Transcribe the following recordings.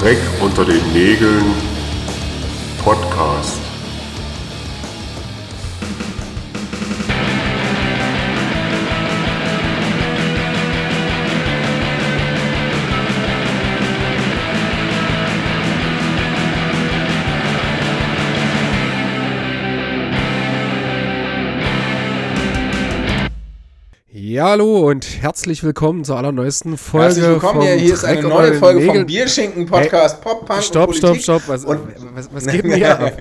Dreck unter den Nägeln Podcast. Ja, hallo und herzlich willkommen zur allerneuesten Folge. Herzlich willkommen, hier, hier ist eine neue Folge Nägeln. vom Bierschinken-Podcast Hey, Pop, Punk Stopp, und stopp, stopp. Was, Und- was, was geht denn hier ab?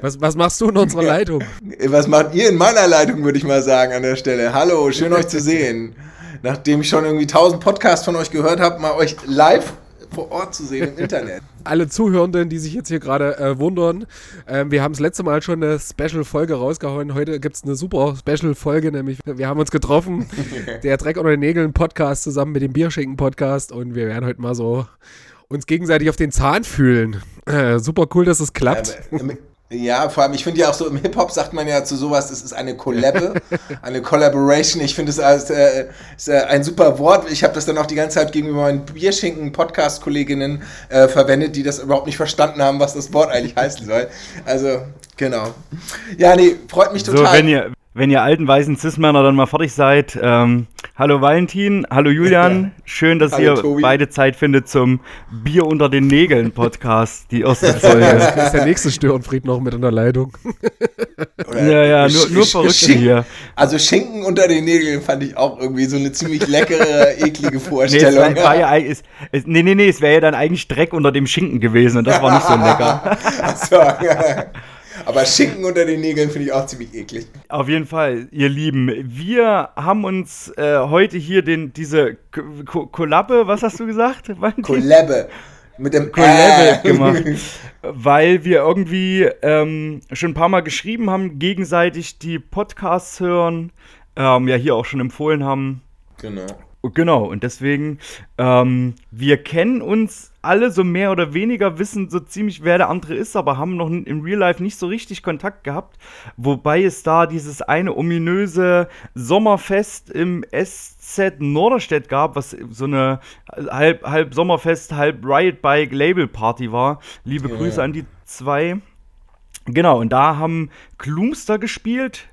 Was, was machst du in unserer Leitung? Was macht ihr in meiner Leitung, würde ich mal sagen, an der Stelle? Hallo, schön euch zu sehen. Nachdem ich schon irgendwie tausend Podcasts von euch gehört habe, mal euch live vor Ort zu sehen im Internet. Alle Zuhörenden, die sich jetzt hier gerade äh, wundern, ähm, wir haben das letzte Mal schon eine Special-Folge rausgehauen. Heute gibt es eine super Special-Folge, nämlich wir haben uns getroffen, der Dreck unter den Nägeln Podcast zusammen mit dem Bierschinken Podcast und wir werden heute mal so uns gegenseitig auf den Zahn fühlen. Äh, super cool, dass es klappt. Im- Ja, vor allem, ich finde ja auch so, im Hip-Hop sagt man ja zu sowas, es ist eine Kollabe, eine Collaboration. Ich finde es als äh, ist, äh, ein super Wort. Ich habe das dann auch die ganze Zeit gegenüber meinen Bierschinken-Podcast-Kolleginnen äh, verwendet, die das überhaupt nicht verstanden haben, was das Wort eigentlich heißen soll. Also, genau. Ja, nee, freut mich So, total. wenn ihr, wenn ihr alten weißen Cis-Männer dann mal fertig seid, ähm, hallo Valentin, hallo Julian, schön, dass Hallo, ihr Tobi. beide Zeit findet zum Bier unter den Nägeln Podcast, die erste Folge. Das ist der nächste Störenfried noch mit in der Leitung. Oder ja, ja, nur, nur Verrückte hier. Also Schinken unter den Nägeln fand ich auch irgendwie so eine ziemlich leckere, eklige Nee, es Vorstellung. war, war ja, es, es, nee, nee, nee, es wäre ja dann eigentlich Dreck unter dem Schinken gewesen und das war nicht so lecker. Ach so, ja. Aber Schinken unter den Nägeln finde ich auch ziemlich eklig. Auf jeden Fall, ihr Lieben, wir haben uns äh, heute hier den, diese Ko- Ko- Kollabe, was hast du gesagt? Kollabe. Mit dem Kollabel Äh. gemacht. Weil wir irgendwie ähm, schon ein paar Mal geschrieben haben, gegenseitig die Podcasts hören, ähm, ja hier auch schon empfohlen haben. Genau. Genau, und deswegen, ähm, wir kennen uns alle so mehr oder weniger, wissen so ziemlich, wer der andere ist, aber haben noch im Real Life nicht so richtig Kontakt gehabt. Wobei es da dieses eine ominöse Sommerfest im SZ Norderstedt gab, was so eine halb, halb Sommerfest, halb Riot Bike Label Party war. Liebe Ja, Grüße an die zwei. Genau, und da haben Klumster gespielt.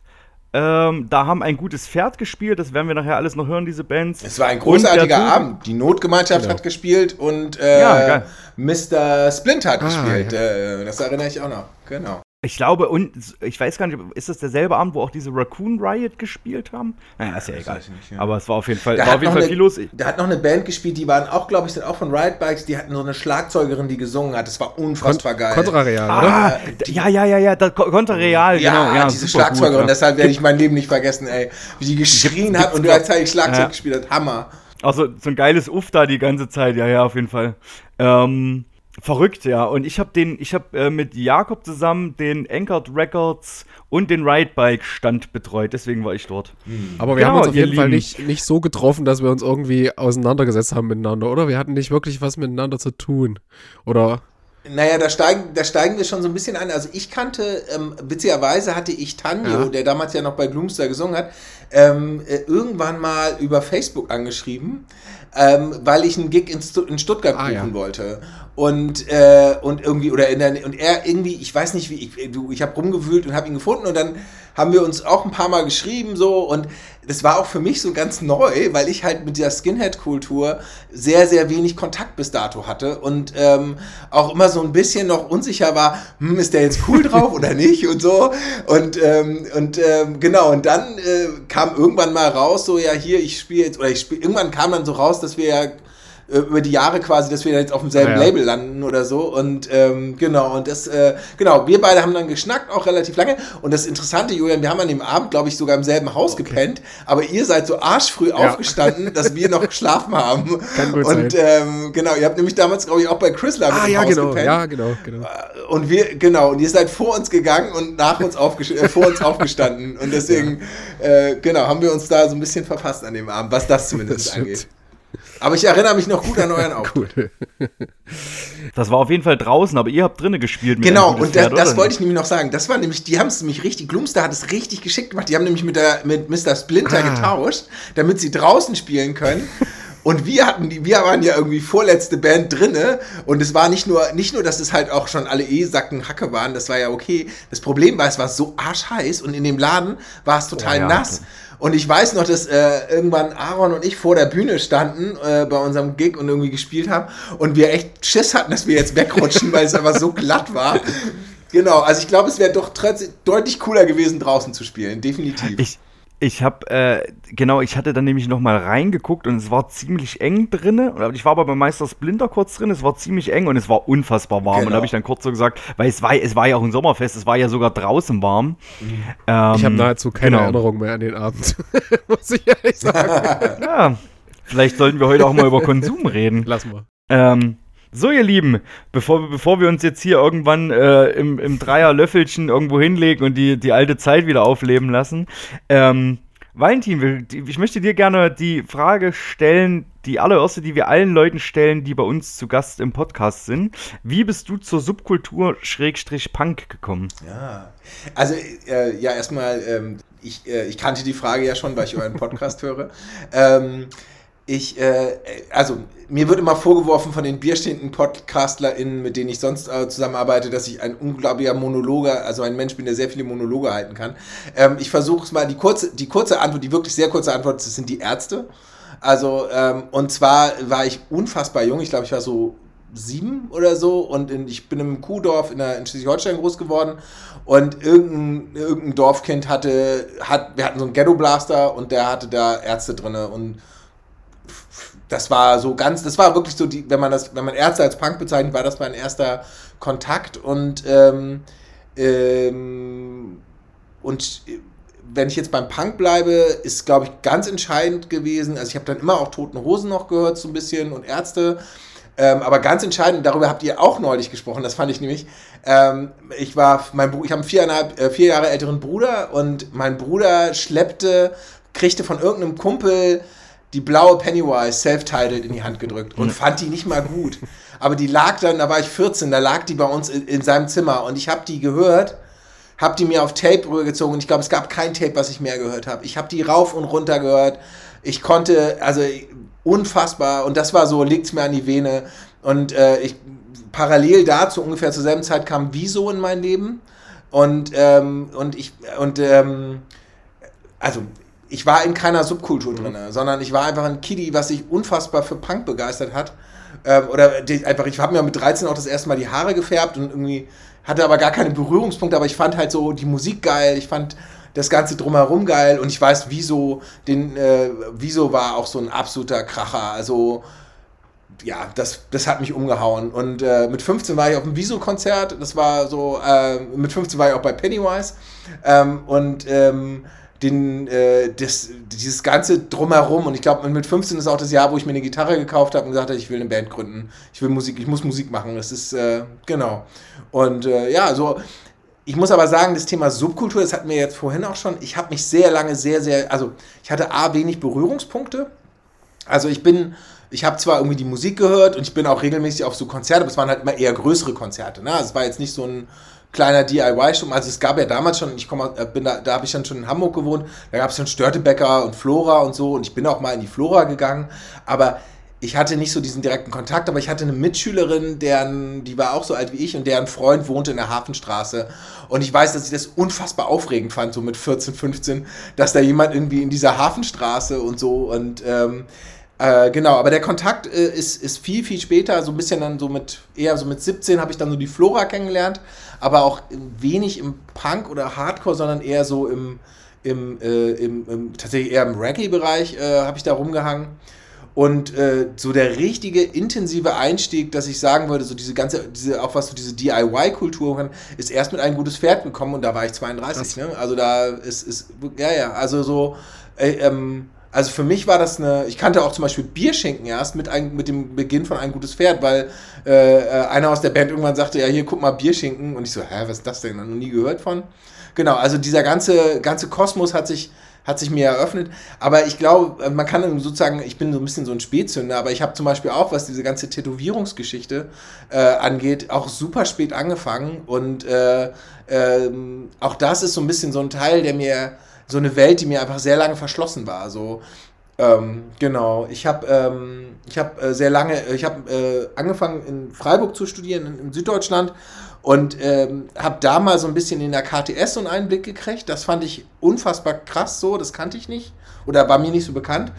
Ähm, da haben ein gutes Pferd gespielt, das werden wir nachher alles noch hören, diese Bands. Es war ein großartiger Abend. Die Notgemeinschaft Genau. hat gespielt und äh, Ja. Mr. Splint hat Ah, gespielt. Äh, das erinnere ich auch noch. Genau. Ich glaube, und ich weiß gar nicht, ist das derselbe Abend, wo auch diese Raccoon Riot gespielt haben? Naja, ist ja egal. nicht, ja. Aber es war auf jeden Fall, Da war hat, auf jeden noch Fall eine, viel los. da hat noch eine Band gespielt, die waren auch, glaube ich, sind auch von Riot Bikes. Die hatten so eine Schlagzeugerin, die gesungen hat. Das war unfassbar geil. Kontrareal, oder? Ah, d- ja, ja, ja, ja, das Ko- Konterreal, Ja, genau. Ja, diese gut, Schlagzeugerin, ja. deshalb werde ich mein Leben nicht vergessen, ey. Wie die geschrien hat und gleichzeitig Schlagzeug Ja. gespielt hat. Hammer. Also so ein geiles Uff da die ganze Zeit, ja, ja, auf jeden Fall. Ähm, verrückt, ja. Und ich habe den, ich habe äh, mit Jakob zusammen den Anchored Records und den Ride Bike Stand betreut, deswegen war ich dort. Aber wir Genau, haben uns auf jeden Fall Lieben. nicht, nicht so getroffen, dass wir uns irgendwie auseinandergesetzt haben miteinander, oder? Wir hatten nicht wirklich was miteinander zu tun. Oder? Naja, da steigen, da steigen wir schon so ein bisschen ein. Also ich kannte, ähm, witzigerweise hatte ich Tanjo, Ja. der damals ja noch bei Gloomstar gesungen hat, ähm, äh, irgendwann mal über Facebook angeschrieben, ähm, weil ich einen Gig in, Stu in Stuttgart Ah, buchen ja. wollte. Und, äh, und irgendwie, oder in der, und er irgendwie, ich weiß nicht wie, ich, du, ich habe rumgewühlt und habe ihn gefunden und dann haben wir uns auch ein paar Mal geschrieben so. Und das war auch für mich so ganz neu, weil ich halt mit dieser Skinhead-Kultur sehr, sehr wenig Kontakt bis dato hatte und ähm, auch immer so ein bisschen noch unsicher war, hm, ist der jetzt cool drauf oder nicht und so. Und, ähm, und ähm, genau und dann äh, kam irgendwann mal raus, so ja hier, ich spiele jetzt, oder ich spiele, irgendwann kam dann so raus, dass wir ja über die Jahre quasi, dass wir jetzt auf demselben Ah, ja. Label landen oder so. Und ähm, genau, und das, äh, genau, wir beide haben dann geschnackt, auch relativ lange. Und das Interessante, Julian, wir haben an dem Abend, glaube ich, sogar im selben Haus gepennt, aber ihr seid so arschfrüh aufgestanden, dass wir noch geschlafen haben. Kann gut und sein. ähm, genau, ihr habt nämlich damals, glaube ich, auch bei Chrysler Ah, im ja, Haus genau. gepennt. Ja, genau, genau. Und wir, genau, und ihr seid vor uns gegangen und nach uns, äh, vor uns aufgestanden. Und deswegen, äh, genau, haben wir uns da so ein bisschen verpasst an dem Abend, was das zumindest Das angeht. Aber ich erinnere mich noch gut an euren Auftritt. Cool. Das war auf jeden Fall draußen, aber ihr habt drinnen gespielt. mit Genau, und das, das wollte ich nämlich noch sagen. Das war nämlich, die haben es nämlich richtig, Gloomstar hat es richtig geschickt gemacht. Die haben nämlich mit, der, mit Mr. Splinter Ah. getauscht, damit sie draußen spielen können. Und wir hatten die, wir waren ja irgendwie vorletzte Band drinne und es war nicht nur, nicht nur, dass es halt auch schon alle E-Sacken Hacke waren, das war ja okay. Das Problem war, es war so arschheiß und in dem Laden war es total Oh ja. nass. Und ich weiß noch, dass äh, irgendwann Aaron und ich vor der Bühne standen äh, bei unserem Gig und irgendwie gespielt haben und wir echt Schiss hatten, dass wir jetzt wegrutschen, weil es einfach so glatt war. Genau, also ich glaube, es wäre doch trotzdem deutlich cooler gewesen, draußen zu spielen, definitiv. Ich, ich habe, äh, genau, ich hatte dann nämlich noch mal reingeguckt und es war ziemlich eng drinne. Und Ich war aber bei Meister Splinter kurz drin, es war ziemlich eng und es war unfassbar warm. Und Genau. da habe ich dann kurz so gesagt, weil es war, es war ja auch ein Sommerfest, es war ja sogar draußen warm. Ähm, Ich habe nahezu keine genau. Erinnerung mehr an den Abend. Muss ich ehrlich sagen. Ja, vielleicht sollten wir heute auch mal über Konsum reden. Lassen wir. Ähm, so, ihr Lieben, bevor, bevor wir uns jetzt hier irgendwann äh, im, im Dreier-Löffelchen irgendwo hinlegen und die, die alte Zeit wieder aufleben lassen, ähm, Valentin, ich möchte dir gerne die Frage stellen, die allererste, die wir allen Leuten stellen, die bei uns zu Gast im Podcast sind. Wie bist du zur Subkultur Schrägstrich Punk gekommen? Ja, also äh, ja, erstmal, ähm, ich, äh, ich kannte die Frage ja schon, weil ich euren Podcast höre. Ähm, ich, äh, also mir wird immer vorgeworfen von den bierstehenden PodcastlerInnen, mit denen ich sonst äh, zusammenarbeite, dass ich ein unglaublicher Monologer, also ein Mensch bin, der sehr viele Monologe halten kann. Ähm, ich versuche es mal, die kurze, die kurze Antwort, die wirklich sehr kurze Antwort, das sind die Ärzte. Also, ähm, und zwar war ich unfassbar jung, ich glaube, ich war so sieben oder so und in, ich bin im Kuhdorf in, in Schleswig-Holstein groß geworden und irgendein, irgendein Dorfkind hatte, hat, wir hatten so einen Ghetto-Blaster und der hatte da Ärzte drinne und das war so ganz, das war wirklich so, die, wenn man das, wenn man Ärzte als Punk bezeichnet, war das mein erster Kontakt und ähm, ähm, und wenn ich jetzt beim Punk bleibe, ist, glaube ich, ganz entscheidend gewesen. Also ich habe dann immer auch Toten Hosen noch gehört, so ein bisschen und Ärzte. Ähm, aber ganz entscheidend, darüber habt ihr auch neulich gesprochen, das fand ich nämlich. Ähm, ich war, mein Bru- ich habe einen viereinhalb, äh, vier Jahre älteren Bruder und mein Bruder schleppte, kriegte von irgendeinem Kumpel die blaue Pennywise self-titled in die Hand gedrückt und fand die nicht mal gut. Aber die lag dann, da war ich 14, da lag die bei uns in, in seinem Zimmer und ich habe die gehört, habe die mir auf Tape rübergezogen und ich glaube, es gab kein Tape, was ich mehr gehört habe. Ich habe die rauf und runter gehört. Ich konnte, also unfassbar und das war so, liegt's mir an die Vene und äh, ich parallel dazu ungefähr zur selben Zeit kam Wieso in mein Leben und ähm, und ich und ähm, also ich war in keiner Subkultur drin, sondern ich war einfach ein Kiddie, was sich unfassbar für Punk begeistert hat. Ähm, oder die, einfach, ich habe mir mit 13 auch das erste Mal die Haare gefärbt und irgendwie hatte aber gar keine Berührungspunkte, aber ich fand halt so die Musik geil, ich fand das Ganze drumherum geil und ich weiß, wieso, den, äh, wieso war auch so ein absoluter Kracher. Also ja, das, das hat mich umgehauen. Und äh, mit 15 war ich auf einem Wieso-Konzert. Das war so, äh, mit 15 war ich auch bei Pennywise. Ähm, und ähm, den, äh, das, dieses ganze Drumherum. Und ich glaube, mit 15 ist auch das Jahr, wo ich mir eine Gitarre gekauft habe und gesagt habe, ich will eine Band gründen. Ich will Musik, ich muss Musik machen. Das ist, äh, genau. Und äh, ja, so. Ich muss aber sagen, das Thema Subkultur, das hatten wir jetzt vorhin auch schon. Ich habe mich sehr lange, sehr, sehr, also ich hatte A, wenig Berührungspunkte. Also ich bin, ich habe zwar irgendwie die Musik gehört und ich bin auch regelmäßig auf so Konzerte, aber es waren halt immer eher größere Konzerte. Ne? Also es war jetzt nicht so ein kleiner DIY-Sturm. Also es gab ja damals schon, ich komme, bin da, da habe ich dann schon in Hamburg gewohnt, da gab es schon Störtebecker und Flora und so und ich bin auch mal in die Flora gegangen, aber ich hatte nicht so diesen direkten Kontakt, aber ich hatte eine Mitschülerin, deren, die war auch so alt wie ich und deren Freund wohnte in der Hafenstraße. Und ich weiß, dass ich das unfassbar aufregend fand, so mit 14, 15, dass da jemand irgendwie in dieser Hafenstraße und so und ähm, äh, genau, aber der Kontakt äh, ist, ist viel, viel später, so ein bisschen dann so mit, eher so mit 17 habe ich dann so die Flora kennengelernt, aber auch wenig im Punk oder Hardcore, sondern eher so im, im, äh, im, im tatsächlich eher im Reggae-Bereich äh, habe ich da rumgehangen. Und äh, so der richtige intensive Einstieg, dass ich sagen würde, so diese ganze, diese, auch was so diese DIY-Kultur ist erst mit ein gutes Pferd gekommen und da war ich 32. Ne? Also da ist, ist, ja, ja, also so, äh, ähm, also für mich war das eine, ich kannte auch zum Beispiel Bierschinken erst mit, ein, mit dem Beginn von ein gutes Pferd, weil äh, äh, einer aus der Band irgendwann sagte, ja, hier, guck mal, Bierschinken. Und ich so, hä, was ist das denn? Noch nie gehört von. Genau, also dieser ganze, ganze Kosmos hat sich, hat sich mir eröffnet. Aber ich glaube, man kann sozusagen, ich bin so ein bisschen so ein Spätzünder, aber ich habe zum Beispiel auch, was diese ganze Tätowierungsgeschichte äh, angeht, auch super spät angefangen. Und äh, ähm, auch das ist so ein bisschen so ein Teil, der mir, so eine Welt, die mir einfach sehr lange verschlossen war. So, Ähm, genau, ich habe ähm, hab, äh, sehr lange, ich habe äh, angefangen in Freiburg zu studieren, in, in Süddeutschland und ähm, habe da mal so ein bisschen in der KTS so einen Einblick gekriegt. Das fand ich unfassbar krass so, das kannte ich nicht oder war mir nicht so bekannt.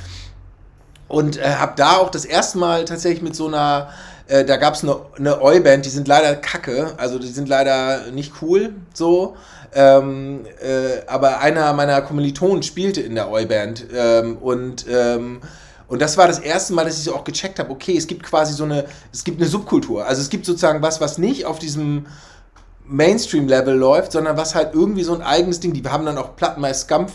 Und äh, habe da auch das erste Mal tatsächlich mit so einer, äh, da gab es eine, eine Oi-Band, die sind leider kacke, also die sind leider nicht cool so. Ähm, äh, aber einer meiner Kommilitonen spielte in der Oi-Band ähm, und ähm, und das war das erste Mal, dass ich so auch gecheckt habe, okay, es gibt quasi so eine, es gibt eine Subkultur. Also es gibt sozusagen was, was nicht auf diesem Mainstream-Level läuft, sondern was halt irgendwie so ein eigenes Ding, die haben dann auch Platten bei Scum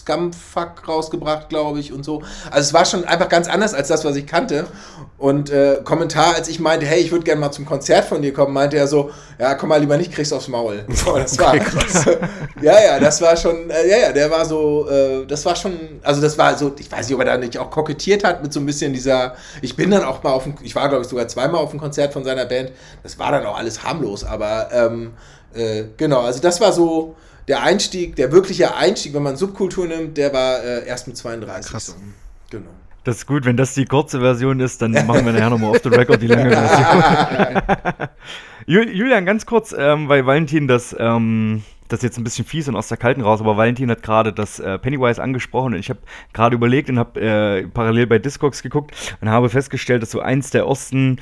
Scumfuck rausgebracht, glaube ich, und so. Also es war schon einfach ganz anders als das, was ich kannte. Und äh, Kommentar, als ich meinte, hey, ich würde gerne mal zum Konzert von dir kommen, meinte er so, ja, komm mal lieber nicht, kriegst aufs Maul. So, das war, ja, ja, das war schon, äh, ja, ja, der war so, äh, das war schon, also das war so, ich weiß nicht, ob er da nicht auch kokettiert hat mit so ein bisschen dieser, ich bin dann auch mal auf dem, ich war, glaube ich, sogar zweimal auf dem Konzert von seiner Band. Das war dann auch alles harmlos, aber ähm, äh, genau, also das war so, der Einstieg, der wirkliche Einstieg, wenn man Subkultur nimmt, der war äh, erst mit 32. Krass. Genau. Das ist gut, wenn das die kurze Version ist, dann machen wir nachher nochmal off the record die lange Version. Julian, ganz kurz, ähm, weil Valentin das, ähm, das ist jetzt ein bisschen fies und aus der Kalten raus, aber Valentin hat gerade das äh, Pennywise angesprochen und ich habe gerade überlegt und habe äh, parallel bei Discogs geguckt und habe festgestellt, dass so eins der ersten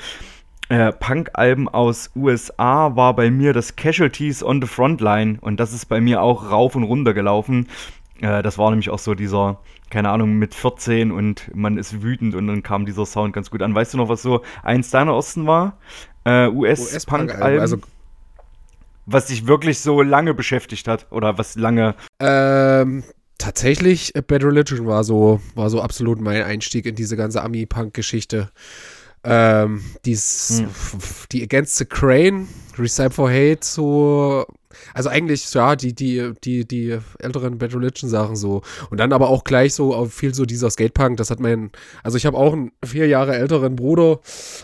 äh, Punk-Alben aus USA war bei mir das Casualties on the Frontline und das ist bei mir auch rauf und runter gelaufen. Äh, das war nämlich auch so dieser, keine Ahnung, mit 14 und man ist wütend und dann kam dieser Sound ganz gut an. Weißt du noch, was so eins deiner Osten war? Äh, US-Punk-Alben? Also was dich wirklich so lange beschäftigt hat oder was lange. Ähm, tatsächlich, Bad Religion war so, war so absolut mein Einstieg in diese ganze Ami-Punk-Geschichte. Ähm, dies, hm. die Against the Crane, Recipe for Hate, so, also eigentlich, ja, die, die, die, die älteren Bad Religion Sachen so. Und dann aber auch gleich so viel so dieser Skatepunk, das hat mein, also ich habe auch einen vier Jahre älteren Bruder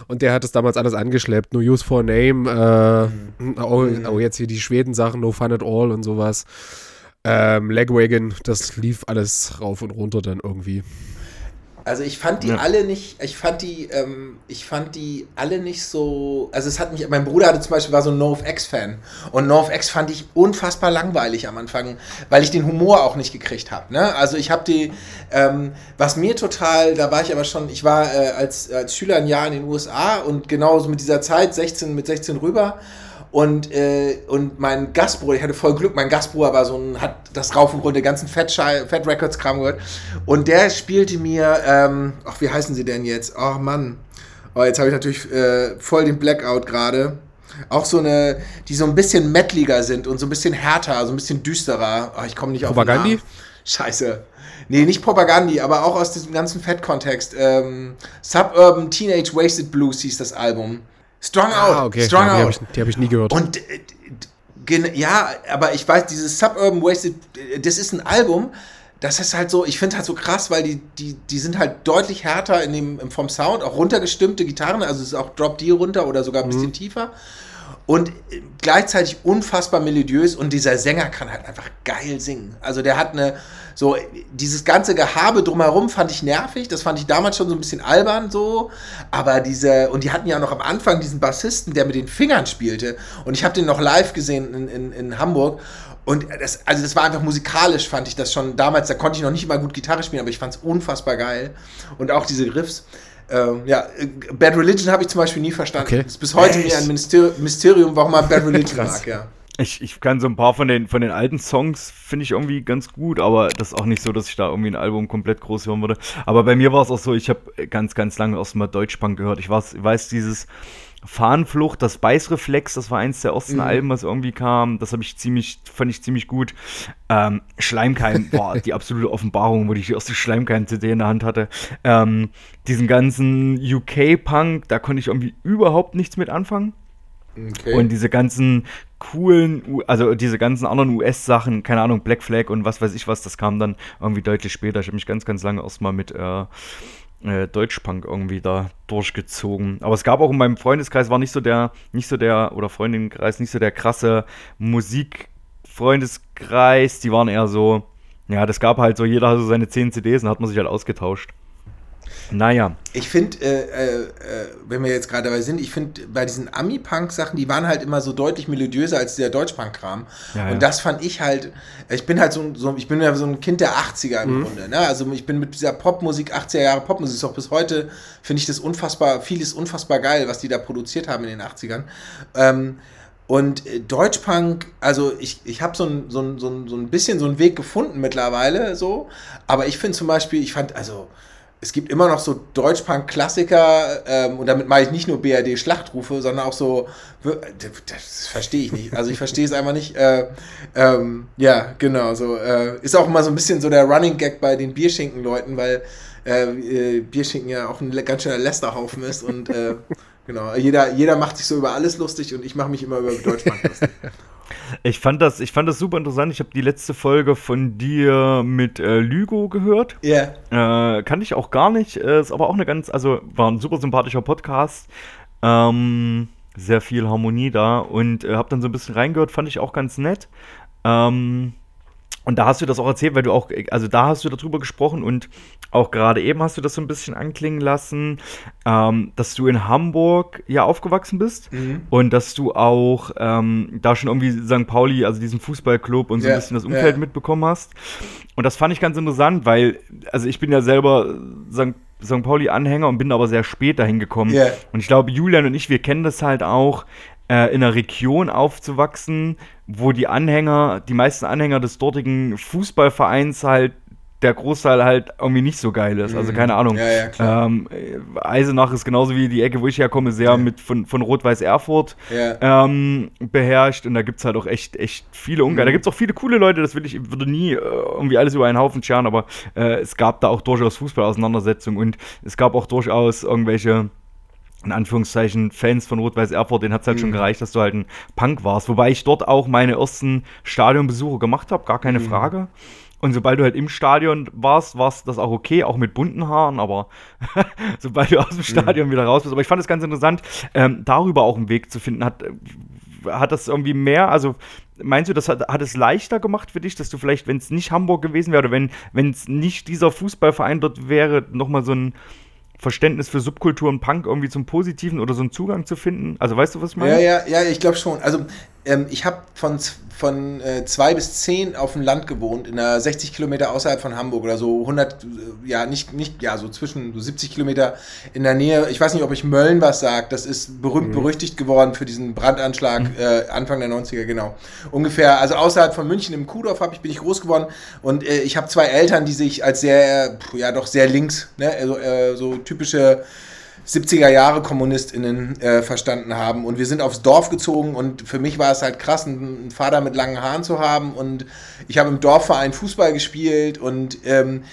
und der hat das damals alles angeschleppt, No Use for Name, äh, mhm. oh, mhm. oh, jetzt hier die Schweden-Sachen, No Fun at All und sowas. Ähm, Legwagon, das lief alles rauf und runter dann irgendwie. Also ich fand die ja. alle nicht, ich fand die, ähm, ich fand die alle nicht so, also es hat mich, mein Bruder hatte zum Beispiel, war so ein NoFX-Fan und NoFX fand ich unfassbar langweilig am Anfang, weil ich den Humor auch nicht gekriegt habe, ne? Also ich habe die, ähm, was mir total, da war ich aber schon, ich war äh, als, als Schüler ein Jahr in den USA und genauso mit dieser Zeit, 16, mit 16 rüber und, äh, und mein Gastbruder, ich hatte voll Glück, mein Gastbruder war so ein, hat das rauf und runter, den ganzen Fat, Fat Records Kram gehört. Und der spielte mir, ähm, ach, wie heißen sie denn jetzt? Oh Mann. Oh, jetzt habe ich natürlich äh, voll den Blackout gerade. Auch so eine, die so ein bisschen metaliger sind und so ein bisschen härter, so ein bisschen düsterer. Oh, ich komme nicht auf Propagandi? Scheiße. Nee, nicht Propagandi, aber auch aus diesem ganzen Fett-Kontext. Ähm, Suburban Teenage Wasted Blues hieß das Album. Strong ah, Out. Okay. Strong ja, Out. Die habe ich, hab ich, nie gehört. Und äh, ja, aber ich weiß, dieses Suburban Wasted, das ist ein Album, das ist halt so, ich finde halt so krass, weil die, die, die sind halt deutlich härter in dem, vom Sound, auch runtergestimmte Gitarren, also es ist auch Drop D runter oder sogar ein bisschen mhm. tiefer und gleichzeitig unfassbar melodiös und dieser Sänger kann halt einfach geil singen. Also der hat eine, so, dieses ganze Gehabe drumherum fand ich nervig, das fand ich damals schon so ein bisschen albern so, aber diese, und die hatten ja noch am Anfang diesen Bassisten, der mit den Fingern spielte und ich habe den noch live gesehen in, in, in Hamburg und das, also das war einfach musikalisch, fand ich das schon damals, da konnte ich noch nicht immer gut Gitarre spielen, aber ich fand es unfassbar geil und auch diese Riffs. Ähm, ja, Bad Religion habe ich zum Beispiel nie verstanden. Okay. ist bis heute mir ein Mysterium, warum man Bad Religion mag, ja. Ich, ich kann so ein paar von den, von den alten Songs, finde ich irgendwie ganz gut, aber das ist auch nicht so, dass ich da irgendwie ein Album komplett groß hören würde. Aber bei mir war es auch so, ich habe ganz, ganz lange erstmal Deutschpunk gehört. Ich weiß, weiß dieses Fahnenflucht, das Beißreflex, das war eins der ersten mhm. Alben, was irgendwie kam. Das habe ich ziemlich, fand ich ziemlich gut. Ähm, Schleimkeim war die absolute Offenbarung, wo ich die erste Schleimkeim-CD in der Hand hatte. Ähm, diesen ganzen UK-Punk, da konnte ich irgendwie überhaupt nichts mit anfangen. Okay. Und diese ganzen coolen, also diese ganzen anderen US-Sachen, keine Ahnung, Black Flag und was weiß ich was, das kam dann irgendwie deutlich später. Ich habe mich ganz, ganz lange erstmal mit äh, äh, Deutschpunk irgendwie da durchgezogen. Aber es gab auch in meinem Freundeskreis war nicht so der, nicht so der, oder Freundinnenkreis, nicht so der krasse Musikfreundeskreis. Die waren eher so, ja, das gab halt so, jeder hatte so seine 10 CDs und hat man sich halt ausgetauscht. Naja. Ich finde, äh, äh, äh, wenn wir jetzt gerade dabei sind, ich finde bei diesen Ami-Punk-Sachen, die waren halt immer so deutlich melodiöser als der Deutsch-Punk-Kram. Ja, und ja. das fand ich halt, ich bin halt so, ein- so ich bin ja so ein Kind der 80er im Grunde. Ne? Also ich bin mit dieser Popmusik, 80er Jahre Popmusik, ist auch bis heute, finde ich das unfassbar, vieles unfassbar geil, was die da produziert haben in den 80ern. Ähm, und äh, Deutschpunk, also ich, ich habe so ein, so, ein, so, ein, so ein bisschen so einen Weg gefunden mittlerweile, so. Aber ich finde zum Beispiel, ich fand, also es gibt immer noch so Deutschpunk-Klassiker ähm, und damit meine ich nicht nur BRD-Schlachtrufe, sondern auch so, das, verstehe ich nicht. Also ich verstehe es einfach nicht. Äh, ähm, ja, genau, so äh, ist auch immer so ein bisschen so der Running Gag bei den Bierschinken-Leuten, weil äh, äh, Bierschinken ja auch ein ganz schöner Lästerhaufen ist und äh, genau, jeder, jeder macht sich so über alles lustig und ich mache mich immer über Deutschpunk lustig. Ich fand das, ich fand das super interessant. Ich habe die letzte Folge von dir mit äh, Lügo gehört. Ja. Äh, kannte ich auch gar nicht. Äh, ist aber auch eine ganz, also war ein super sympathischer Podcast. Ähm, sehr viel Harmonie da und äh, habe dann so ein bisschen reingehört, fand ich auch ganz nett. Ähm, und da hast du das auch erzählt, weil du auch, also da hast du darüber gesprochen und auch gerade eben hast du das so ein bisschen anklingen lassen, ähm, dass du in Hamburg ja aufgewachsen bist Mhm. und dass du auch ähm, da schon irgendwie St. Pauli, also diesen Fußballclub und so Ja, ein bisschen das Umfeld ja. mitbekommen hast. Und das fand ich ganz interessant, weil, also ich bin ja selber St. St. Pauli-Anhänger und bin aber sehr spät dahin gekommen. Ja. Und ich glaube, Julian und ich, wir kennen das halt auch, äh, in einer Region aufzuwachsen, wo die Anhänger, die meisten Anhänger des dortigen Fußballvereins halt der Großteil halt irgendwie nicht so geil ist. Also keine Ahnung. Mhm. Ja, ja. Ähm, äh, Eisenach ist genauso wie die Ecke, wo ich herkomme, sehr mit von, von Rot-Weiß Erfurt Ja. ähm, beherrscht. Und da gibt es halt auch echt, echt viele Ungarn. Da gibt es auch viele coole Leute, das will ich, ich würde nie äh, irgendwie alles über einen Haufen scheren, aber äh, es gab da auch durchaus Fußballauseinandersetzungen und es gab auch durchaus irgendwelche in Anführungszeichen Fans von Rot-Weiß Erfurt, denen hat es halt schon gereicht, dass du halt ein Punk warst. Wobei ich dort auch meine ersten Stadionbesuche gemacht habe, gar keine Frage. Und sobald du halt im Stadion warst, war es das auch okay, auch mit bunten Haaren, aber sobald du aus dem Stadion wieder raus bist. Aber ich fand es ganz interessant, ähm, darüber auch einen Weg zu finden. Hat, hat das irgendwie mehr, also meinst du, das hat, hat es leichter gemacht für dich, dass du vielleicht, wenn es nicht Hamburg gewesen wäre oder wenn es nicht dieser Fußballverein dort wäre, nochmal so ein Verständnis für Subkultur und Punk irgendwie zum Positiven oder so einen Zugang zu finden? Also weißt du, was ich meine? Ja, ja, ja, ich glaube schon. Also ähm, ich habe von, von äh, zwei bis zehn auf dem Land gewohnt, in einer 60 Kilometer außerhalb von Hamburg oder so 100, äh, ja, nicht, nicht, ja, so zwischen so 70 Kilometer in der Nähe. Ich weiß nicht, ob ich Mölln was sagt. Das ist berühmt berüchtigt geworden für diesen Brandanschlag äh, Anfang der 90er, genau. Ungefähr, also außerhalb von München im Kuhdorf hab ich, bin ich groß geworden und äh, ich habe zwei Eltern, die sich als sehr, ja, doch sehr links, ne, also äh, so typische 70er Jahre KommunistInnen äh, verstanden haben. Und wir sind aufs Dorf gezogen und für mich war es halt krass, einen, Vater mit langen Haaren zu haben. Und ich habe im Dorfverein Fußball gespielt und ähm,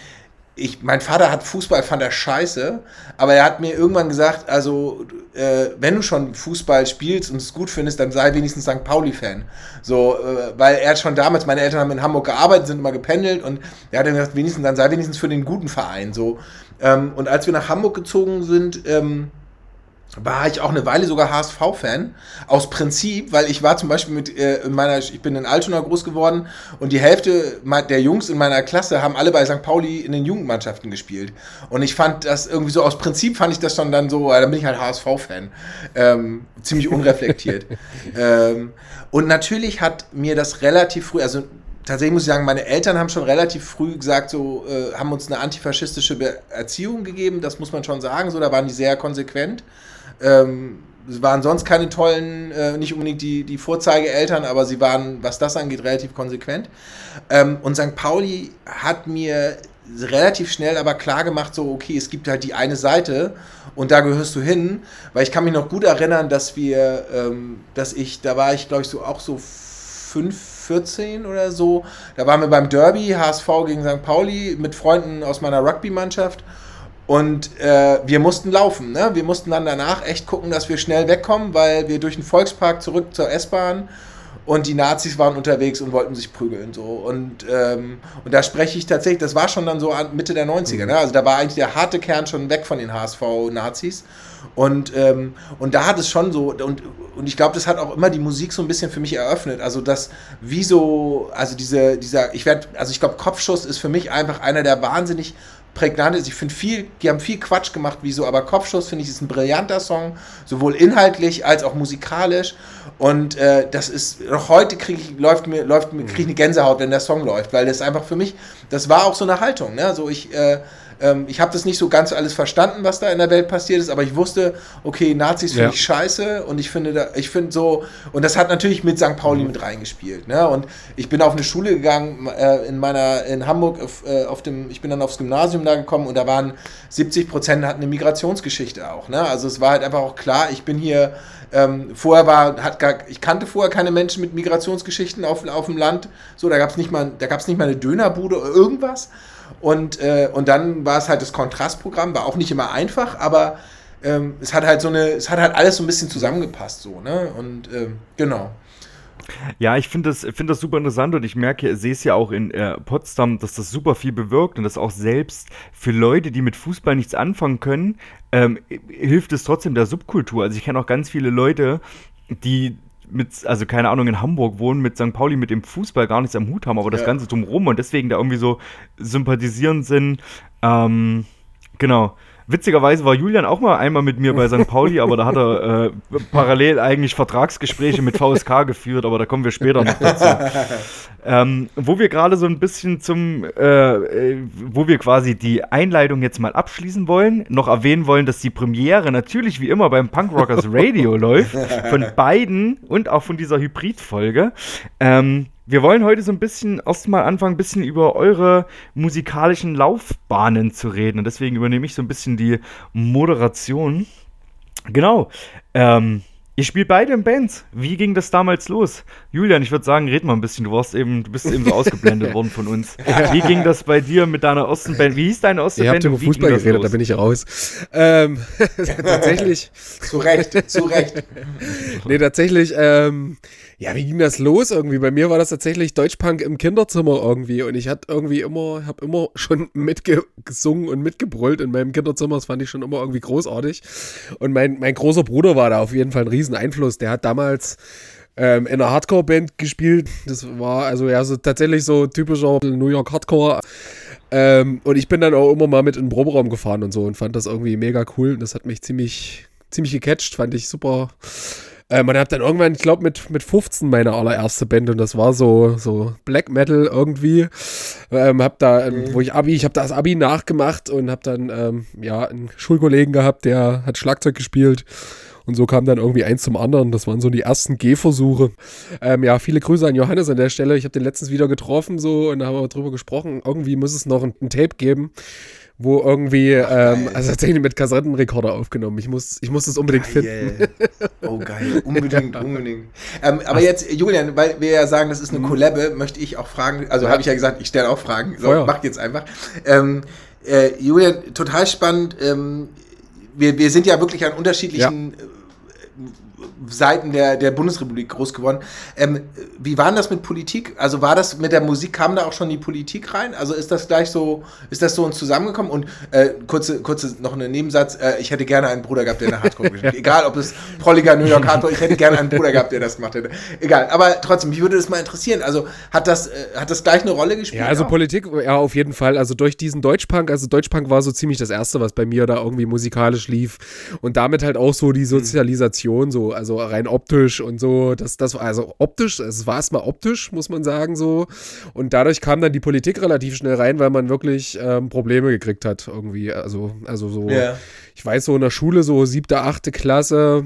ich, mein Vater hat Fußball, fand er scheiße, aber er hat mir irgendwann gesagt, also äh, wenn du schon Fußball spielst und es gut findest, dann sei wenigstens St. Pauli-Fan. So, äh, weil er schon damals, meine Eltern haben in Hamburg gearbeitet, sind immer gependelt und er hat dann gesagt, wenigstens, dann sei wenigstens für den guten Verein. So. Ähm, und als wir nach Hamburg gezogen sind, ähm, war ich auch eine Weile sogar HSV-Fan. Aus Prinzip, weil ich war zum Beispiel mit äh, in meiner, ich bin in Altona groß geworden und die Hälfte der Jungs in meiner Klasse haben alle bei St. Pauli in den Jugendmannschaften gespielt. Und ich fand das irgendwie so, aus Prinzip fand ich das schon dann so, dann bin ich halt HSV-Fan. Ähm, ziemlich unreflektiert. ähm, und natürlich hat mir das relativ früh, also tatsächlich muss ich sagen, meine Eltern haben schon relativ früh gesagt, so, äh, haben uns eine antifaschistische Be Erziehung gegeben, das muss man schon sagen, so, da waren die sehr konsequent. Ähm, es waren sonst keine tollen, äh, nicht unbedingt die, die Vorzeigeeltern, aber sie waren, was das angeht, relativ konsequent. Ähm, und St. Pauli hat mir relativ schnell aber klar gemacht, so, okay, es gibt halt die eine Seite und da gehörst du hin, weil ich kann mich noch gut erinnern, dass wir, ähm, dass ich, da war ich, glaube ich, so auch so 5, 14 oder so, da waren wir beim Derby, HSV gegen St. Pauli, mit Freunden aus meiner Rugby-Mannschaft und äh, wir mussten laufen. Ne? Wir mussten dann danach echt gucken, dass wir schnell wegkommen, weil wir durch den Volkspark zurück zur S-Bahn und die Nazis waren unterwegs und wollten sich prügeln. So. Und, ähm, und da spreche ich tatsächlich, das war schon dann so Mitte der 90er. Ne? Also da war eigentlich der harte Kern schon weg von den HSV-Nazis. Und, ähm, und da hat es schon so, und, und ich glaube, das hat auch immer die Musik so ein bisschen für mich eröffnet. Also das, wie so, also diese, dieser, ich werde, also ich glaube, Kopfschuss ist für mich einfach einer der wahnsinnig prägnant ist. Ich finde viel, die haben viel Quatsch gemacht, wie so, aber Kopfschuss finde ich ist ein brillanter Song, sowohl inhaltlich als auch musikalisch. Und äh, das ist, noch heute kriege ich, läuft mir, läuft mir, kriege ich eine Gänsehaut, wenn der Song läuft, weil das einfach für mich, das war auch so eine Haltung. Ne? So ich, äh, ähm, ich habe das nicht so ganz alles verstanden, was da in der Welt passiert ist, aber ich wusste, okay, Nazis finde Ja. ich scheiße und ich finde, da, ich finde so, und das hat natürlich mit St. Pauli mit reingespielt. Ne? Und ich bin auf eine Schule gegangen äh, in meiner, in Hamburg, auf, äh, auf dem, ich bin dann aufs Gymnasium da gekommen und da waren 70 Prozent hatten eine Migrationsgeschichte auch. Ne? Also es war halt einfach auch klar, ich bin hier, ähm, vorher war, hat gar, ich kannte vorher keine Menschen mit Migrationsgeschichten auf, auf dem Land. So, da gab es nicht mal, da gab es nicht mal eine Dönerbude oder irgendwas. Und, äh, und dann war es halt das Kontrastprogramm, war auch nicht immer einfach, aber ähm, es hat halt so eine, es hat halt alles so ein bisschen zusammengepasst, so, ne? Und ähm, genau. Ja, ich finde das, find das super interessant und ich merke, sehe es ja auch in äh, Potsdam, dass das super viel bewirkt und dass auch selbst für Leute, die mit Fußball nichts anfangen können, ähm, hilft es trotzdem der Subkultur. Also ich kenne auch ganz viele Leute, die mit, also keine Ahnung, in Hamburg wohnen, mit St. Pauli, mit dem Fußball gar nichts am Hut haben, aber das Ja. Ganze drumherum und deswegen da irgendwie so sympathisierend sind. Ähm, genau. Witzigerweise war Julian auch mal einmal mit mir bei St. Pauli, aber da hat er äh, parallel eigentlich Vertragsgespräche mit VSK geführt, aber da kommen wir später noch dazu. ähm, wo wir gerade so ein bisschen zum, äh, äh, wo wir quasi die Einleitung jetzt mal abschließen wollen, noch erwähnen wollen, dass die Premiere natürlich wie immer beim Punk Rockers Radio läuft, von beiden und auch von dieser Hybrid-Folge. Ähm, wir wollen heute so ein bisschen erstmal anfangen, ein bisschen über eure musikalischen Laufbahnen zu reden. Und deswegen übernehme ich so ein bisschen die Moderation. Genau. Ähm, ihr spielt beide in Bands. Wie ging das damals los? Julian, ich würde sagen, red mal ein bisschen. Du warst eben, du bist eben so ausgeblendet worden von uns. Wie ging das bei dir mit deiner ersten Band? Wie hieß deine erste Ihr Band? habt über Fußball geredet, los? da bin ich raus. Ähm, tatsächlich, Zu Recht, zu Recht. nee, tatsächlich, ähm, ja, wie ging das los irgendwie? Bei mir war das tatsächlich Deutschpunk im Kinderzimmer irgendwie und ich hatte irgendwie immer, habe immer schon mitgesungen und mitgebrüllt in meinem Kinderzimmer. Das fand ich schon immer irgendwie großartig. Und mein, mein großer Bruder war da auf jeden Fall ein riesen Einfluss. Der hat damals ähm, in einer Hardcore-Band gespielt. Das war also ja so tatsächlich so typischer New York Hardcore. Ähm, und ich bin dann auch immer mal mit in den Proberaum gefahren und so und fand das irgendwie mega cool. Das hat mich ziemlich, ziemlich gecatcht, fand ich super. Ähm, und hab dann irgendwann, ich glaube, mit, mit 15 meine allererste Band und das war so, so Black Metal irgendwie. Ähm, hab da, ähm, wo ich Abi, ich habe das Abi nachgemacht und hab dann, ähm, ja, einen Schulkollegen gehabt, der hat Schlagzeug gespielt. Und so kam dann irgendwie eins zum anderen. Das waren so die ersten Gehversuche. Ähm, ja, viele Grüße an Johannes an der Stelle. Ich habe den letztens wieder getroffen so und da haben wir drüber gesprochen. Irgendwie muss es noch ein, ein Tape geben, wo irgendwie, ähm, geil. also tatsächlich mit Kassettenrekorder aufgenommen. Ich muss, ich muss das unbedingt finden. Geil. Oh, geil. Unbedingt, unbedingt. Ähm, aber jetzt, Julian, weil wir ja sagen, das ist eine Kollabbe, möchte ich auch fragen, also habe ich ja gesagt, ich stelle auch Fragen. So, Feuer. macht jetzt einfach. Ähm, äh, Julian, total spannend. Ähm, wir, wir sind ja wirklich an unterschiedlichen äh, Seiten der, der Bundesrepublik groß geworden. Ähm, wie war denn das mit Politik? Also war das mit der Musik, kam da auch schon die Politik rein? Also ist das gleich so, ist das so uns zusammengekommen? Und äh, kurze, kurze noch einen Nebensatz, äh, ich hätte gerne einen Bruder gehabt, der eine Hardcore gespielt hat. Egal, ob es Prolliger New York Hardcore, ich hätte gerne einen Bruder gehabt, der das gemacht hätte. Egal, aber trotzdem, mich würde das mal interessieren. Also hat das, äh, hat das gleich eine Rolle gespielt? Ja, also auch? Politik, ja, auf jeden Fall. Also durch diesen Deutschpunk, also Deutschpunk war so ziemlich das Erste, was bei mir da irgendwie musikalisch lief. Und damit halt auch so die Sozialisation, so, also rein optisch und so. Das, das war also optisch, es war erstmal optisch, muss man sagen, so. Und dadurch kam dann die Politik relativ schnell rein, weil man wirklich ähm, Probleme gekriegt hat, irgendwie. Also, also so, Ja. ich weiß, so in der Schule, so siebte, achte Klasse,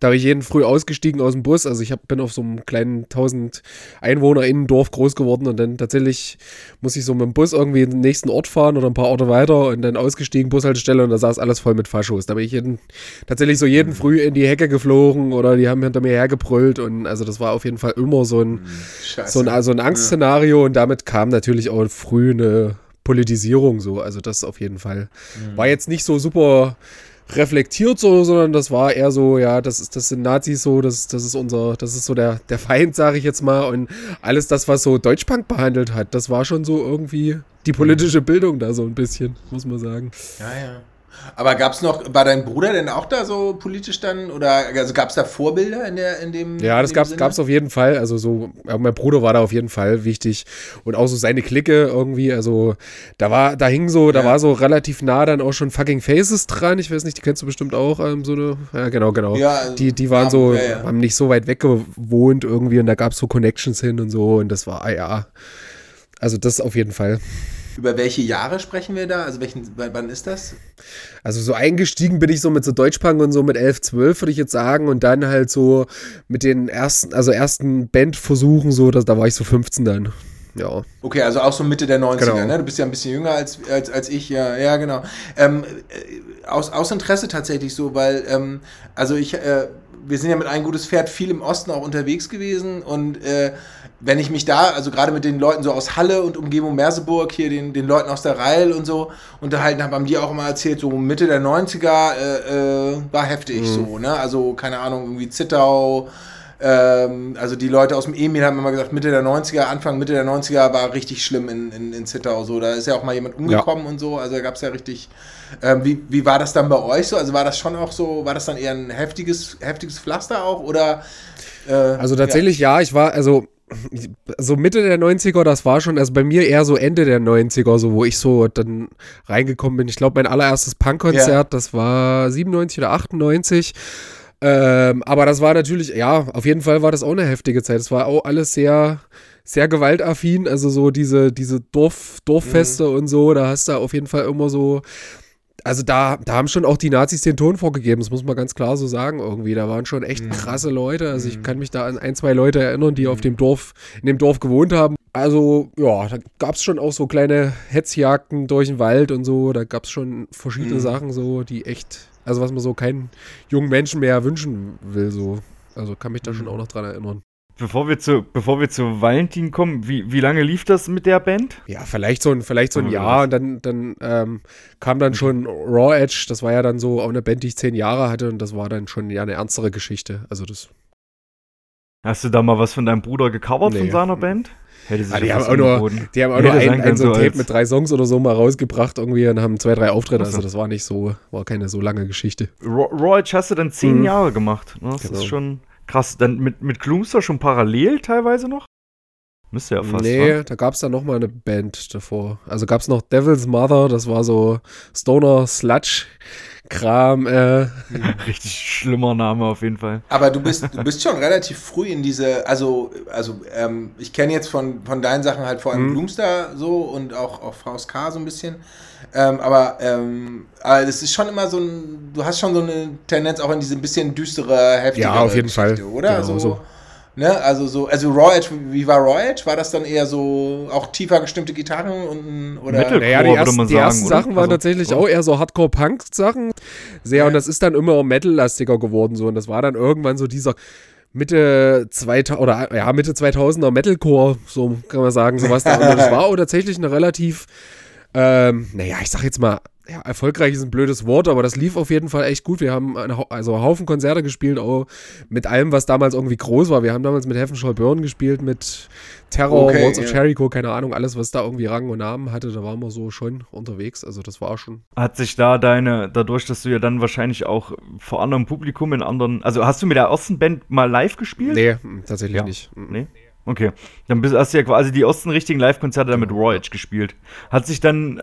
da bin ich jeden früh ausgestiegen aus dem Bus. Also ich hab, bin auf so einem kleinen 1000 Einwohner Innendorf groß geworden und dann tatsächlich muss ich so mit dem Bus irgendwie in den nächsten Ort fahren oder ein paar Orte weiter und dann ausgestiegen, Bushaltestelle und da saß alles voll mit Faschos. Da bin ich jeden, tatsächlich so jeden früh in die Hecke geflogen oder die haben hinter mir hergebrüllt und also das war auf jeden Fall immer so ein, Scheiße. so ein, also ein Angstszenario und damit kam natürlich auch früh eine Politisierung so. Also das auf jeden Fall. War jetzt nicht so super reflektiert so, sondern das war eher so, ja, das ist, das sind Nazis so, das, das ist unser, das ist so der, der Feind, sage ich jetzt mal. Und alles das, was so Deutschpunk behandelt hat, das war schon so irgendwie die politische Bildung da so ein bisschen, muss man sagen. Ja, ja. Aber gab es noch, war dein Bruder denn auch da so politisch dann? Oder also gab es da Vorbilder in, der, in dem Ja, das Sinne? gab's auf jeden Fall. Also so, mein Bruder war da auf jeden Fall wichtig. Und auch so seine Clique irgendwie. Also da war, da hing so, da Ja. war so relativ nah dann auch schon fucking Faces dran. Ich weiß nicht, die kennst du bestimmt auch. Ähm, so eine, ja, genau, genau. Ja, also, die, die waren so, ja, haben nicht so weit weg gewohnt irgendwie und da gab's so Connections hin und so. Und das war, ah, ja. Also das auf jeden Fall. Über welche Jahre sprechen wir da? Also welchen, wann ist das? Also so eingestiegen bin ich so mit so Deutschpunk und so mit 11, 12 würde ich jetzt sagen und dann halt so mit den ersten, also ersten Bandversuchen so, dass, da war ich so 15 dann. Ja. Okay, also auch so Mitte der 90er, Genau. ne? Du bist ja ein bisschen jünger als, als, als ich, ja, ja, genau. Ähm, äh, aus, aus Interesse tatsächlich so, weil, ähm, also ich, äh, wir sind ja mit ein gutes Pferd viel im Osten auch unterwegs gewesen und äh, wenn ich mich da, also gerade mit den Leuten so aus Halle und Umgebung Merseburg, hier den, den Leuten aus der Reil und so unterhalten habe, haben die auch immer erzählt, so Mitte der 90er äh, äh, war heftig so, ne? Also, keine Ahnung, irgendwie Zittau, ähm, also die Leute aus dem Emil haben immer gesagt, Mitte der 90er, Anfang Mitte der 90er war richtig schlimm in, in, in Zittau. So, da ist ja auch mal jemand umgekommen und so. Also da gab es ja richtig. Ähm, wie, wie war das dann bei euch so? Also war das schon auch so, war das dann eher ein heftiges, heftiges Pflaster auch? Oder äh, Also tatsächlich ja, ich war, also so Mitte der 90er, das war schon, also bei mir eher so Ende der 90er, so wo ich so dann reingekommen bin. Ich glaube, mein allererstes Punkkonzert, Ja. das war 97 oder 98. Ähm, aber das war natürlich, ja, auf jeden Fall war das auch eine heftige Zeit. Es war auch alles sehr, sehr gewaltaffin, also so diese, diese Dorf, Dorffeste und so, da hast du auf jeden Fall immer so, also da, da haben schon auch die Nazis den Ton vorgegeben, das muss man ganz klar so sagen irgendwie. Da waren schon echt krasse Leute. Also ich kann mich da an ein, zwei Leute erinnern, die auf dem Dorf, in dem Dorf gewohnt haben. Also, ja, da gab es schon auch so kleine Hetzjagden durch den Wald und so. Da gab es schon verschiedene Sachen so, die echt, also was man so keinen jungen Menschen mehr wünschen will, so. Also kann mich da schon auch noch dran erinnern. Bevor wir zu, bevor wir zu Valentin kommen, wie, wie lange lief das mit der Band? Ja, vielleicht so ein, vielleicht so ein Oh, Jahr und dann, dann ähm, kam dann schon Raw Edge, das war ja dann so auch eine Band, die ich zehn Jahre hatte und das war dann schon ja eine ernstere Geschichte. Also das. Hast du da mal was von deinem Bruder gecovert Nee. von seiner Band? Hätte sich Ah, die, ja haben fast auch nur, die haben auch Hätte nur ein, ein so ein Tape als- mit drei Songs oder so mal rausgebracht irgendwie und haben zwei, drei Auftritte. Also das war nicht so, war keine so lange Geschichte. Raw Raw Edge hast du dann zehn Mhm. Jahre gemacht. ne? Das Genau. ist schon krass. Dann mit, mit Gloomster schon parallel teilweise noch? Müsste ja fast. nee, wa? da gab es dann noch mal eine Band davor. Also gab es noch Devil's Mother, das war so Stoner Sludge Kram. Äh, Richtig schlimmer Name auf jeden Fall. Aber du bist, du bist schon relativ früh in diese, also, also ähm, ich kenne jetzt von, von deinen Sachen halt vor allem Mhm. Gloomstar so und auch, auch VSK so ein bisschen. Ähm, aber, ähm, aber das ist schon immer so ein, du hast schon so eine Tendenz auch in diese ein bisschen düstere, heftige Ja, auf jeden Fall. oder? Genau so, so. Ne? Also so, also Raw Edge, wie war Raw Edge? War das dann eher so auch tiefer gestimmte Gitarren und ein- oder? Mittel- Naja, die würde ersten, man die sagen, ersten oder? Sachen waren Also, tatsächlich so. auch eher so Hardcore-Punk-Sachen. Sehr, Ja. und das ist dann immer Metal-lastiger geworden so. Und das war dann irgendwann so dieser Mitte 2000 oder ja, Mitte 2000er Metalcore, so kann man sagen, sowas da. Und das war auch tatsächlich eine relativ, ähm, naja, ich sag jetzt mal, ja, erfolgreich ist ein blödes Wort, aber das lief auf jeden Fall echt gut. Wir haben eine, Hau- also einen Haufen Konzerte gespielt, auch mit allem, was damals irgendwie groß war. Wir haben damals mit Heaven Shall Burn gespielt, mit Terror, Okay, Words of ja. Jericho, keine Ahnung, alles, was da irgendwie Rang und Namen hatte, da waren wir so schon unterwegs. Also das war schon. Hat sich da deine, dadurch, dass du ja dann wahrscheinlich auch vor anderem Publikum in anderen, also hast du mit der ersten Band mal live gespielt? Nee, mm, tatsächlich Ja. nicht. Mm. Nee? Okay. Dann bist, hast du ja quasi die ersten richtigen Live-Konzerte dann mit Raw Edge gespielt. Hat sich dann äh,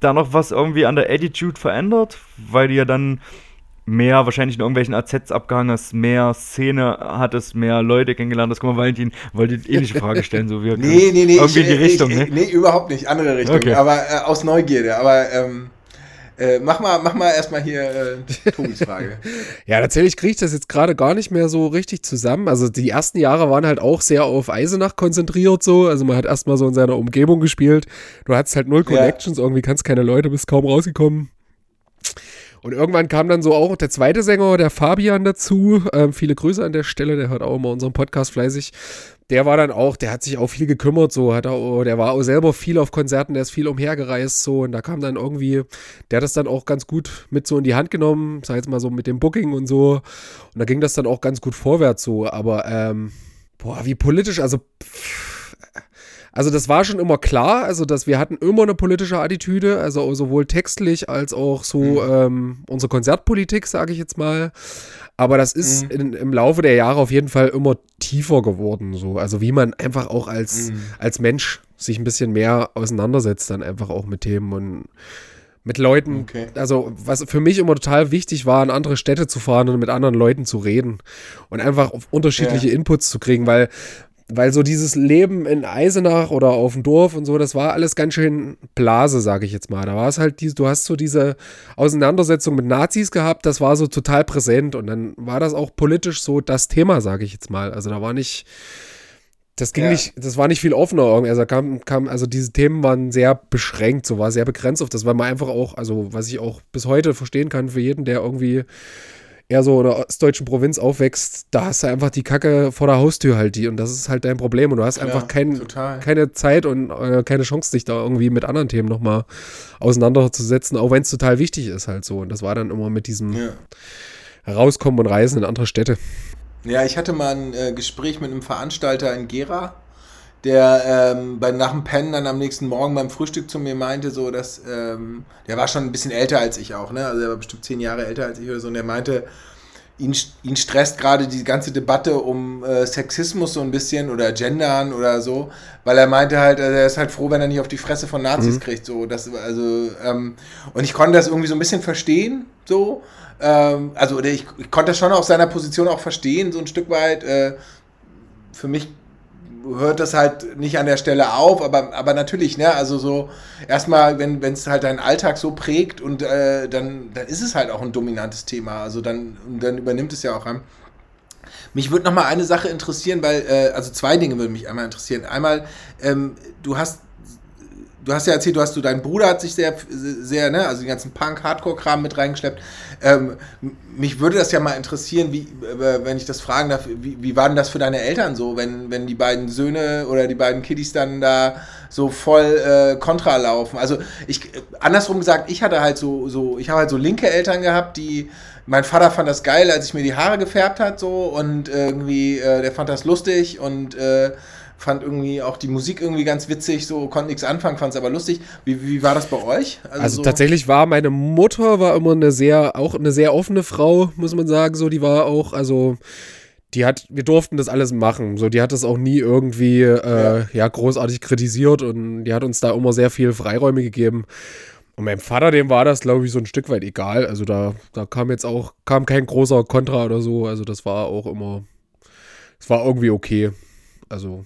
da noch was irgendwie an der Attitude verändert? Weil du ja dann mehr wahrscheinlich in irgendwelchen AZs abgehangen hast, mehr Szene hattest, mehr Leute kennengelernt hast. Guck mal, Valentin wollte die ähnliche Frage stellen, so wie Nee, nee, nee. Irgendwie in die ich, Richtung, ich, ne? Nee, überhaupt nicht. Andere Richtung. Okay. Aber äh, aus Neugierde. Aber ähm, äh, mach mal, mach mal erstmal hier äh, Tobis Frage. Ja, tatsächlich kriege ich das jetzt gerade gar nicht mehr so richtig zusammen. Also die ersten Jahre waren halt auch sehr auf Eisenach konzentriert so. Also man hat erstmal so in seiner Umgebung gespielt. Du hattest halt null Ja. Connections, irgendwie kannst keine Leute, bist kaum rausgekommen. Und irgendwann kam dann so auch der zweite Sänger, der Fabian, dazu. Ähm, viele Grüße an der Stelle, der hört auch immer unseren Podcast fleißig. Der war dann auch, der hat sich auch viel gekümmert, so hat er, auch- der war auch selber viel auf Konzerten, der ist viel umhergereist, so und da kam dann irgendwie, der hat das dann auch ganz gut mit so in die Hand genommen, sag jetzt mal so mit dem Booking und so. Und da ging das dann auch ganz gut vorwärts so, aber ähm, boah, wie politisch, also pff, Also das war schon immer klar, also dass wir hatten immer eine politische Attitüde, also sowohl textlich als auch so Mhm. ähm, unsere Konzertpolitik, sage ich jetzt mal. Aber das ist Mhm. in, im Laufe der Jahre auf jeden Fall immer tiefer geworden, so. Also wie man einfach auch als, Mhm. als Mensch sich ein bisschen mehr auseinandersetzt, dann einfach auch mit Themen und mit Leuten. Okay. Also, was für mich immer total wichtig war, in andere Städte zu fahren und mit anderen Leuten zu reden und einfach auf unterschiedliche Ja. Inputs zu kriegen, weil, weil so dieses Leben in Eisenach oder auf dem Dorf und so, das war alles ganz schön Blase, sage ich jetzt mal. Da war es halt, die, du hast so diese Auseinandersetzung mit Nazis gehabt, das war so total präsent und dann war das auch politisch so das Thema, sage ich jetzt mal. Also da war nicht, das ging Ja. nicht, das war nicht viel offener irgendwie. Also kam, kam, also diese Themen waren sehr beschränkt, so war sehr begrenzt auf das, weil man einfach auch, also was ich auch bis heute verstehen kann für jeden, der irgendwie eher so in der ostdeutschen Provinz aufwächst, da hast du einfach die Kacke vor der Haustür halt die und das ist halt dein Problem und du hast Klar, einfach kein, total. keine Zeit und äh, keine Chance, dich da irgendwie mit anderen Themen nochmal auseinanderzusetzen, auch wenn es total wichtig ist halt so. Und das war dann immer mit diesem Ja. Rauskommen und Reisen in andere Städte. Ja, ich hatte mal ein äh, Gespräch mit einem Veranstalter in Gera, der ähm, bei, nach dem Pennen dann am nächsten Morgen beim Frühstück zu mir meinte, so dass, ähm, der war schon ein bisschen älter als ich auch, ne? Also er war bestimmt zehn Jahre älter als ich oder so, und der meinte, ihn, ihn stresst gerade die ganze Debatte um äh, Sexismus so ein bisschen oder Gendern oder so, weil er meinte halt, also er ist halt froh, wenn er nicht auf die Fresse von Nazis kriegt, so, das, also, ähm, und ich konnte das irgendwie so ein bisschen verstehen, so, ähm, also, oder ich, ich konnte das schon aus seiner Position auch verstehen, so ein Stück weit, äh, für mich hört das halt nicht an der Stelle auf, aber, aber natürlich, ne, also so, erstmal, wenn es halt deinen Alltag so prägt und äh, dann, dann ist es halt auch ein dominantes Thema, also dann, dann übernimmt es ja auch an. Mich würde noch mal eine Sache interessieren, weil, äh, also zwei Dinge würden mich einmal interessieren. Einmal, ähm, du hast du hast ja erzählt, du hast du, dein Bruder hat sich sehr, sehr, ne, also den ganzen Punk-Hardcore-Kram mit reingeschleppt. Ähm, mich würde das ja mal interessieren, wie, äh, wenn ich das fragen darf, wie, wie war denn das für deine Eltern so, wenn, wenn die beiden Söhne oder die beiden Kiddies dann da so voll äh, kontra laufen? Also ich, äh, andersrum gesagt, ich hatte halt so, so, ich habe halt so linke Eltern gehabt, die, mein Vater fand das geil, als ich mir die Haare gefärbt hat, so, und irgendwie, äh, der fand das lustig und, äh, fand irgendwie auch die Musik irgendwie ganz witzig, so konnte nichts anfangen, fand es aber lustig. Wie, wie war das bei euch? Also so- tatsächlich war meine Mutter war immer eine sehr, auch eine sehr offene Frau, muss man sagen. So, die war auch, also die hat, wir durften das alles machen. So, die hat das auch nie irgendwie äh, ja. großartig kritisiert und die hat uns da immer sehr viel Freiräume gegeben. Und meinem Vater, dem war das, glaube ich, so ein Stück weit egal. Also da, da kam jetzt auch, kam kein großer Kontra oder so. Also das war auch immer, es war irgendwie okay. Also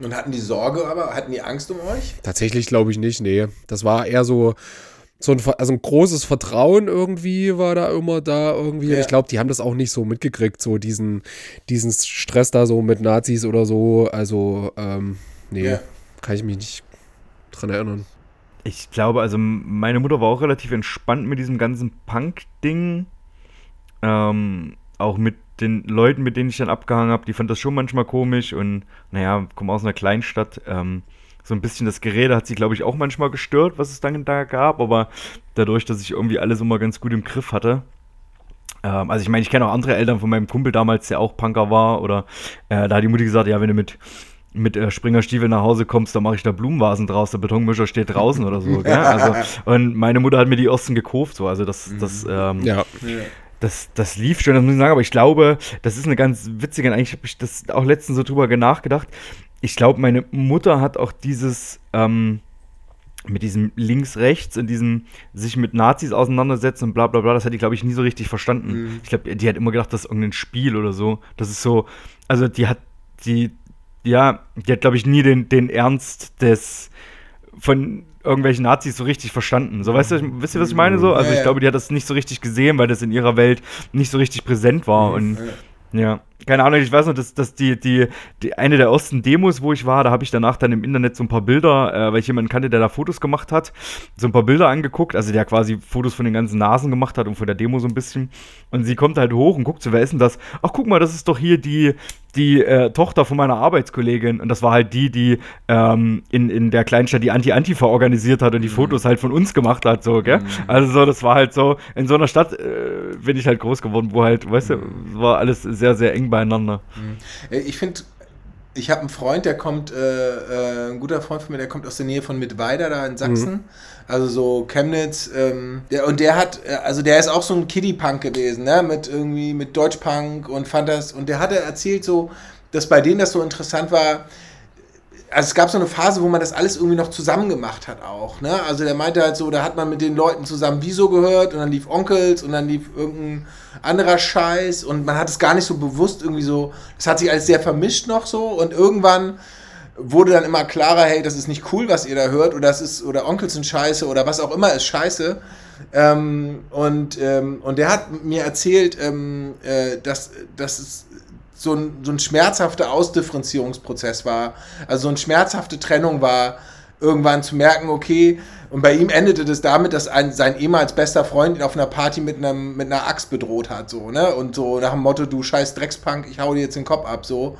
Und hatten die Sorge aber, hatten die Angst um euch? Tatsächlich glaube ich nicht, nee. Das war eher so, so ein, also ein großes Vertrauen irgendwie war da immer da irgendwie. Ja. Ich glaube, die haben das auch nicht so mitgekriegt, so diesen, diesen Stress da so mit Nazis oder so. Also, ähm, nee, Ja. kann ich mich nicht dran erinnern. Ich glaube, also meine Mutter war auch relativ entspannt mit diesem ganzen Punk-Ding. Ähm, auch mit den Leuten, mit denen ich dann abgehangen habe, die fand das schon manchmal komisch und naja, komme aus einer Kleinstadt. Ähm, so ein bisschen das Gerede hat sie, glaube ich, auch manchmal gestört, was es dann da gab, aber dadurch, dass ich irgendwie alles immer ganz gut im Griff hatte. Ähm, also ich meine, ich kenne auch andere Eltern von meinem Kumpel damals, der auch Punker war, oder äh, da hat die Mutti gesagt, ja, wenn du mit mit äh, Springerstiefeln nach Hause kommst, dann mache ich da Blumenvasen draus, der Betonmischer steht draußen oder so. Gell? Also, und meine Mutter hat mir die ersten gekauft, so. Also das, das, ähm, Ja, das, das lief schon, das muss ich sagen, aber ich glaube, das ist eine ganz witzige, eigentlich habe ich das auch letztens so drüber nachgedacht. Ich glaube, meine Mutter hat auch dieses, ähm, mit diesem links-rechts und diesem sich mit Nazis auseinandersetzen und bla bla bla, das hat die, glaube ich, nie so richtig verstanden. Mhm. Ich glaube, die hat immer gedacht, das ist irgendein Spiel oder so. Das ist so, also die hat, die, ja, die hat, glaube ich, nie den, den Ernst des von irgendwelchen Nazis so richtig verstanden. So, weißt du, wisst ihr, was ich meine? So? Also Ja, ich glaube, die hat das nicht so richtig gesehen, weil das in ihrer Welt nicht so richtig präsent war. Und ja, keine Ahnung, ich weiß noch, dass, dass die, die, die eine der ersten Demos, wo ich war, da habe ich danach dann im Internet so ein paar Bilder, äh, weil ich jemanden kannte, der da Fotos gemacht hat, so ein paar Bilder angeguckt, also der quasi Fotos von den ganzen Nasen gemacht hat und von der Demo so ein bisschen. Und sie kommt halt hoch und guckt so, wer ist denn das? Ach, guck mal, das ist doch hier die, die äh, Tochter von meiner Arbeitskollegin. Und das war halt die, die ähm, in, in der Kleinstadt die Anti-Antifa organisiert hat und die Fotos halt von uns gemacht hat, so, gell? Also so, das war halt so, in so einer Stadt äh, bin ich halt groß geworden, wo halt, weißt du, es war alles sehr, sehr eng beieinander. Äh, Ich finde, ich habe einen Freund, der kommt, äh, äh, ein guter Freund von mir, der kommt aus der Nähe von Mittweida, da in Sachsen. Mhm. Also so Chemnitz. Ähm, der, und der hat, äh, also der ist auch so ein Kiddie-Punk gewesen, ne? Mit irgendwie, mit Deutschpunk und fand das. Und der hatte erzählt so, dass bei denen das so interessant war, also es gab so eine Phase, wo man das alles irgendwie noch zusammen gemacht hat auch. Ne? Also der meinte halt so, da hat man mit den Leuten zusammen Wieso gehört und dann lief Onkels und dann lief irgendein anderer Scheiß und man hat es gar nicht so bewusst irgendwie so, das hat sich alles sehr vermischt noch so und irgendwann wurde dann immer klarer, hey, das ist nicht cool, was ihr da hört oder das ist, oder Onkels sind scheiße oder was auch immer ist scheiße. Ähm, und, ähm, und der hat mir erzählt, ähm, äh, dass, dass es so ein, so ein schmerzhafter Ausdifferenzierungsprozess war, also so eine schmerzhafte Trennung war, irgendwann zu merken, okay, und bei ihm endete das damit, dass ein, sein ehemals bester Freund ihn auf einer Party mit, einem, mit einer Axt bedroht hat, so, ne? Und so nach dem Motto, du scheiß Dreckspunk, ich hau dir jetzt den Kopf ab, so.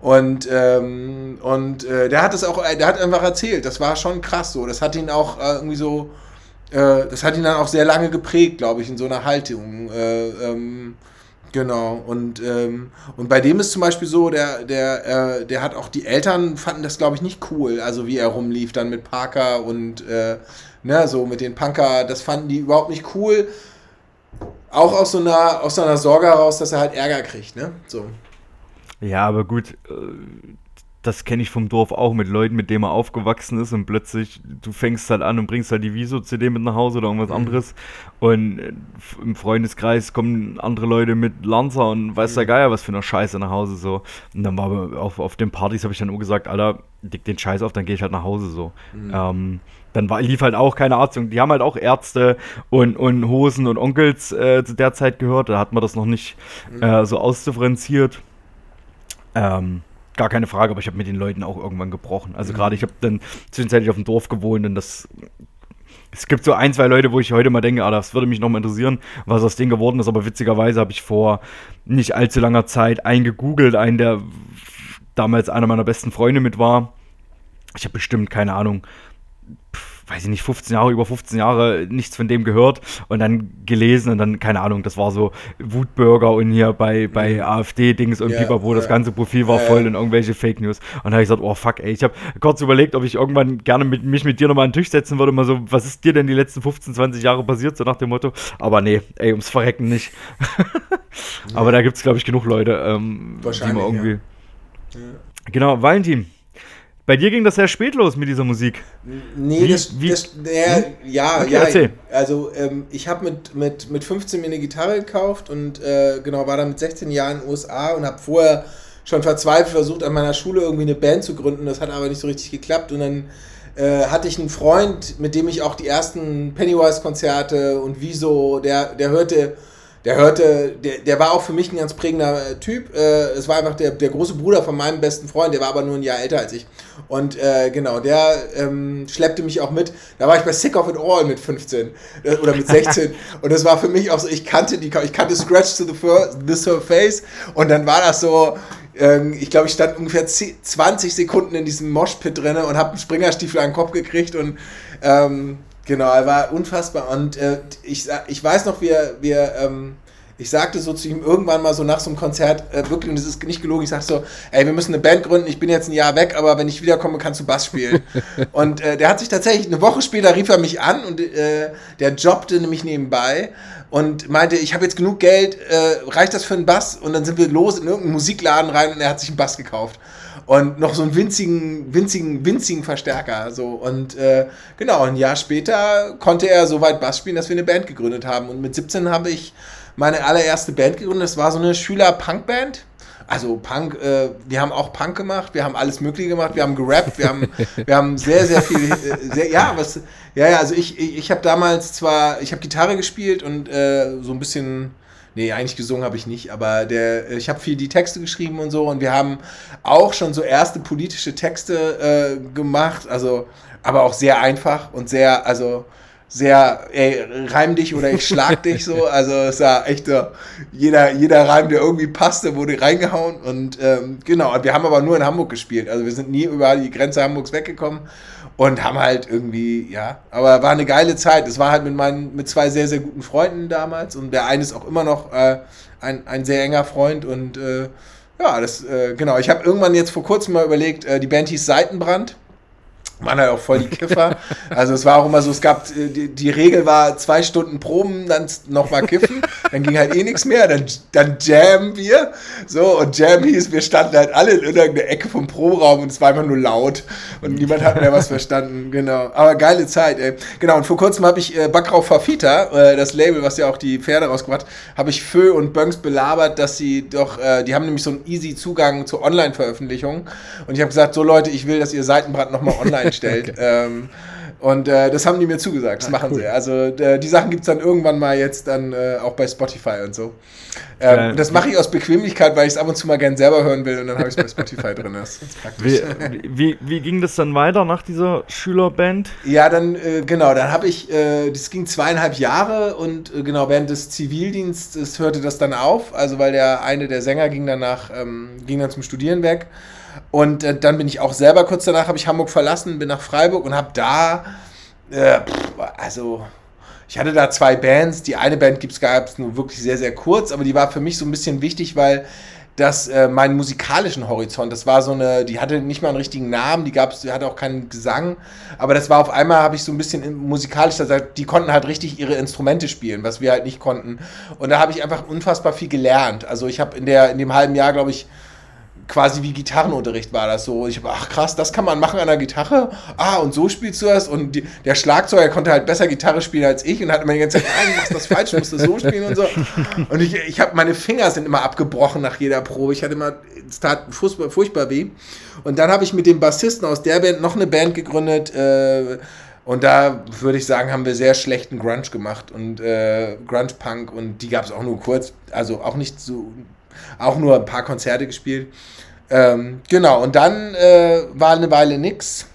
Und, ähm, und äh, der hat es auch, der hat einfach erzählt, das war schon krass so. Das hat ihn auch äh, irgendwie so, äh, das hat ihn dann auch sehr lange geprägt, glaube ich, in so einer Haltung. Äh, ähm, Genau, und, ähm, und bei dem ist zum Beispiel so, der, der, äh, der hat auch die Eltern fanden das, glaube ich, nicht cool, also wie er rumlief dann mit Parker und äh, ne, so mit den Punker, das fanden die überhaupt nicht cool. Auch aus so einer, aus so einer Sorge heraus, dass er halt Ärger kriegt, ne? So. Ja, aber gut, äh, das kenne ich vom Dorf auch mit Leuten, mit denen man aufgewachsen ist und plötzlich du fängst halt an und bringst halt die Viso-CD mit nach Hause oder irgendwas Mhm. anderes und äh, im Freundeskreis kommen andere Leute mit Lanza und weiß der Geier was für eine Scheiße nach Hause so und dann war aber auf, auf den Partys habe ich dann auch gesagt, Alter, dick den Scheiß auf, dann gehe ich halt nach Hause so. Ähm, dann war, lief halt auch keine Arzt, die haben halt auch Ärzte und, und Hosen und Onkels äh, zu der Zeit gehört, da hat man das noch nicht äh, so ausdifferenziert. Ähm, gar keine Frage, aber ich habe mit den Leuten auch irgendwann gebrochen. Also gerade ich habe dann zwischenzeitlich auf dem Dorf gewohnt und das. Es gibt so ein, zwei Leute, wo ich heute mal denke, ah, das würde mich noch mal interessieren, was aus denen geworden ist. Aber witzigerweise habe ich vor nicht allzu langer Zeit einen gegoogelt, einen, der damals einer meiner besten Freunde mit war. Ich habe bestimmt, keine Ahnung, weiß ich nicht, 15 Jahre, über 15 Jahre nichts von dem gehört und dann gelesen und dann, keine Ahnung, das war so Wutbürger und hier bei, bei AfD-Dings und Ja, pipapo, das ja. ganze Profil war Ja, voll ja. in irgendwelche Fake News. Und da habe ich gesagt, oh fuck, ey, ich habe kurz überlegt, ob ich irgendwann gerne mit, mich mit dir nochmal an den Tisch setzen würde, mal so, was ist dir denn die letzten 15, 20 Jahre passiert, so nach dem Motto. Aber nee, ey, ums Verrecken nicht. Aber da gibt es, glaube ich, genug Leute, ähm, die Wahrscheinlich, man irgendwie. Ja. Genau, Valentin. Bei dir ging das sehr spät los mit dieser Musik. Nee, Wie- das, wie- das der, ja, Okay, ja. erzähl. Also ähm, ich habe mit, mit, mit 15 mir eine Gitarre gekauft und äh, genau war dann mit 16 Jahren in den USA und habe vorher schon verzweifelt versucht, an meiner Schule irgendwie eine Band zu gründen. Das hat aber nicht so richtig geklappt und dann äh, hatte ich einen Freund, mit dem ich auch die ersten Pennywise-Konzerte und Wieso, der, der hörte, der hörte, der, der war auch für mich ein ganz prägender äh, Typ. Äh, es war einfach der, der große Bruder von meinem besten Freund, der war aber nur ein Jahr älter als ich. Und äh, genau, der ähm, schleppte mich auch mit. Da war ich bei Sick of It All mit 15 äh, oder mit 16. und das war für mich auch so, ich kannte die, ich kannte Scratch to the, Fur, the Surface und dann war das so, ähm, ich glaube, ich stand ungefähr 10, 20 Sekunden in diesem Moshpit drin und habe einen Springerstiefel an den Kopf gekriegt und ähm, genau, er war unfassbar. Und äh, ich, ich weiß noch, wir, wir ähm, ich sagte so zu ihm irgendwann mal so nach so einem Konzert, äh, wirklich, und das ist nicht gelogen, ich sagte so, ey, wir müssen eine Band gründen, ich bin jetzt ein Jahr weg, aber wenn ich wiederkomme, kannst du Bass spielen. und äh, der hat sich tatsächlich, eine Woche später rief er mich an und äh, der jobbte nämlich nebenbei und meinte, ich habe jetzt genug Geld, äh, reicht das für einen Bass? Und dann sind wir los in irgendeinen Musikladen rein und er hat sich einen Bass gekauft. Und noch so einen winzigen, winzigen, winzigen Verstärker. So. Und äh, genau, ein Jahr später konnte er so weit Bass spielen, dass wir eine Band gegründet haben. Und mit 17 habe ich meine allererste Band gegründet. Das war so eine Schüler-Punk-Band. Also Punk, äh, wir haben auch Punk gemacht, wir haben alles Mögliche gemacht, wir haben gerappt, wir haben, wir haben sehr, sehr viel, äh, sehr, ja, was, ja, ja, also ich, ich, ich habe damals zwar, ich habe Gitarre gespielt und äh, so ein bisschen, nee, eigentlich gesungen habe ich nicht, aber der, ich habe viel die Texte geschrieben und so und wir haben auch schon so erste politische Texte äh, gemacht, also, aber auch sehr einfach und sehr, also, sehr, ey, reim dich oder ich schlag dich so. Also es war echt so, jeder, jeder Reim, der irgendwie passte, wurde reingehauen. Und ähm, genau, wir haben aber nur in Hamburg gespielt. Also wir sind nie über die Grenze Hamburgs weggekommen und haben halt irgendwie, ja, aber war eine geile Zeit. Es war halt mit meinen, mit zwei sehr, sehr guten Freunden damals und der eine ist auch immer noch äh, ein, ein sehr enger Freund und äh, ja, das, äh, genau. Ich habe irgendwann jetzt vor kurzem mal überlegt, äh, die Band hieß Seitenbrand. Man halt auch voll die Kiffer. Also es war auch immer so, es gab, äh, die, die Regel war zwei Stunden Proben, dann nochmal kiffen, dann ging halt eh nichts mehr, dann, dann jammen wir. So, und Jam hieß, wir standen halt alle in irgendeiner Ecke vom Proberaum und es war einfach nur laut und niemand hat mehr was verstanden. Genau. Aber geile Zeit, ey. Genau, und vor kurzem habe ich äh, Backrau Fafita, äh, das Label, was ja auch die Pferde rausgebracht habe ich Fö und Bönks belabert, dass sie doch, äh, die haben nämlich so einen easy Zugang zur Online-Veröffentlichung. Und ich habe gesagt, so Leute, ich will, dass ihr Seitenbrand nochmal online stellt. okay. ähm, und äh, das haben die mir zugesagt, das ah, machen cool. sie. Also äh, die Sachen gibt es dann irgendwann mal jetzt dann äh, auch bei Spotify und so. Ähm, das mache ich aus Bequemlichkeit, weil ich es ab und zu mal gern selber hören will und dann habe ich es bei Spotify drin. Das wie, wie, wie, ging das dann weiter nach dieser Schülerband? Ja, dann äh, genau, dann habe ich, äh, das ging zweieinhalb Jahre und äh, genau während des Zivildienstes hörte das dann auf, also weil der eine der Sänger ging danach, ähm, ging dann zum Studieren weg. Und äh, dann bin ich auch selber kurz danach, habe ich Hamburg verlassen, bin nach Freiburg und habe da, äh, also ich hatte da zwei Bands. Die eine Band gab es nur wirklich sehr, sehr kurz, aber die war für mich so ein bisschen wichtig, weil das äh, meinen musikalischen Horizont, das war so eine, die hatte nicht mal einen richtigen Namen, die gab's, die hatte auch keinen Gesang, aber das war auf einmal, habe ich so ein bisschen musikalisch, die konnten halt richtig ihre Instrumente spielen, was wir halt nicht konnten. Und da habe ich einfach unfassbar viel gelernt. Also ich habe in in dem halben Jahr, glaube ich, quasi wie Gitarrenunterricht war das so. Ich habe, ach krass, das kann man machen an der Gitarre. Ah, und so spielst du das. Und die, der Schlagzeuger konnte halt besser Gitarre spielen als ich und hat immer die ganze Zeit, nein, du machst das falsch, du musst das so spielen und so. Und ich, ich habe, meine Finger sind immer abgebrochen nach jeder Probe. Ich hatte immer, es tat furchtbar, furchtbar weh. Und dann habe ich mit dem Bassisten aus der Band noch eine Band gegründet, äh, und da würde ich sagen, haben wir sehr schlechten Grunge gemacht und äh, Grunge-Punk und die gab es auch nur kurz, also auch nicht so auch nur ein paar Konzerte gespielt. Ähm, genau, und dann äh, war eine Weile nix.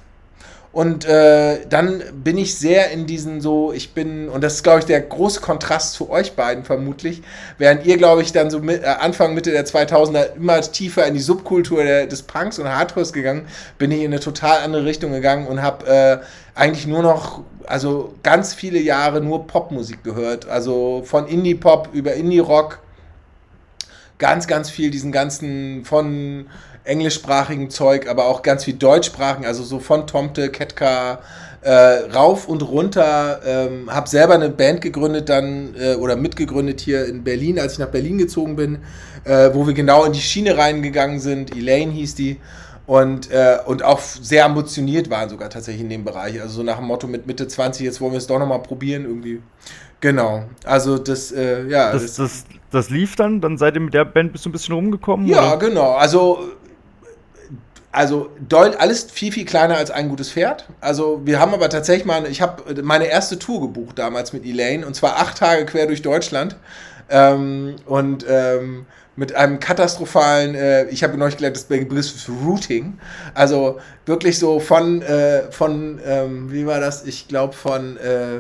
Und äh, dann bin ich sehr in diesen so, ich bin, und das ist, glaube ich, der große Kontrast zu euch beiden vermutlich, während ihr, glaube ich, dann so mit, äh, Anfang, Mitte der 2000er immer tiefer in die Subkultur der, des Punks und Hardcores gegangen, bin ich in eine total andere Richtung gegangen und habe äh, eigentlich nur noch, also ganz viele Jahre nur Popmusik gehört. Also von Indie-Pop über Indie-Rock ganz, ganz viel diesen ganzen von englischsprachigen Zeug, aber auch ganz viel deutschsprachigen, also so von Tomte, Ketka, äh, rauf und runter. Ähm, habe selber eine Band gegründet dann äh, oder mitgegründet hier in Berlin, als ich nach Berlin gezogen bin, äh, wo wir genau in die Schiene reingegangen sind. Elaine hieß die. Und, äh, und auch sehr ambitioniert waren sogar tatsächlich in dem Bereich. Also so nach dem Motto mit Mitte 20, jetzt wollen wir es doch nochmal probieren irgendwie. Genau. Also das, äh, ja. Das, das, das, das, lief dann, dann seid ihr mit der Band bist du ein bisschen rumgekommen? Ja, oder? genau. Also, also alles viel, viel kleiner als ein gutes Pferd. Also wir haben aber tatsächlich mal, ich habe meine erste Tour gebucht damals mit Elaine und zwar acht Tage quer durch Deutschland. Ähm, und ähm, mit einem katastrophalen, äh, ich habe neulich gelernt, das Begriff Routing. Also wirklich so von, äh, von ähm, wie war das? Ich glaube von, äh,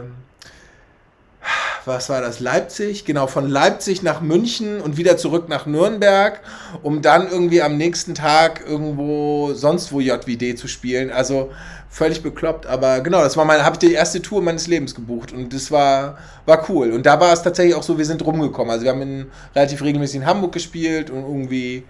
was war das, Leipzig, genau, von Leipzig nach München und wieder zurück nach Nürnberg, um dann irgendwie am nächsten Tag irgendwo sonst wo JWD zu spielen. Also völlig bekloppt, aber genau, das war meine, habe ich die erste Tour meines Lebens gebucht und das war, war cool. Und da war es tatsächlich auch so, wir sind rumgekommen. Also wir haben in, relativ regelmäßig in Hamburg gespielt und irgendwie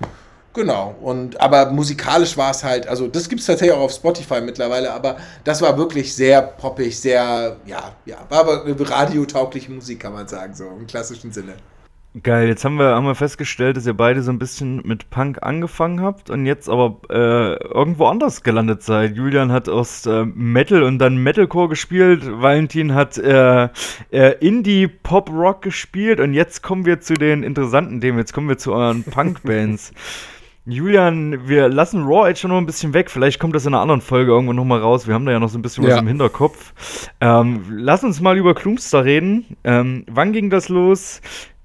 Genau, und aber musikalisch war es halt, also das gibt es tatsächlich auch auf Spotify mittlerweile, aber das war wirklich sehr poppig, sehr, ja, ja, war aber radiotaugliche Musik, kann man sagen, so im klassischen Sinne. Geil, jetzt haben wir, haben wir festgestellt, dass ihr beide so ein bisschen mit Punk angefangen habt und jetzt aber äh, irgendwo anders gelandet seid. Julian hat aus äh, Metal und dann Metalcore gespielt, Valentin hat äh, äh Indie-Pop-Rock gespielt und jetzt kommen wir zu den interessanten Themen, jetzt kommen wir zu euren Punk-Bands. Julian, wir lassen Raw jetzt schon noch ein bisschen weg. Vielleicht kommt das in einer anderen Folge irgendwann nochmal raus. Wir haben da ja noch so ein bisschen ja. was im Hinterkopf. Ähm, lass uns mal über Klumster reden. Ähm, wann ging das los?